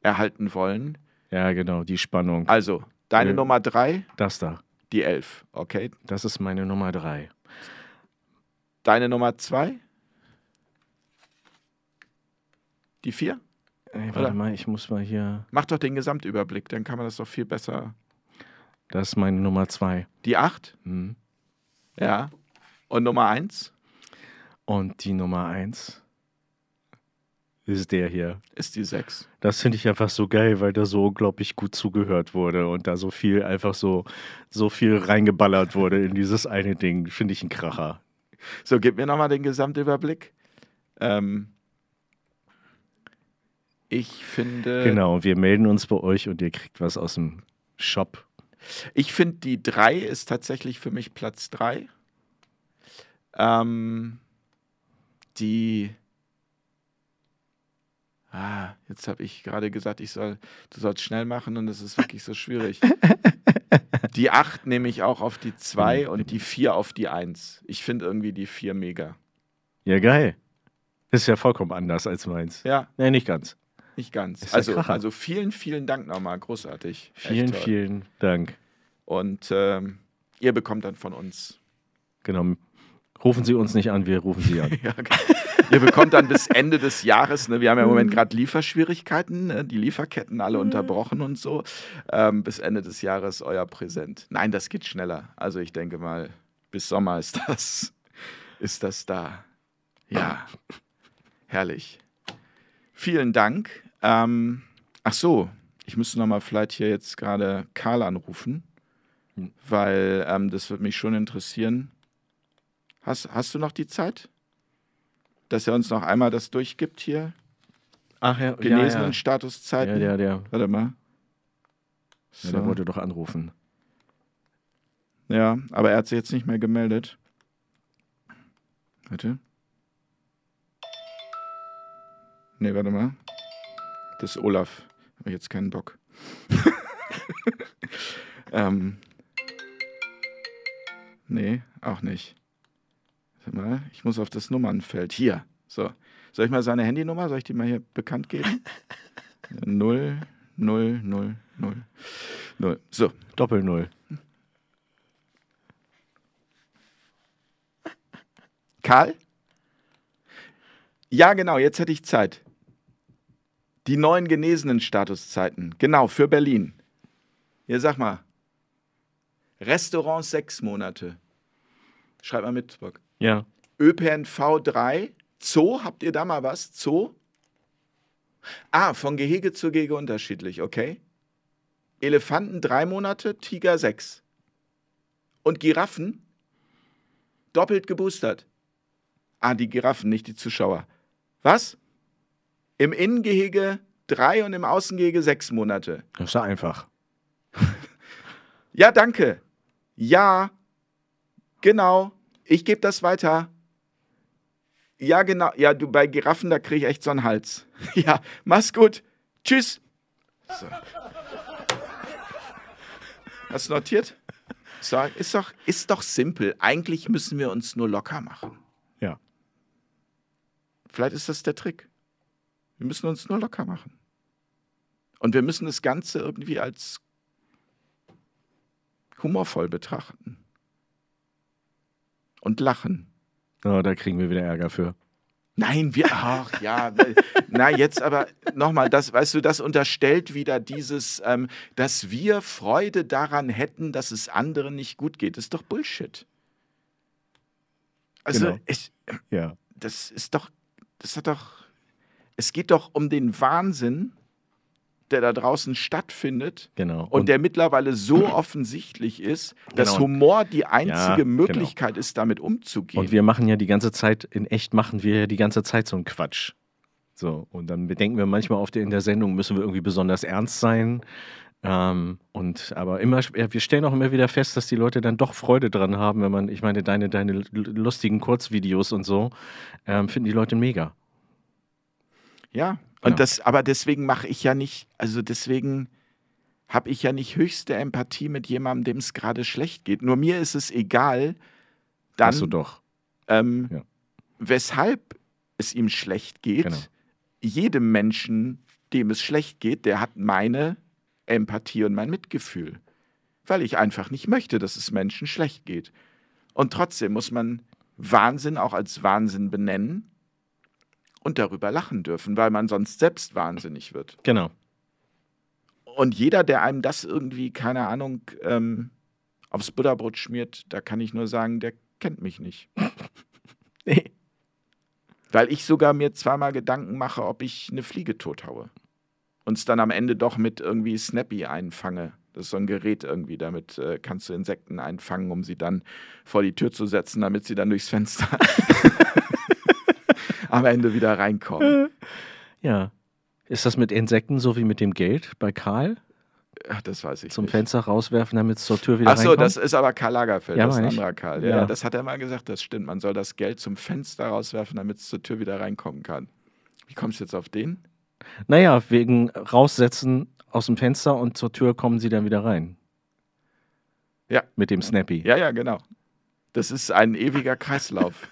erhalten wollen. Ja, genau, die Spannung. Also, deine ja. Nummer drei? Das da. Die elf, okay. Das ist meine Nummer drei. Deine Nummer zwei? Die vier? Ey, warte Oder? mal, ich muss mal hier. Mach doch den Gesamtüberblick, dann kann man das doch viel besser. Das ist meine Nummer zwei. Die acht? Mhm. Ja. Und Nummer eins? Und die Nummer eins ist der hier. Ist die sechs. Das finde ich einfach so geil, weil da so unglaublich gut zugehört wurde und da so viel, einfach so, so viel reingeballert wurde in dieses eine Ding. Finde ich ein Kracher. So, gib mir nochmal den Gesamtüberblick. Ähm, ich finde. Genau, wir melden uns bei euch und ihr kriegt was aus dem Shop. Ich finde, die 3 ist tatsächlich für mich Platz 3. Ähm, die. Ah, jetzt habe ich gerade gesagt, ich soll, du sollst schnell machen und es ist wirklich so schwierig. die 8 nehme ich auch auf die 2 und die 4 auf die 1. Ich finde irgendwie die 4 mega. Ja, geil. ist ja vollkommen anders als meins. Ja. Nee, nicht ganz. Nicht ganz. Also, also vielen, vielen Dank nochmal. Großartig. Vielen, vielen Dank. Und ähm, ihr bekommt dann von uns. Genau. Rufen Sie uns nicht an, wir rufen Sie an. ja, okay. Ihr bekommt dann bis Ende des Jahres, ne, wir haben ja im Moment mhm. gerade Lieferschwierigkeiten, ne, die Lieferketten alle mhm. unterbrochen und so, ähm, bis Ende des Jahres euer Präsent. Nein, das geht schneller. Also ich denke mal, bis Sommer ist das, ist das da. Ja, herrlich. Vielen Dank. Ähm, ach so, ich müsste noch mal vielleicht hier jetzt gerade Karl anrufen, hm. weil ähm, das würde mich schon interessieren. Hast, hast du noch die Zeit? Dass er uns noch einmal das durchgibt hier? Ach ja, Genesenen ja, ja. Statuszeiten. Ja, der, der. Warte mal. So. Ja, der wollte doch anrufen. Ja, aber er hat sich jetzt nicht mehr gemeldet. Warte. Nee, warte mal. Das ist Olaf. Habe jetzt keinen Bock. ähm. Nee, auch nicht. Warte mal, ich muss auf das Nummernfeld. Hier. So. Soll ich mal seine Handynummer? Soll ich die mal hier bekannt geben? 0, 0, 0, 0. 0. So. Doppel 0. Karl? Ja, genau, jetzt hätte ich Zeit. Die neuen genesenen Statuszeiten. Genau, für Berlin. Hier, sag mal. Restaurants sechs Monate. Schreib mal mit, Bock. Ja. ÖPNV 3. Zoo, habt ihr da mal was? Zoo? Ah, von Gehege zu Gehege unterschiedlich, okay. Elefanten drei Monate, Tiger sechs. Und Giraffen doppelt geboostert. Ah, die Giraffen, nicht die Zuschauer. Was? Im Innengehege drei und im Außengehege sechs Monate. Das ist ja einfach. ja, danke. Ja, genau. Ich gebe das weiter. Ja, genau. Ja, du bei Giraffen, da kriege ich echt so einen Hals. ja, mach's gut. Tschüss. So. Hast du notiert? So, ist, doch, ist doch simpel. Eigentlich müssen wir uns nur locker machen. Ja. Vielleicht ist das der Trick. Wir müssen uns nur locker machen. Und wir müssen das Ganze irgendwie als humorvoll betrachten. Und lachen. Oh, da kriegen wir wieder Ärger für. Nein, wir, ach ja, na jetzt aber nochmal, das, weißt du, das unterstellt wieder dieses, ähm, dass wir Freude daran hätten, dass es anderen nicht gut geht. Das ist doch Bullshit. Also, genau. ich, ja. das ist doch, das hat doch, es geht doch um den Wahnsinn, der da draußen stattfindet genau. und, und, der mittlerweile so offensichtlich ist, dass genau. Humor die einzige ja, genau. Möglichkeit genau. ist, damit umzugehen. Und wir machen ja die ganze Zeit, in echt machen wir ja die ganze Zeit so einen Quatsch. So, und dann bedenken wir manchmal auf der, in der Sendung, müssen wir irgendwie besonders ernst sein. Ähm, und aber immer, wir stellen auch immer wieder fest, dass die Leute dann doch Freude dran haben, wenn man, ich meine, deine, deine lustigen Kurzvideos und so, ähm, finden die Leute mega. Ja, und genau. das, aber deswegen mache ich ja nicht, also deswegen habe ich ja nicht höchste Empathie mit jemandem, dem es gerade schlecht geht. Nur mir ist es egal, dann, Hast du doch. Ähm, ja. weshalb es ihm schlecht geht. Genau jedem Menschen, dem es schlecht geht, der hat meine Empathie und mein Mitgefühl. Weil ich einfach nicht möchte, dass es Menschen schlecht geht. Und trotzdem muss man Wahnsinn auch als Wahnsinn benennen und darüber lachen dürfen, weil man sonst selbst wahnsinnig wird. Genau. Und jeder, der einem das irgendwie, keine Ahnung, ähm, aufs Butterbrot schmiert, da kann ich nur sagen, der kennt mich nicht. nee. Weil ich sogar mir zweimal Gedanken mache, ob ich eine Fliege tothaue. Und es dann am Ende doch mit irgendwie Snappy einfange. Das ist so ein Gerät irgendwie, damit äh, kannst du Insekten einfangen, um sie dann vor die Tür zu setzen, damit sie dann durchs Fenster am Ende wieder reinkommen. Ja. Ist das mit Insekten so wie mit dem Geld bei Karl? Ach, das weiß ich Zum nicht. Fenster rauswerfen, damit es zur Tür wieder Achso, das ist aber Karl Lagerfeld, ja, das ist ein anderer Karl. Ja, ja, das hat er mal gesagt, das stimmt. Man soll das Geld zum Fenster rauswerfen, damit es zur Tür wieder reinkommen kann. Wie kommst du jetzt auf den? Naja, wegen raussetzen aus dem Fenster und zur Tür kommen sie dann wieder rein. Ja. Mit dem Snappy. Ja, ja, genau. Das ist ein ewiger Kreislauf.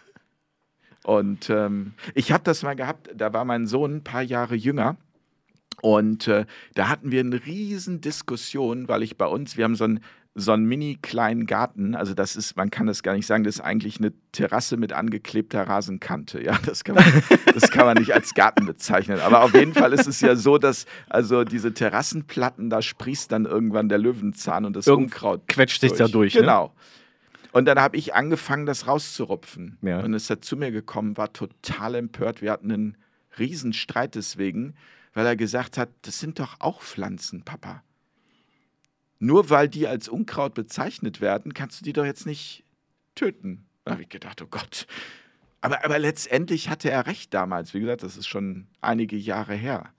Und ähm, ich habe das mal gehabt, da war mein Sohn ein paar Jahre jünger und äh, da hatten wir eine riesen Diskussion, weil ich bei uns, wir haben so einen, so einen mini kleinen Garten, also das ist, man kann das gar nicht sagen, das ist eigentlich eine Terrasse mit angeklebter Rasenkante. Ja, das kann man, das kann man nicht als Garten bezeichnen. Aber auf jeden Fall ist es ja so, dass also diese Terrassenplatten, da sprießt dann irgendwann der Löwenzahn und das Irgend Unkraut. Quetscht sich da durch. Ne? Und dann habe ich angefangen, das rauszurupfen. Ja. Und ist er zu mir gekommen, war total empört. Wir hatten einen riesen Streit deswegen weil er gesagt hat, das sind doch auch Pflanzen, Papa. Nur weil die als Unkraut bezeichnet werden, kannst du die doch jetzt nicht töten. Da habe ich gedacht, oh Gott. Aber, aber letztendlich hatte er recht damals. Wie gesagt, das ist schon einige Jahre her.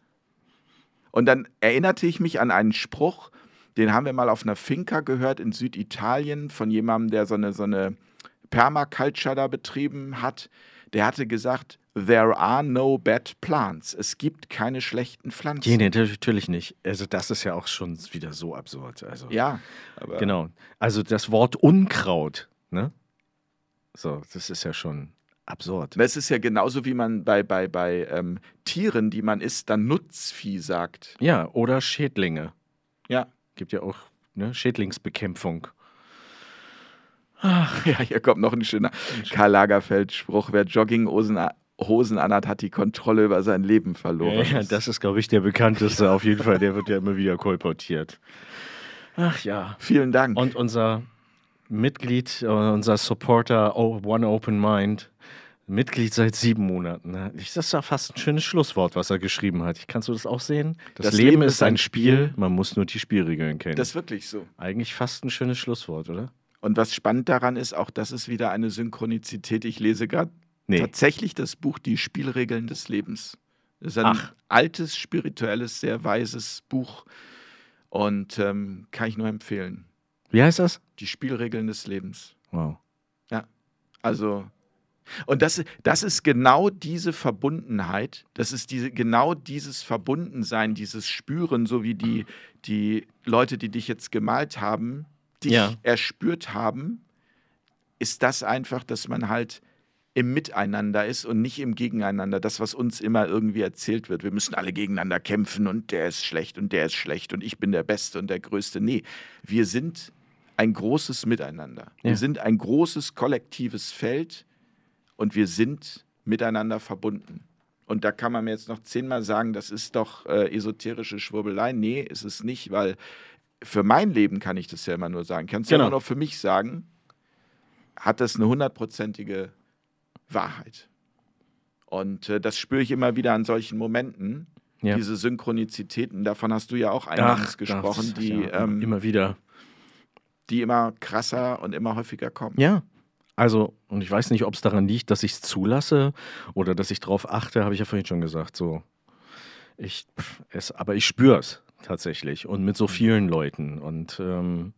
Und dann erinnerte ich mich an einen Spruch, den haben wir mal auf einer Finca gehört in Süditalien von jemandem, der so eine, so eine Permaculture da betrieben hat. Der hatte gesagt, There are no bad plants. Es gibt keine schlechten Pflanzen. Nee, natürlich nicht. Also das ist ja auch schon wieder so absurd. Also, ja. genau. Also das Wort Unkraut, ne? So, das ist ja schon absurd. Das ist ja genauso, wie man bei, bei, bei ähm, Tieren, die man isst, dann Nutzvieh sagt. Ja, oder Schädlinge. Ja. Gibt ja auch ne, Schädlingsbekämpfung. Ach, ja, hier kommt noch ein schöner Karl Lagerfeld-Spruch. Wer Jogginghosen Hosen anhat, hat die Kontrolle über sein Leben verloren. Ja, das ist, glaube ich, der bekannteste auf jeden Fall. Der wird ja immer wieder kolportiert. Ach ja. Vielen Dank. Und unser Mitglied, äh, unser Supporter One Open Mind, Mitglied seit sieben Monaten. Das ist ja fast ein schönes Schlusswort, was er geschrieben hat. Kannst du das auch sehen? Das, das Leben, Leben, ist ein Spiel, Spiel, man muss nur die Spielregeln kennen. Das ist wirklich so. Eigentlich fast ein schönes Schlusswort, oder? Und was spannend daran ist, auch das ist wieder eine Synchronizität. Ich lese gerade nee. tatsächlich das Buch Die Spielregeln des Lebens. Das ist ein Ach. altes, spirituelles, sehr weises Buch und ähm, kann ich nur empfehlen. Wie heißt das? Die Spielregeln des Lebens. Wow. Ja, also und das, das ist genau diese Verbundenheit, das ist diese, genau dieses Verbundensein, dieses Spüren, so wie die, die Leute, die dich jetzt gemalt haben, dich ja. erspürt haben, ist das einfach, dass man halt im Miteinander ist und nicht im Gegeneinander. Das, was uns immer irgendwie erzählt wird. Wir müssen alle gegeneinander kämpfen und der ist schlecht und der ist schlecht und ich bin der Beste und der Größte. Nee, wir sind ein großes Miteinander. Ja. Wir sind ein großes kollektives Feld und wir sind miteinander verbunden. Und da kann man mir jetzt noch zehnmal sagen, das ist doch äh, esoterische Schwurbelei. Nee, ist es nicht, weil für mein Leben kann ich das ja immer nur sagen. Kannst du genau. ja immer noch für mich sagen, hat das eine hundertprozentige Wahrheit. Und äh, das spüre ich immer wieder an solchen Momenten, Ja. Diese Synchronizitäten, davon hast du ja auch eingangs Ach, gesprochen, die ja, ähm, immer wieder. Die immer krasser und immer häufiger kommen. Ja. Also, und ich weiß nicht, ob es daran liegt, dass ich es zulasse oder dass ich darauf achte, habe ich ja vorhin schon gesagt. So, ich, es, aber ich spüre es tatsächlich und mit so vielen Leuten. Und ähm,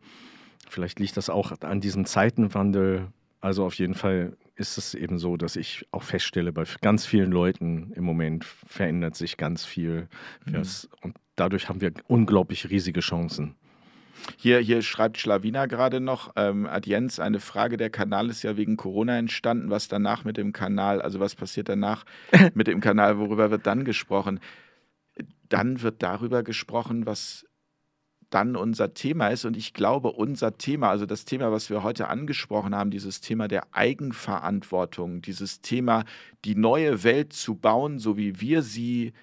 vielleicht liegt das auch an diesem Zeitenwandel. Also auf jeden Fall ist es eben so, dass ich auch feststelle, bei ganz vielen Leuten im Moment verändert sich ganz viel. Mhm. Und dadurch haben wir unglaublich riesige Chancen. Hier, hier schreibt Schlawina gerade noch, ähm, Adienz, eine Frage, der Kanal ist ja wegen Corona entstanden. Was danach mit dem Kanal, also was passiert danach mit dem Kanal, worüber wird dann gesprochen? Dann wird darüber gesprochen, was dann unser Thema ist. Und ich glaube, unser Thema, also das Thema, was wir heute angesprochen haben, dieses Thema der Eigenverantwortung, dieses Thema, die neue Welt zu bauen, so wie wir sie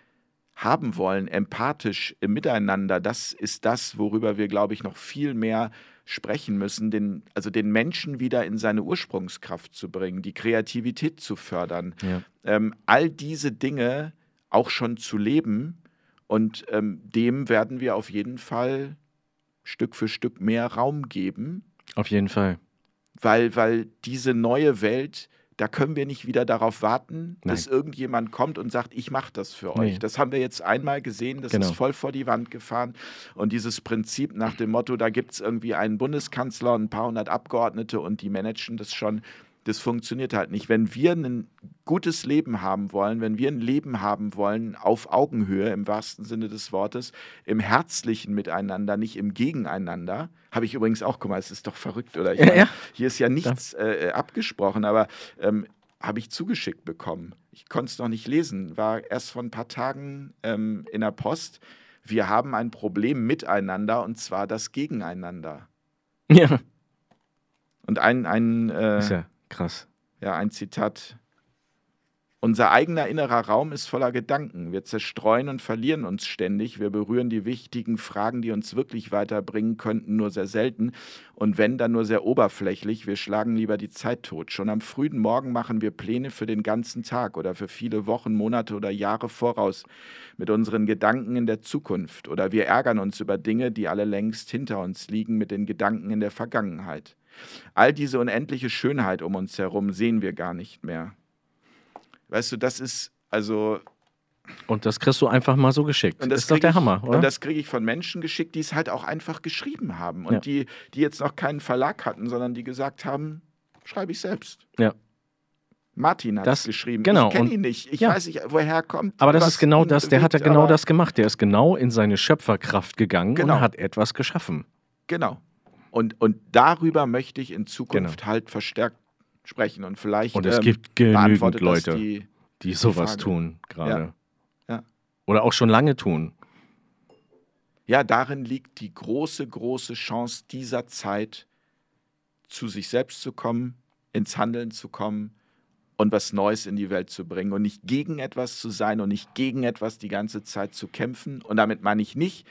haben wollen, empathisch Miteinander, das ist das, worüber wir, glaube ich, noch viel mehr sprechen müssen, den, also den Menschen wieder in seine Ursprungskraft zu bringen, die Kreativität zu fördern, ja. ähm, all diese Dinge auch schon zu leben. Und ähm, dem werden wir auf jeden Fall Stück für Stück mehr Raum geben. Auf jeden Fall. Weil, weil diese neue Welt, da können wir nicht wieder darauf warten, Nein. dass irgendjemand kommt und sagt, ich mache das für nee. euch. Das haben wir jetzt einmal gesehen, das genau. ist voll vor die Wand gefahren. Und dieses Prinzip nach dem Motto, da gibt es irgendwie einen Bundeskanzler und ein paar hundert Abgeordnete und die managen das schon, das funktioniert halt nicht. Wenn wir ein gutes Leben haben wollen, wenn wir ein Leben haben wollen auf Augenhöhe im wahrsten Sinne des Wortes, im herzlichen Miteinander, nicht im Gegeneinander, habe ich übrigens auch, guck mal, es ist doch verrückt, oder? Ja, meine, ja. Hier ist ja nichts äh, äh, abgesprochen, aber ähm, habe ich zugeschickt bekommen. Ich konnte es noch nicht lesen, war erst vor ein paar Tagen ähm, in der Post. Wir haben ein Problem miteinander und zwar das Gegeneinander. Ja. Und ein, ein äh, ja Krass. Ja, ein Zitat. Unser eigener innerer Raum ist voller Gedanken. Wir zerstreuen und verlieren uns ständig. Wir berühren die wichtigen Fragen, die uns wirklich weiterbringen könnten, nur sehr selten. Und wenn, dann nur sehr oberflächlich. Wir schlagen lieber die Zeit tot. Schon am frühen Morgen machen wir Pläne für den ganzen Tag oder für viele Wochen, Monate oder Jahre voraus mit unseren Gedanken in der Zukunft. Oder wir ärgern uns über Dinge, die alle längst hinter uns liegen, mit den Gedanken in der Vergangenheit. All diese unendliche Schönheit um uns herum sehen wir gar nicht mehr. Weißt du, das ist also. Und das kriegst du einfach mal so geschickt. Und das ist doch der ich, Hammer, oder? Und das kriege ich von Menschen geschickt, die es halt auch einfach geschrieben haben und ja. die, die jetzt noch keinen Verlag hatten, sondern die gesagt haben, schreibe ich selbst. Ja. Martin hat es geschrieben. Genau. Ich kenne ihn nicht. Ich ja. weiß nicht, woher er kommt. Aber das ist genau das. Der bewegt, hat ja genau das gemacht. Der ist genau in seine Schöpferkraft gegangen genau. und hat etwas geschaffen. Genau. Und, und darüber möchte ich in Zukunft genau. halt verstärkt sprechen. Und vielleicht. Und es ähm, gibt genügend Leute, die, die sowas die tun gerade. Ja. ja. Oder auch schon lange tun. Ja, darin liegt die große, große Chance dieser Zeit, zu sich selbst zu kommen, ins Handeln zu kommen und was Neues in die Welt zu bringen und nicht gegen etwas zu sein und nicht gegen etwas die ganze Zeit zu kämpfen. Und damit meine ich nicht,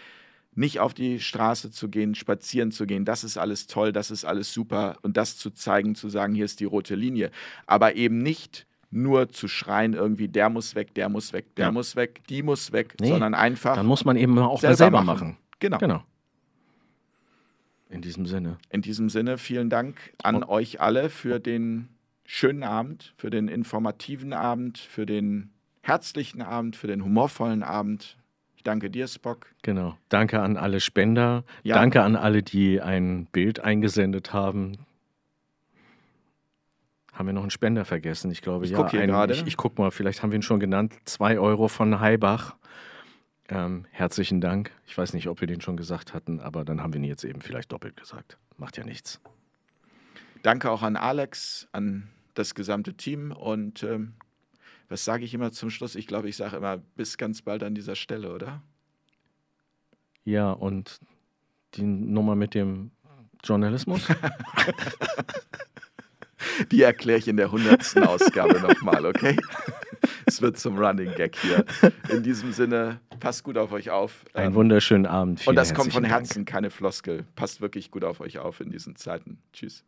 nicht auf die Straße zu gehen, spazieren zu gehen, das ist alles toll, das ist alles super und das zu zeigen, zu sagen, hier ist die rote Linie, aber eben nicht nur zu schreien irgendwie, der muss weg, der muss weg, der ja. muss weg, die muss weg, nee, sondern einfach. Dann muss man eben auch selber, selber machen. machen. Genau. genau. In diesem Sinne. In diesem Sinne, vielen Dank an und euch alle für den schönen Abend, für den informativen Abend, für den herzlichen Abend, für den humorvollen Abend, ich danke dir, Spock. Genau. Danke an alle Spender. Ja. Danke an alle, die ein Bild eingesendet haben. Haben wir noch einen Spender vergessen? Ich glaube, ich ja. Guck hier ein, ich, ich gucke mal, vielleicht haben wir ihn schon genannt. Zwei Euro von Heibach. Ähm, herzlichen Dank. Ich weiß nicht, ob wir den schon gesagt hatten, aber dann haben wir ihn jetzt eben vielleicht doppelt gesagt. Macht ja nichts. Danke auch an Alex, an das gesamte Team und ähm, was sage ich immer zum Schluss? Ich glaube, ich sage immer, bis ganz bald an dieser Stelle, oder? Ja, und die Nummer mit dem Journalismus? die erkläre ich in der hundertsten Ausgabe nochmal, okay? Es wird zum Running Gag hier. In diesem Sinne, passt gut auf euch auf. Einen wunderschönen Abend. Und das kommt von Herzen, Dank. keine Floskel. Passt wirklich gut auf euch auf in diesen Zeiten. Tschüss.